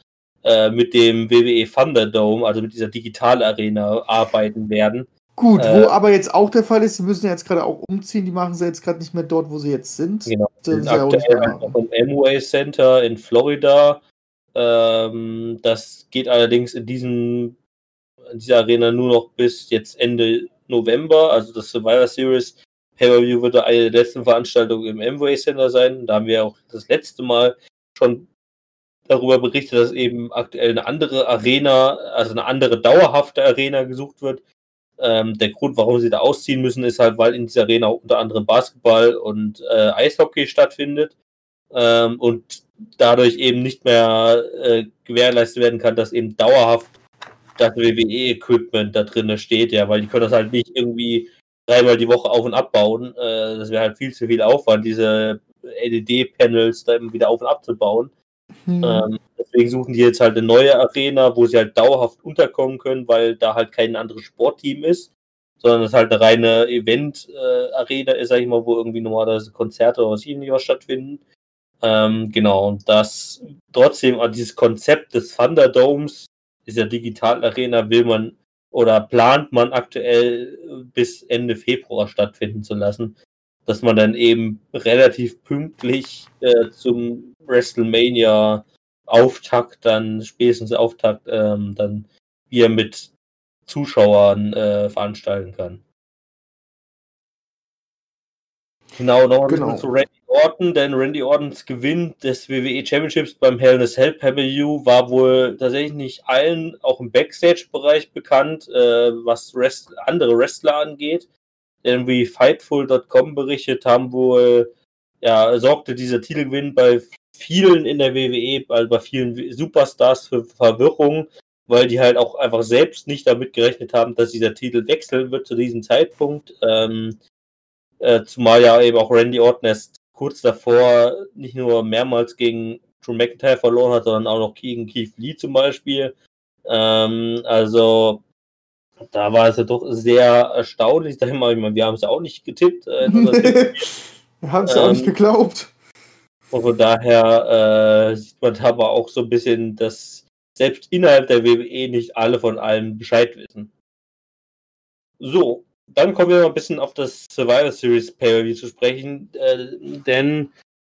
äh, mit dem WWE Thunderdome, also mit dieser Digital-Arena, arbeiten werden. Gut, Äh, wo aber jetzt auch der Fall ist, sie müssen ja jetzt gerade auch umziehen, die machen sie jetzt gerade nicht mehr dort, wo sie jetzt sind. Genau. Sind auch aktuell noch im Amway Center in Florida. Ähm, das geht allerdings in diesem in dieser Arena nur noch bis jetzt Ende November. Also das Survivor Series Pay-Per-View wird eine der letzten Veranstaltungen im Amway Center sein. Da haben wir auch das letzte Mal schon darüber berichtet, dass eben aktuell eine andere Arena, also eine andere dauerhafte Arena gesucht wird. Ähm, der Grund, warum sie da ausziehen müssen, ist halt, weil in dieser Arena unter anderem Basketball und äh, Eishockey stattfindet ähm, und dadurch eben nicht mehr äh, gewährleistet werden kann, dass eben dauerhaft das WWE-Equipment da drin steht, ja, weil die können das halt nicht irgendwie dreimal die Woche auf und abbauen. Äh, das wäre halt viel zu viel Aufwand, diese LED-Panels da eben wieder auf und abzubauen. Hm. Ähm, deswegen suchen die jetzt halt eine neue Arena, wo sie halt dauerhaft unterkommen können, weil da halt kein anderes Sportteam ist, sondern es halt eine reine Event-Arena ist, sag ich mal, wo irgendwie normalerweise Konzerte oder was ähnliches stattfinden. Ähm, genau, und das trotzdem, also dieses Konzept des Thunderdomes, dieser Digital-Arena, will man oder plant man aktuell äh, bis Ende Februar stattfinden zu lassen, dass man dann eben relativ pünktlich äh, zum WrestleMania Auftakt, dann spätestens Auftakt, ähm, dann hier mit Zuschauern äh, veranstalten kann. Genau, noch genau. zu Randy Orton, denn Randy Ortons Gewinn des WWE Championships beim Hell in a Cell Pay-Per-View war wohl tatsächlich nicht allen, auch im Backstage-Bereich bekannt, äh, was Rest andere Wrestler angeht. Denn wie Fightful.com berichtet haben wohl, ja, sorgte dieser Titelgewinn bei vielen in der WWE, also bei vielen Superstars für Verwirrung, weil die halt auch einfach selbst nicht damit gerechnet haben, dass dieser Titel wechseln wird zu diesem Zeitpunkt. Ähm, äh, zumal ja eben auch Randy Orton erst kurz davor nicht nur mehrmals gegen Drew McIntyre verloren hat, sondern auch noch gegen Keith Lee zum Beispiel. Ähm, also da war es ja doch sehr erstaunlich. Sag ich mal, meine, wir haben es ja auch nicht getippt. Äh. Wir haben es ja auch nicht ähm, geglaubt. Und von daher äh, sieht man da aber auch so ein bisschen, dass selbst innerhalb der WWE nicht alle von allen Bescheid wissen. So, dann kommen wir mal ein bisschen auf das Survivor Series Pay-Per-View zu sprechen, äh, denn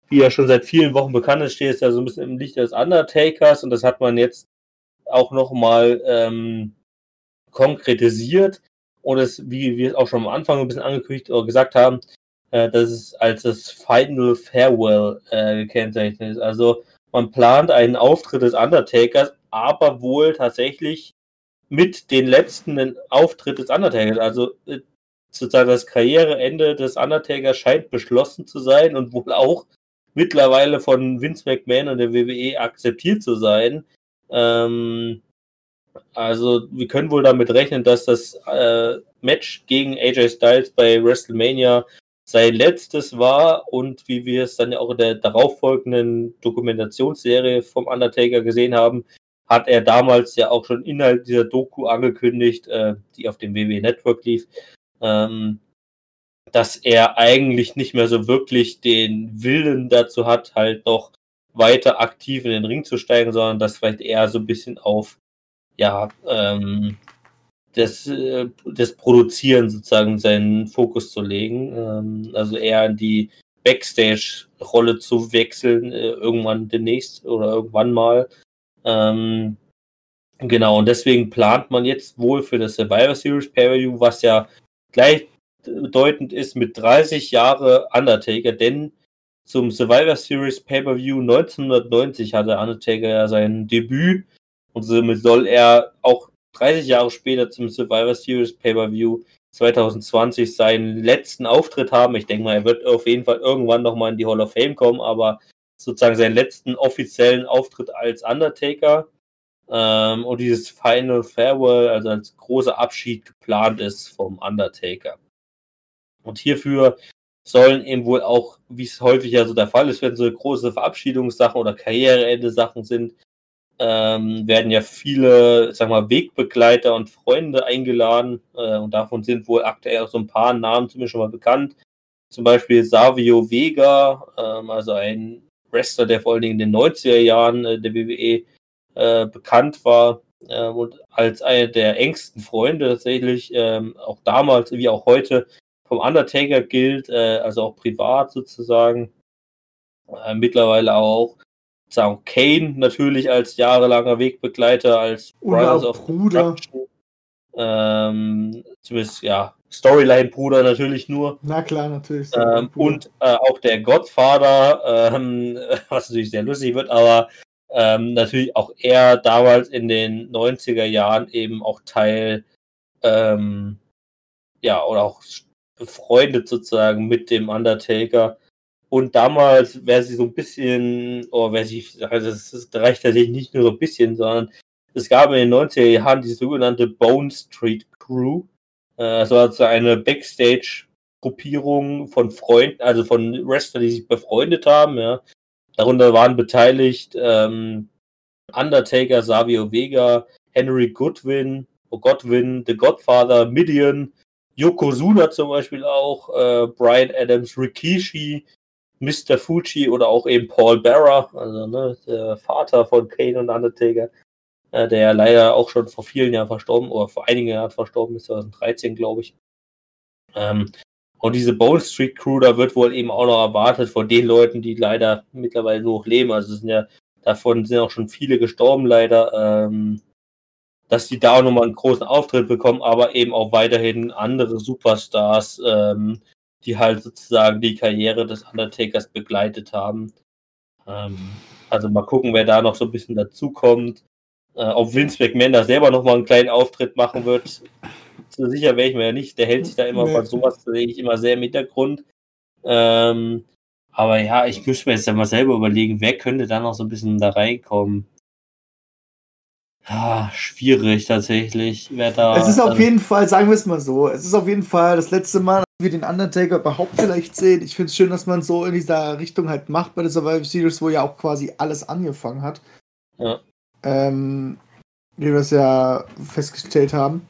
wie ja schon seit vielen Wochen bekannt ist, steht es ja so ein bisschen im Licht des Undertakers und das hat man jetzt auch nochmal ähm, konkretisiert und es, wie wir es auch schon am Anfang ein bisschen angekündigt oder gesagt haben, äh, dass es als das Final Farewell äh, gekennzeichnet ist. Also man plant einen Auftritt des Undertakers, aber wohl tatsächlich mit den letzten Auftritt des Undertakers. Also äh, sozusagen das Karriereende des Undertakers scheint beschlossen zu sein und wohl auch mittlerweile von Vince McMahon und der WWE akzeptiert zu sein. Ähm, also wir können wohl damit rechnen, dass das äh, Match gegen AJ Styles bei WrestleMania sein letztes war und wie wir es dann ja auch in der darauffolgenden Dokumentationsserie vom Undertaker gesehen haben, hat er damals ja auch schon innerhalb dieser Doku angekündigt, äh, die auf dem WWE Network lief, ähm, dass er eigentlich nicht mehr so wirklich den Willen dazu hat, halt noch weiter aktiv in den Ring zu steigen, sondern das vielleicht eher so ein bisschen auf ja, ähm, das, äh, das Produzieren sozusagen seinen Fokus zu legen. Ähm, also eher in die Backstage-Rolle zu wechseln, äh, irgendwann demnächst oder irgendwann mal. Ähm, genau, und deswegen plant man jetzt wohl für das Survivor Series Pay-Per-View, was ja gleichbedeutend ist mit 30 Jahre Undertaker, denn zum Survivor Series Pay-Per-View 1990 hatte Undertaker ja sein Debüt und somit soll er auch 30 Jahre später zum Survivor Series Pay-Per-View 2020 seinen letzten Auftritt haben. Ich denke mal, er wird auf jeden Fall irgendwann nochmal in die Hall of Fame kommen, aber sozusagen seinen letzten offiziellen Auftritt als Undertaker. Ähm, und dieses Final Farewell, also als großer Abschied geplant ist vom Undertaker. Und hierfür sollen eben wohl auch, wie es häufig ja so der Fall ist, wenn so große Verabschiedungssachen oder Karriereende-Sachen sind, ähm, werden ja viele, sag mal, Wegbegleiter und Freunde eingeladen. Äh, und davon sind wohl aktuell auch so ein paar Namen zumindest schon mal bekannt. Zum Beispiel Savio Vega, ähm, also ein Wrestler, der vor allen Dingen in den 90er Jahren äh, der WWE äh, bekannt war äh, und als einer der engsten Freunde tatsächlich, ähm, auch damals wie auch heute, vom Undertaker gilt, äh, also auch privat sozusagen. Äh, mittlerweile auch sagen Kane natürlich als jahrelanger Wegbegleiter, als Brothers of Bruder. Ähm, zumindest, ja, Storyline-Bruder natürlich nur. Na klar, natürlich. Ähm, und äh, auch der Godfather, ähm, was natürlich sehr lustig wird, aber ähm, natürlich auch er damals in den 90er Jahren eben auch Teil, ähm, ja, oder auch befreundet sozusagen mit dem Undertaker. Und damals wäre sie so ein bisschen, oh, wer sie, also das reicht tatsächlich nicht nur so ein bisschen, sondern es gab in den 90er Jahren die sogenannte Bone Street Crew. Äh, also eine Backstage-Gruppierung von Freunden, also von Wrestlern, die sich befreundet haben, ja. Darunter waren beteiligt ähm, Undertaker, Savio Vega, Henry Goodwin, oh Godwin, The Godfather, Midian, Yokozuna zum Beispiel auch, äh, Brian Adams, Rikishi, Mr. Fuji oder auch eben Paul Bearer, also ne, der Vater von Kane und Undertaker, äh, der ja leider auch schon vor vielen Jahren verstorben oder vor einigen Jahren verstorben ist, 2013 glaube ich. Ähm, und diese Bone Street Crew, da wird wohl eben auch noch erwartet von den Leuten, die leider mittlerweile nur noch leben. Also sind ja, davon sind auch schon viele gestorben leider, ähm, dass die da auch nochmal einen großen Auftritt bekommen, aber eben auch weiterhin andere Superstars, ähm, die halt sozusagen die Karriere des Undertakers begleitet haben. Ähm, also mal gucken, wer da noch so ein bisschen dazukommt. Ob Vince McMahon da selber nochmal einen kleinen Auftritt machen wird, so sicher wäre ich mir ja nicht. Der hält sich da immer nee. von sowas, sehe ich immer sehr im Hintergrund. Ähm, aber ja, ich müsste mir jetzt ja mal selber überlegen, wer könnte da noch so ein bisschen da reinkommen. Ah, schwierig tatsächlich. Wer da, es ist auf jeden Fall, sagen wir es mal so, es ist auf jeden Fall das letzte Mal, dass wir den Undertaker überhaupt vielleicht sehen. Ich finde es schön, dass man so in dieser Richtung halt macht bei der Survivor Series, wo ja auch quasi alles angefangen hat. Ja. Ähm, wie wir es ja festgestellt haben.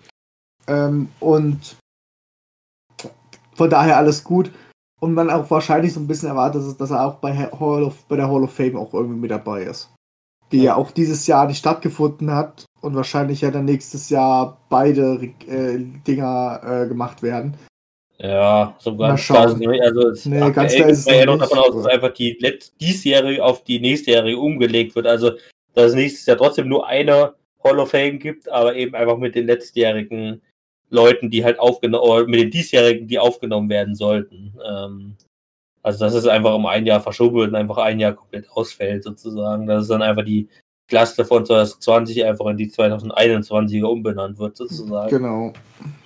Ähm, und von daher alles gut. Und man auch wahrscheinlich so ein bisschen erwartet, dass er auch bei, Hall of, bei der Hall of Fame auch irgendwie mit dabei ist. die ja auch dieses Jahr nicht stattgefunden hat und wahrscheinlich ja dann nächstes Jahr beide äh, Dinger äh, gemacht werden. Ja, so ganz klar. Also es, Nee, aktuell ganz klar ist es ja noch davon aus, dass einfach die diesjährige auf die nächstjährige umgelegt wird. Also dass es nächstes Jahr trotzdem nur eine Hall of Fame gibt, aber eben einfach mit den letztjährigen Leuten, die halt aufgenommen, mit den diesjährigen, die aufgenommen werden sollten. Ähm, also dass es einfach um ein Jahr verschoben wird und einfach ein Jahr komplett ausfällt sozusagen. Dass es dann einfach die Cluster von 2020 einfach in die 2021er umbenannt wird sozusagen. Genau.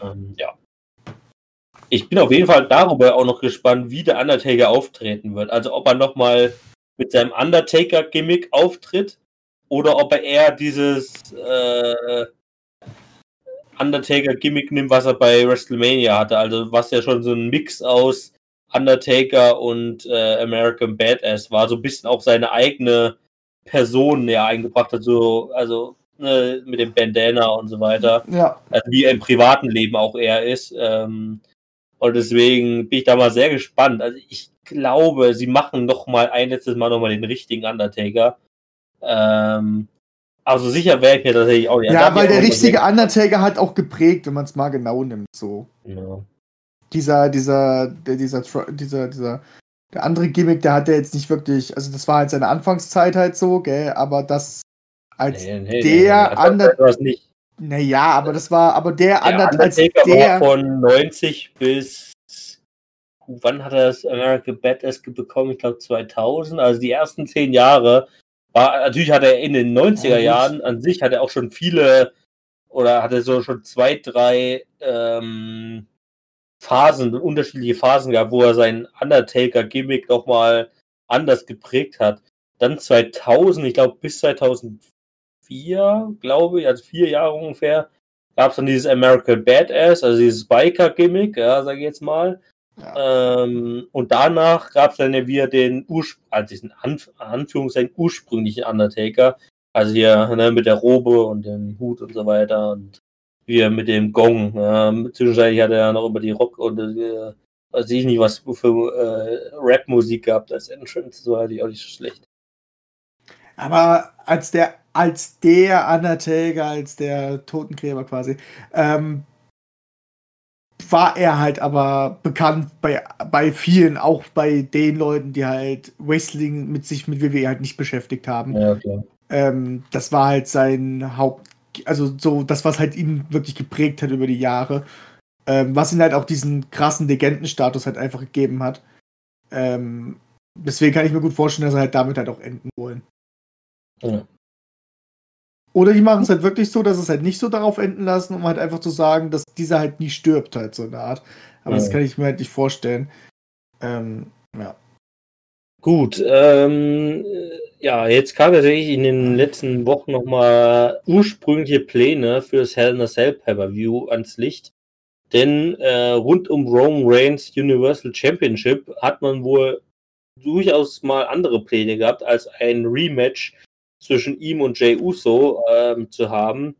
Ähm, ja. Ich bin auf jeden Fall darüber auch noch gespannt, wie der Undertaker auftreten wird. Also ob er nochmal mit seinem Undertaker-Gimmick auftritt oder ob er eher dieses äh, Undertaker-Gimmick nimmt, was er bei WrestleMania hatte. Also was ja schon so ein Mix aus Undertaker und äh, American Badass war. So ein bisschen auch seine eigene Person ja eingebracht hat. So, also ne, mit dem Bandana und so weiter Ja. also wie er im privaten Leben auch er ist. Ähm, und deswegen bin ich da mal sehr gespannt. Also ich glaube, sie machen noch mal ein letztes Mal noch mal den richtigen Undertaker. Ähm, also sicher wäre ich mir tatsächlich auch. Ja, Also, weil der richtige Undertaker hat auch geprägt, wenn man es mal genau nimmt. So. Ja. Dieser, dieser, der, dieser, dieser, dieser, der andere Gimmick, der hat ja jetzt nicht wirklich, also das war halt seine Anfangszeit halt so, gell, aber das als, Nee, nee, der nee, das Under- war nicht. naja, aber das war, aber der, Der Under, als Undertaker der, war von 90 bis wann hat er das American Badass bekommen? Ich glaube 2000. Also die ersten zehn Jahre war natürlich hat er in den 90er Ja, gut. Jahren an sich hat er auch schon viele oder hatte so schon zwei, drei ähm, Phasen, unterschiedliche Phasen gehabt, wo er seinen Undertaker-Gimmick nochmal anders geprägt hat. Dann 2000, ich glaube bis 2004, glaube ich, also vier Jahre ungefähr, gab es dann dieses American Badass, also dieses Biker-Gimmick, ja, sag ich jetzt mal. Ja, Ähm, und danach gab es dann ja wieder den Urspr also diesen Anf Anführungszeichen ursprünglichen Undertaker. Also hier ne, mit der Robe und dem Hut und so weiter und wir mit dem Gong. Ja. Zwischenzeitlich hat er ja noch über die Rock und äh, weiß ich nicht, was für äh, Rap-Musik gehabt als Entrance, so hatte ich auch nicht so schlecht. aber als der, als der Undertaker, als der Totengräber quasi, ähm, war er halt aber bekannt bei, bei vielen, auch bei den Leuten, die halt Wrestling mit sich mit WWE halt nicht beschäftigt haben. Ja, klar. Ähm, das war halt sein Haupt, also so das, was halt ihn wirklich geprägt hat über die Jahre. Ähm, was ihn halt auch diesen krassen Legendenstatus halt einfach gegeben hat. Ähm, deswegen kann ich mir gut vorstellen, dass er halt damit halt auch enden wollen. Ja. Oder die machen es halt wirklich so, dass es halt nicht so darauf enden lassen, um halt einfach zu sagen, dass dieser halt nie stirbt, halt so eine Art. Aber das Ja. kann ich mir halt nicht vorstellen. Ähm, ja. Gut, ähm, äh, ja, jetzt kam tatsächlich in den letzten Wochen nochmal ursprüngliche Pläne für das Hell in a Cell Pay-Per-View ans Licht. Denn äh, rund um Roman Reigns Universal Championship hat man wohl durchaus mal andere Pläne gehabt, als ein Rematch zwischen ihm und Jay Uso ähm, zu haben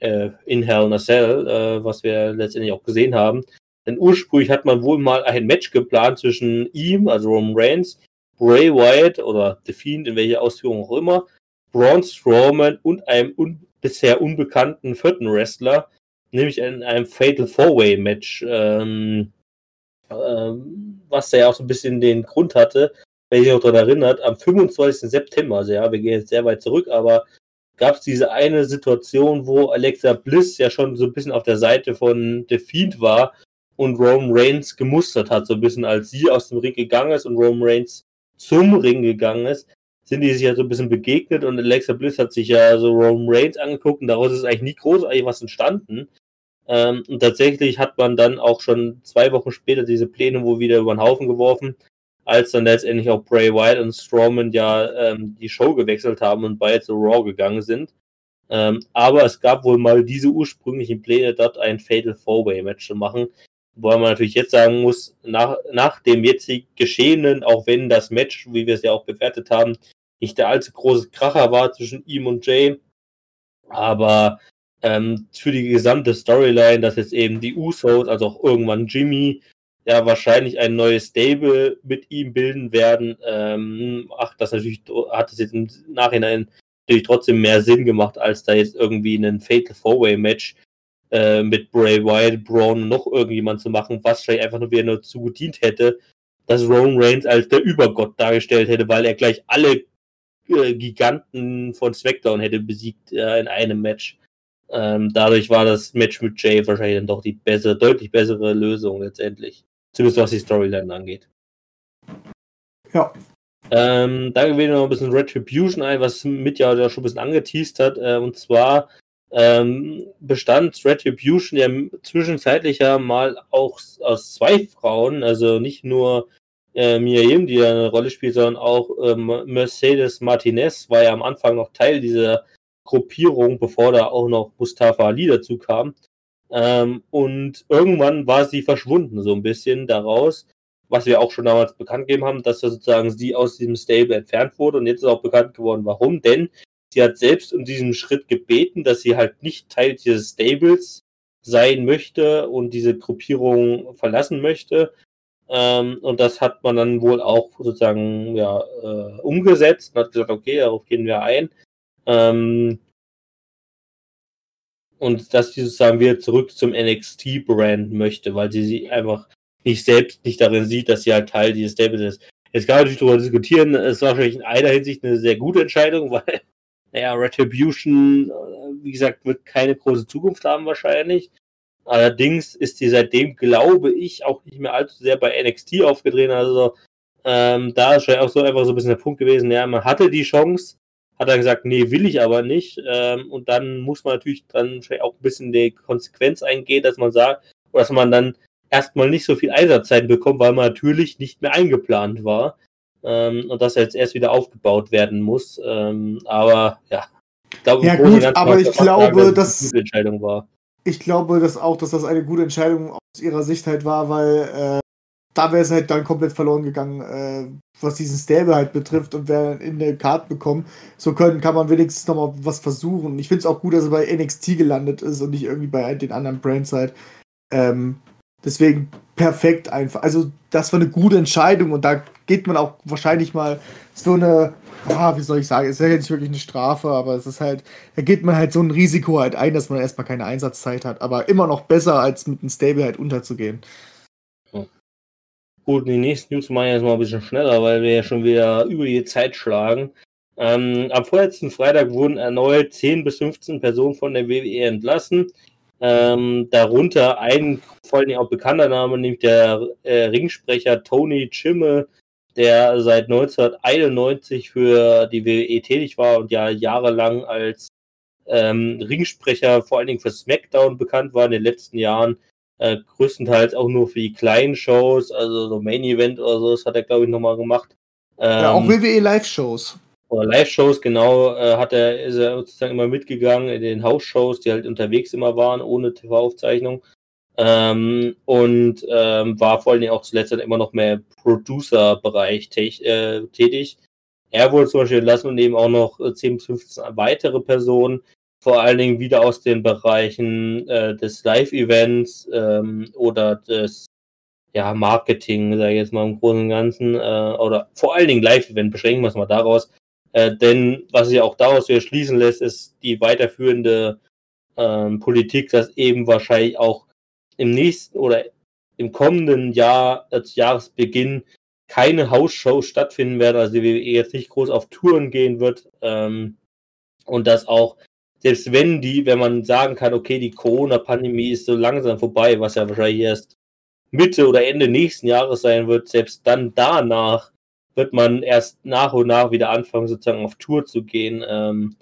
äh, in Hell in a Cell, äh, was wir letztendlich auch gesehen haben. Denn ursprünglich hat man wohl mal ein Match geplant zwischen ihm, also Roman Reigns, Bray Wyatt oder The Fiend, in welcher Ausführung auch immer, Braun Strowman und einem un bisher unbekannten vierten Wrestler, nämlich in einem Fatal Four-Way Match, ähm, ähm, was ja auch so ein bisschen den Grund hatte, wenn sich noch daran erinnert, am 25. September, also ja, wir gehen jetzt sehr weit zurück, aber gab es diese eine Situation, wo Alexa Bliss ja schon so ein bisschen auf der Seite von The Fiend war und Roman Reigns gemustert hat, so ein bisschen als sie aus dem Ring gegangen ist und Roman Reigns zum Ring gegangen ist, sind die sich ja so ein bisschen begegnet und Alexa Bliss hat sich ja so Roman Reigns angeguckt und daraus ist eigentlich nie großartig was entstanden. Ähm, und tatsächlich hat man dann auch schon zwei Wochen später diese Pläne wohl wieder über den Haufen geworfen, als dann letztendlich auch Bray Wyatt und Strowman ja ähm, die Show gewechselt haben und beide zu Raw gegangen sind. Ähm, aber es gab wohl mal diese ursprünglichen Pläne, dort ein Fatal Four-Way-Match zu machen. Wobei man natürlich jetzt sagen muss, nach, nach dem jetzt Geschehenen, auch wenn das Match, wie wir es ja auch bewertet haben, nicht der allzu große Kracher war zwischen ihm und Jay, aber ähm, für die gesamte Storyline, dass jetzt eben die Usos, also auch irgendwann Jimmy, ja wahrscheinlich ein neues Stable mit ihm bilden werden, ähm, ach, das natürlich hat es jetzt im Nachhinein natürlich trotzdem mehr Sinn gemacht, als da jetzt irgendwie einen Fatal Four-Way-Match äh, mit Bray Wyatt, Braun noch irgendjemand zu machen, was vielleicht einfach nur wieder nur zu gedient hätte, dass Roman Reigns als der Übergott dargestellt hätte, weil er gleich alle äh, Giganten von SmackDown hätte besiegt äh, in einem Match. Ähm, dadurch war das Match mit Jay wahrscheinlich dann doch die bessere, deutlich bessere Lösung letztendlich. Zumindest was die Storyline angeht. Ja. Ähm, da gehen wir noch ein bisschen Retribution ein, was mit ja schon ein bisschen angeteased hat. Äh, und zwar ähm, bestand Retribution ja zwischenzeitlich ja mal auch aus zwei Frauen, also nicht nur äh, Miriam, die ja eine Rolle spielt, sondern auch ähm, Mercedes Martinez war ja am Anfang noch Teil dieser Gruppierung, bevor da auch noch Mustafa Ali dazu kam. Ähm, und irgendwann war sie verschwunden, so ein bisschen daraus, was wir auch schon damals bekannt gegeben haben, dass sozusagen sie aus diesem Stable entfernt wurde. Und jetzt ist auch bekannt geworden, warum. Denn sie hat selbst um diesen Schritt gebeten, dass sie halt nicht Teil dieses Stables sein möchte und diese Gruppierung verlassen möchte. Ähm, und das hat man dann wohl auch sozusagen ja, äh, umgesetzt und hat gesagt, okay, darauf gehen wir ein. Ähm, und dass sie sozusagen wieder zurück zum NXT-Brand möchte, weil sie sie einfach nicht selbst nicht darin sieht, dass sie halt Teil dieses Stables ist. Jetzt kann man natürlich darüber diskutieren, es war wahrscheinlich in einer Hinsicht eine sehr gute Entscheidung, weil, naja, Retribution, äh, wie gesagt, wird keine große Zukunft haben wahrscheinlich. Allerdings ist sie seitdem, glaube ich, auch nicht mehr allzu sehr bei NXT aufgedreht. Also ähm, da ist schon auch so einfach so ein bisschen der Punkt gewesen, ja, man hatte die Chance, hat er gesagt, nee, will ich aber nicht. Ähm, und dann muss man natürlich dann auch ein bisschen die Konsequenz eingehen, dass man sagt, dass man dann erstmal nicht so viel Einsatzzeit bekommt, weil man natürlich nicht mehr eingeplant war. Ähm, und das jetzt erst wieder aufgebaut werden muss. Ähm, aber ja, ich glaube, ja, gut, aber ich glaube, sagen, dass, dass eine gute Entscheidung war. Ich glaube dass auch, dass das eine gute Entscheidung aus ihrer Sicht halt war, weil äh, da wäre es halt dann komplett verloren gegangen, äh, was diesen Stable halt betrifft und wer in der Karte bekommen. So können, kann man wenigstens nochmal was versuchen. Ich finde es auch gut, dass er bei NXT gelandet ist und nicht irgendwie bei den anderen Brands halt. Ähm, deswegen perfekt einfach. Also, das war eine gute Entscheidung und da geht man auch wahrscheinlich mal so eine, ah, wie soll ich sagen, es ist ja nicht wirklich eine Strafe, aber es ist halt, da geht man halt so ein Risiko halt ein, dass man erstmal keine Einsatzzeit hat, aber immer noch besser, als mit einem Stable halt unterzugehen. Gut, die nächsten News machen wir jetzt mal ein bisschen schneller, weil wir ja schon wieder über die Zeit schlagen. Ähm, am vorletzten Freitag wurden erneut 10 bis 15 Personen von der WWE entlassen. Ähm, darunter ein vor allem auch bekannter Name, nämlich der äh, Ringsprecher Tony Chimme, der seit 1991 für die WWE tätig war und ja jahrelang als ähm, Ringsprecher vor allen Dingen für SmackDown bekannt war in den letzten Jahren äh, größtenteils auch nur für die kleinen Shows, also so Main Event oder so, das hat er, glaube ich, nochmal gemacht. Ähm, ja, auch WWE Live-Shows. Oder Live-Shows, genau, äh, hat er, ist er sozusagen immer mitgegangen in den House-Shows, die halt unterwegs immer waren, ohne TV-Aufzeichnung. Ähm, und ähm, war vor allen Dingen auch zuletzt dann immer noch mehr Producer-Bereich äh, tätig. Er wurde zum Beispiel entlassen und eben auch noch 10 bis 15 weitere Personen, vor allen Dingen wieder aus den Bereichen äh, des Live-Events ähm, oder des ja, Marketing, sage ich jetzt mal im Großen und Ganzen, äh, oder vor allen Dingen Live-Event, beschränken wir es mal daraus. Äh, denn was sich auch daraus wieder schließen lässt, ist die weiterführende ähm, Politik, dass eben wahrscheinlich auch im nächsten oder im kommenden Jahr, als Jahresbeginn, keine Hausshow stattfinden werden, also die WWE jetzt nicht groß auf Touren gehen wird ähm, und dass auch selbst wenn die, wenn man sagen kann, okay, die Corona-Pandemie ist so langsam vorbei, was ja wahrscheinlich erst Mitte oder Ende nächsten Jahres sein wird, selbst dann danach wird man erst nach und nach wieder anfangen, sozusagen auf Tour zu gehen, ähm,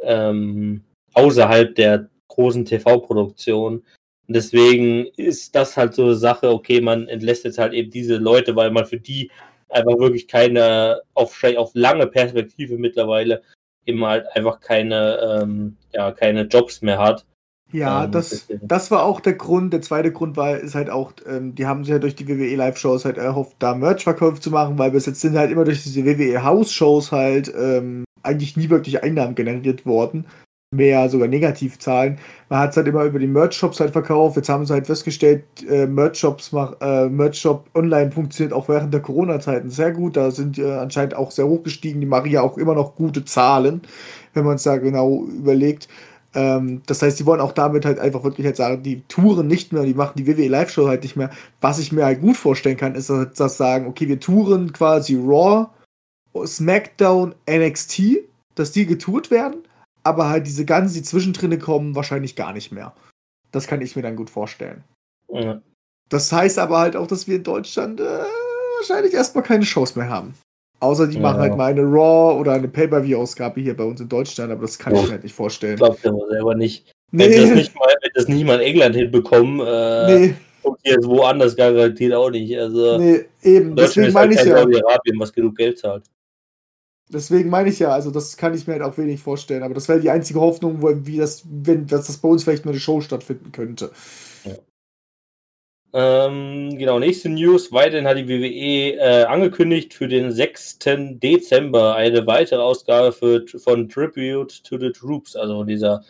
ähm, außerhalb der großen TV-Produktion. Deswegen ist das halt so eine Sache, okay, man entlässt jetzt halt eben diese Leute, weil man für die einfach wirklich keine, auf, auf lange Perspektive mittlerweile eben halt einfach keine, ähm, ja, keine Jobs mehr hat. Ja, ähm, das, das war auch der Grund. Der zweite Grund war, ist halt auch, ähm, die haben sich ja durch die WWE Live-Shows halt erhofft, da Merch-Verkäufe zu machen, weil bis jetzt sind halt immer durch diese WWE House-Shows halt ähm, eigentlich nie wirklich Einnahmen generiert worden mehr sogar Negativzahlen. Man hat es halt immer über die Merch-Shops halt verkauft. Jetzt haben sie halt festgestellt, äh, Merch-Shops äh, Merch-Shop online funktioniert auch während der Corona-Zeiten sehr gut. Da sind äh, anscheinend auch sehr hoch gestiegen. Die machen ja auch immer noch gute Zahlen. wenn man es da genau überlegt. Ähm, das heißt, die wollen auch damit halt einfach wirklich halt sagen, die touren nicht mehr, die machen die WWE Live-Show halt nicht mehr. Was ich mir halt gut vorstellen kann, ist dass, dass sagen, okay, wir touren quasi Raw, SmackDown, NXT, dass die getourt werden, aber halt diese ganzen, die zwischendrin kommen, wahrscheinlich gar nicht mehr. Das kann ich mir dann gut vorstellen. Ja. Das heißt aber halt auch, dass wir in Deutschland äh, wahrscheinlich erstmal keine Shows mehr haben. Außer die Ja. machen halt mal eine Raw oder eine Pay-Per-View-Ausgabe hier bei uns in Deutschland, aber das kann ich Ja. mir halt nicht vorstellen. Glaubt ja wohl selber nicht. Wenn sie das Nee, nicht mal, wenn das nicht mal in England hinbekommen, äh, nee, und jetzt woanders garantiert auch nicht. Also nee, eben. Deswegen ist meine halt ich ja. Saudi-Arabien, was genug Geld zahlt. Deswegen meine ich ja, also das kann ich mir halt auch wenig vorstellen. Aber das wäre die einzige Hoffnung, wo, wie das, wenn dass das bei uns vielleicht mal eine Show stattfinden könnte. Ähm, genau, nächste News. Weiterhin hat die WWE äh, angekündigt für den 6. Dezember eine weitere Ausgabe für, von Tribute to the Troops, also dieser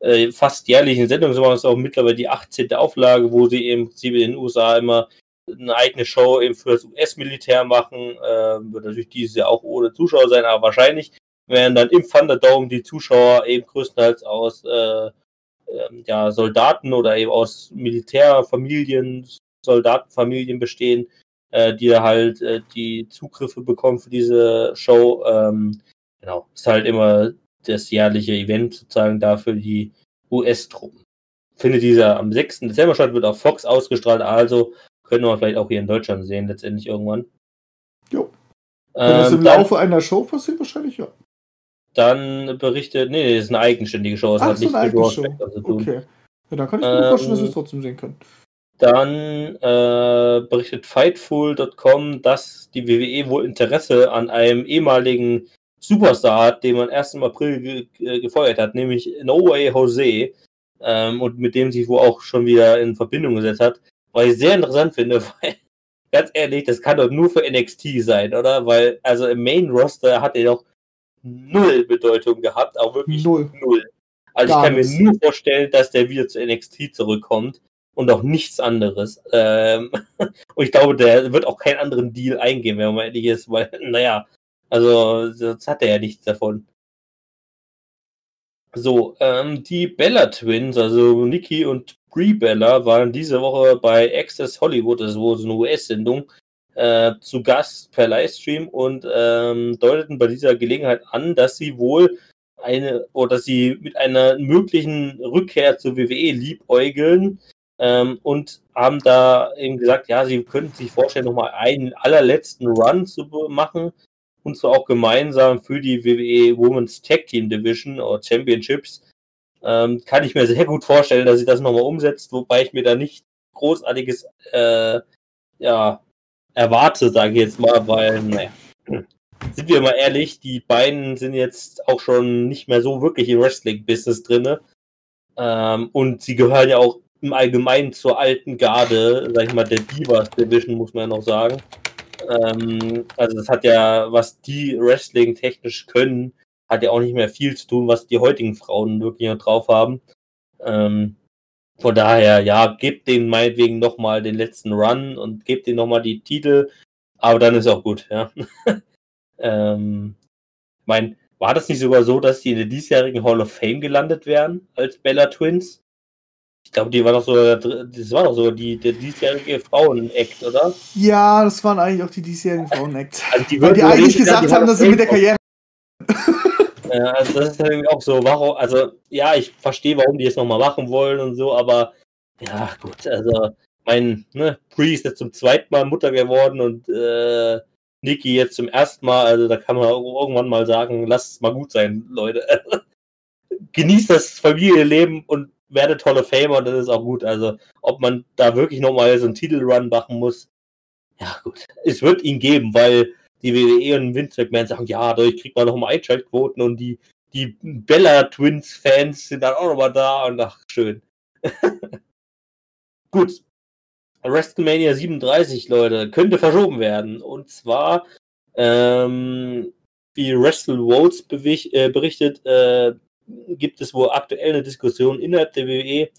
äh, fast jährlichen Sendung. So war es auch mittlerweile die 18. Auflage, wo sie im Prinzip in den USA immer eine eigene Show eben für das US-Militär machen. Ähm, wird natürlich dieses Jahr auch ohne Zuschauer sein, aber wahrscheinlich werden dann im Thunderdome die Zuschauer eben größtenteils aus äh, ähm, ja, Soldaten oder eben aus Militärfamilien, Soldatenfamilien bestehen, äh, die halt äh, die Zugriffe bekommen für diese Show. Ähm, genau, ist halt immer das jährliche Event sozusagen da für die US-Truppen. Findet dieser am 6. Dezember statt, wird auf Fox ausgestrahlt, also können wir vielleicht auch hier in Deutschland sehen, letztendlich irgendwann. Jo. Wenn das Ähm, im dann, Laufe einer Show passiert, wahrscheinlich ja. dann berichtet, nee, das ist eine eigenständige Show, das Ach, hat so nichts eine mit Raw zu tun. Okay. Ja, dann kann ich mir vorstellen, dass wir Ähm, es trotzdem sehen können. Dann äh, berichtet Fightful.com, dass die WWE wohl Interesse an einem ehemaligen Superstar hat, den man erst im April ge ge gefeuert hat, nämlich No Way Jose, ähm, und mit dem sich wohl auch schon wieder in Verbindung gesetzt hat. Was ich sehr interessant finde, weil, ganz ehrlich, das kann doch nur für NXT sein, oder? Weil, also im Main Roster hat er doch null Bedeutung gehabt, auch wirklich Null. null. Also Gar ich kann nichts. mir nur vorstellen, dass der wieder zu NXT zurückkommt und auch nichts anderes. Ähm, und ich glaube, der wird auch keinen anderen Deal eingehen, wenn man ehrlich ist, weil, naja, also sonst hat er ja nichts davon. So, ähm, die Bella Twins, also Nikki und Brie Bella, waren diese Woche bei Access Hollywood, das ist wohl so eine US-Sendung, äh, zu Gast per Livestream und ähm, deuteten bei dieser Gelegenheit an, dass sie wohl eine oder dass sie mit einer möglichen Rückkehr zur WWE liebäugeln ähm, und haben da eben gesagt, ja, sie könnten sich vorstellen, nochmal einen allerletzten Run zu machen und zwar auch gemeinsam für die WWE Women's Tag Team Division oder Championships. Ähm, kann ich mir sehr gut vorstellen, dass sie das nochmal umsetzt, wobei ich mir da nicht großartiges äh, ja, erwarte, sage ich jetzt mal, weil, naja, sind wir mal ehrlich, die beiden sind jetzt auch schon nicht mehr so wirklich im Wrestling-Business drinne. Ähm, und sie gehören ja auch im Allgemeinen zur alten Garde, sag ich mal, der Divas Division, muss man ja noch sagen. Ähm, also das hat ja, was die Wrestling technisch können, hat ja auch nicht mehr viel zu tun, was die heutigen Frauen wirklich noch drauf haben. Ähm, von daher, ja, gebt denen meinetwegen nochmal den letzten Run und gebt denen nochmal die Titel, aber dann ist auch gut, ja. ähm, ich mein, war das nicht sogar so, dass die in der diesjährigen Hall of Fame gelandet wären als Bella Twins? Ich glaube, die war doch sogar, das war doch sogar die, der diesjährige Frauen-Act, oder? Ja, das waren eigentlich auch die diesjährigen Frauen-Act. Also die Weil die eigentlich gesagt haben, dass sie mit der Karriere. Ja, also das ist irgendwie auch so, warum, also ja, ich verstehe, warum die es nochmal machen wollen und so, aber ja, gut, also mein, ne, Bree ist jetzt zum zweiten Mal Mutter geworden und äh, Niki jetzt zum ersten Mal, also da kann man irgendwann mal sagen, lasst es mal gut sein, Leute. Genießt das Familienleben und werdet tolle Famer das ist auch gut. Also, ob man da wirklich nochmal so einen Titelrun machen muss, ja gut, es wird ihn geben, weil die WWE und Vince McMahon sagen, ja, dadurch kriegt man nochmal Einschaltquoten und die, die Bella Twins Fans sind dann auch nochmal da und ach, schön. Gut. WrestleMania 37, Leute, könnte verschoben werden. Und zwar, ähm, wie Wrestle äh, berichtet, äh, gibt es wohl aktuell eine Diskussion innerhalb der WWE,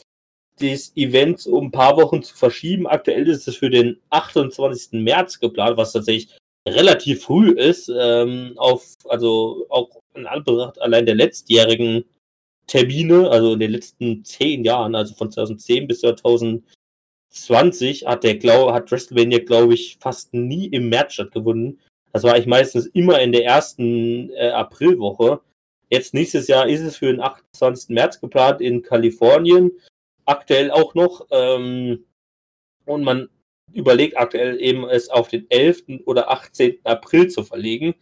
das Event um ein paar Wochen zu verschieben. Aktuell ist es für den 28. März geplant, was tatsächlich relativ früh ist, ähm, auf, also auch in Anbetracht allein der letztjährigen Termine, also in den letzten zehn Jahren, also von 2010 bis 2020, hat der glaub, hat WrestleMania, glaube ich, fast nie im März stattgefunden. Das war eigentlich meistens immer in der ersten äh, Aprilwoche. Jetzt nächstes Jahr ist es für den 28. März geplant in Kalifornien. Aktuell auch noch. Ähm, und man überlegt aktuell eben es auf den 11. oder 18. April zu verlegen.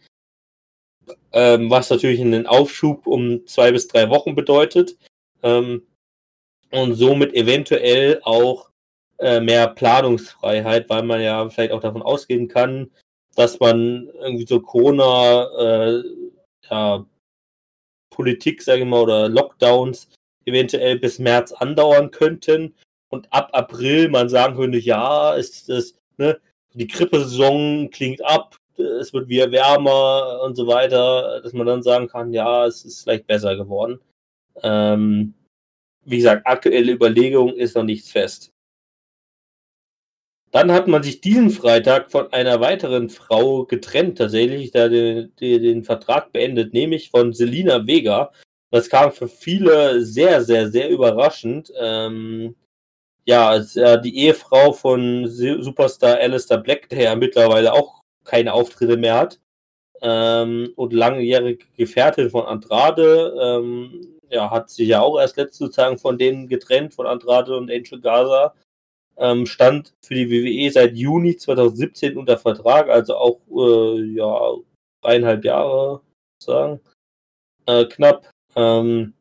Ähm, was natürlich einen Aufschub um zwei bis drei Wochen bedeutet. Ähm, und somit eventuell auch äh, mehr Planungsfreiheit, weil man ja vielleicht auch davon ausgehen kann, dass man irgendwie so Corona äh, ja, Politik, sage ich mal, oder Lockdowns eventuell bis März andauern könnten und ab April man sagen könnte, ja, ist das, ne, die Grippesaison klingt ab, es wird wieder wärmer und so weiter, dass man dann sagen kann, ja, es ist vielleicht besser geworden. Ähm, wie gesagt, aktuelle Überlegung ist noch nichts fest. Dann hat man sich diesen Freitag von einer weiteren Frau getrennt, tatsächlich, da den, den Vertrag beendet, nämlich von Selina Vega. Das kam für viele sehr, sehr, sehr überraschend. Ähm, ja, äh, die Ehefrau von Superstar Alistair Black, der ja mittlerweile auch keine Auftritte mehr hat. Ähm, und langjährige Gefährtin von Andrade, ähm, ja, hat sich ja auch erst letztes sozusagen von denen getrennt, von Andrade und Angel Gaza ähm, stand für die WWE seit Juni 2017 unter Vertrag, also auch äh, ja dreieinhalb Jahre sagen äh, knapp. Ähm,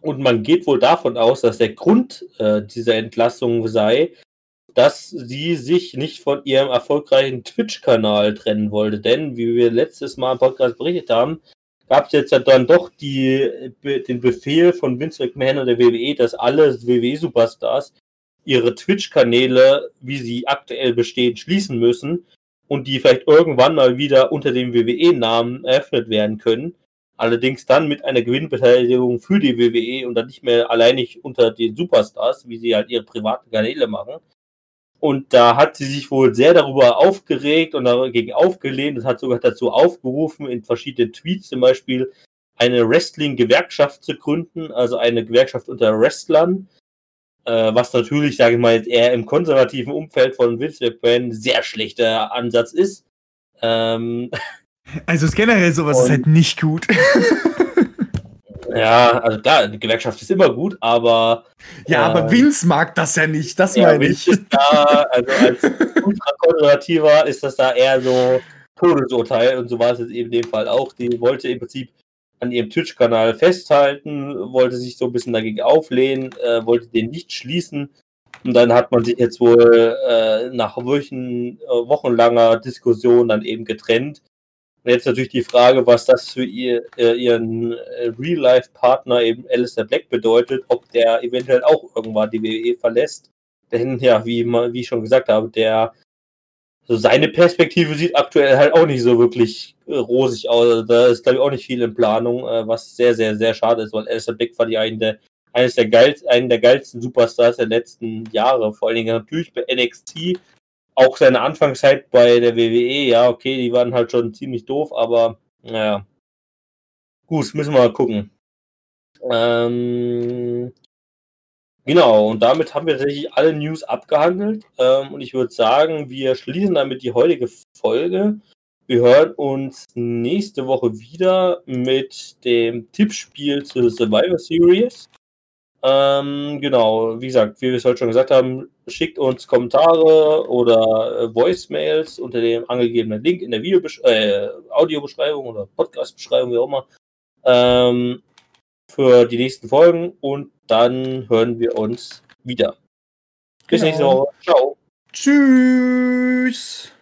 und man geht wohl davon aus, dass der Grund äh, dieser Entlassung sei, dass sie sich nicht von ihrem erfolgreichen Twitch-Kanal trennen wollte. Denn, wie wir letztes Mal im Podcast berichtet haben, gab es jetzt dann doch die, den Befehl von Vince McMahon und der WWE, dass alle WWE-Superstars ihre Twitch-Kanäle, wie sie aktuell bestehen, schließen müssen und die vielleicht irgendwann mal wieder unter dem WWE-Namen eröffnet werden können. Allerdings dann mit einer Gewinnbeteiligung für die WWE und dann nicht mehr alleinig unter den Superstars, wie sie halt ihre privaten Kanäle machen. Und da hat sie sich wohl sehr darüber aufgeregt und dagegen aufgelehnt und hat sogar dazu aufgerufen, in verschiedenen Tweets zum Beispiel eine Wrestling-Gewerkschaft zu gründen, also eine Gewerkschaft unter Wrestlern, äh, was natürlich, sage ich mal, jetzt eher im konservativen Umfeld von Vince McMahon sehr schlechter Ansatz ist. Ähm, also ist generell sowas ist halt nicht gut. ja, also klar, die Gewerkschaft ist immer gut, aber. Ja, äh, aber Vince mag das ja nicht, das ja, meine ich. Ist da, also als ultrakonservativer ist das da eher so Todesurteil und so war es jetzt eben in dem Fall auch. Die wollte im Prinzip an ihrem Twitch-Kanal festhalten, wollte sich so ein bisschen dagegen auflehnen, äh, wollte den nicht schließen. Und dann hat man sich jetzt wohl äh, nach Wochen, äh, wochenlanger Diskussion dann eben getrennt. Jetzt natürlich die Frage, was das für ihr, äh, ihren äh, Real-Life-Partner eben Alistair Black bedeutet, ob der eventuell auch irgendwann die WWE verlässt. Denn ja, wie, wie ich schon gesagt habe, der so seine Perspektive sieht aktuell halt auch nicht so wirklich äh, rosig aus. Also da ist, glaube ich, auch nicht viel in Planung, äh, was sehr, sehr, sehr schade ist, weil Alistair Black war die einen der, eines der geilsten, einen der geilsten Superstars der letzten Jahre. Vor allen Dingen natürlich bei NXT. Auch seine Anfangszeit bei der WWE, ja, okay, die waren halt schon ziemlich doof, aber naja. Gut, müssen wir mal gucken. Ähm, Genau, und damit haben wir tatsächlich alle News abgehandelt. Ähm, und ich würde sagen, wir schließen damit die heutige Folge. Wir hören uns nächste Woche wieder mit dem Tippspiel zur Survivor Series. Ähm, genau, wie gesagt, wie wir es heute schon gesagt haben, schickt uns Kommentare oder äh, Voicemails unter dem angegebenen Link in der Videobesch äh, Audiobeschreibung oder Podcastbeschreibung, wie auch immer, ähm, für die nächsten Folgen und dann hören wir uns wieder. Bis genau. nächste Woche. Ciao. Tschüss.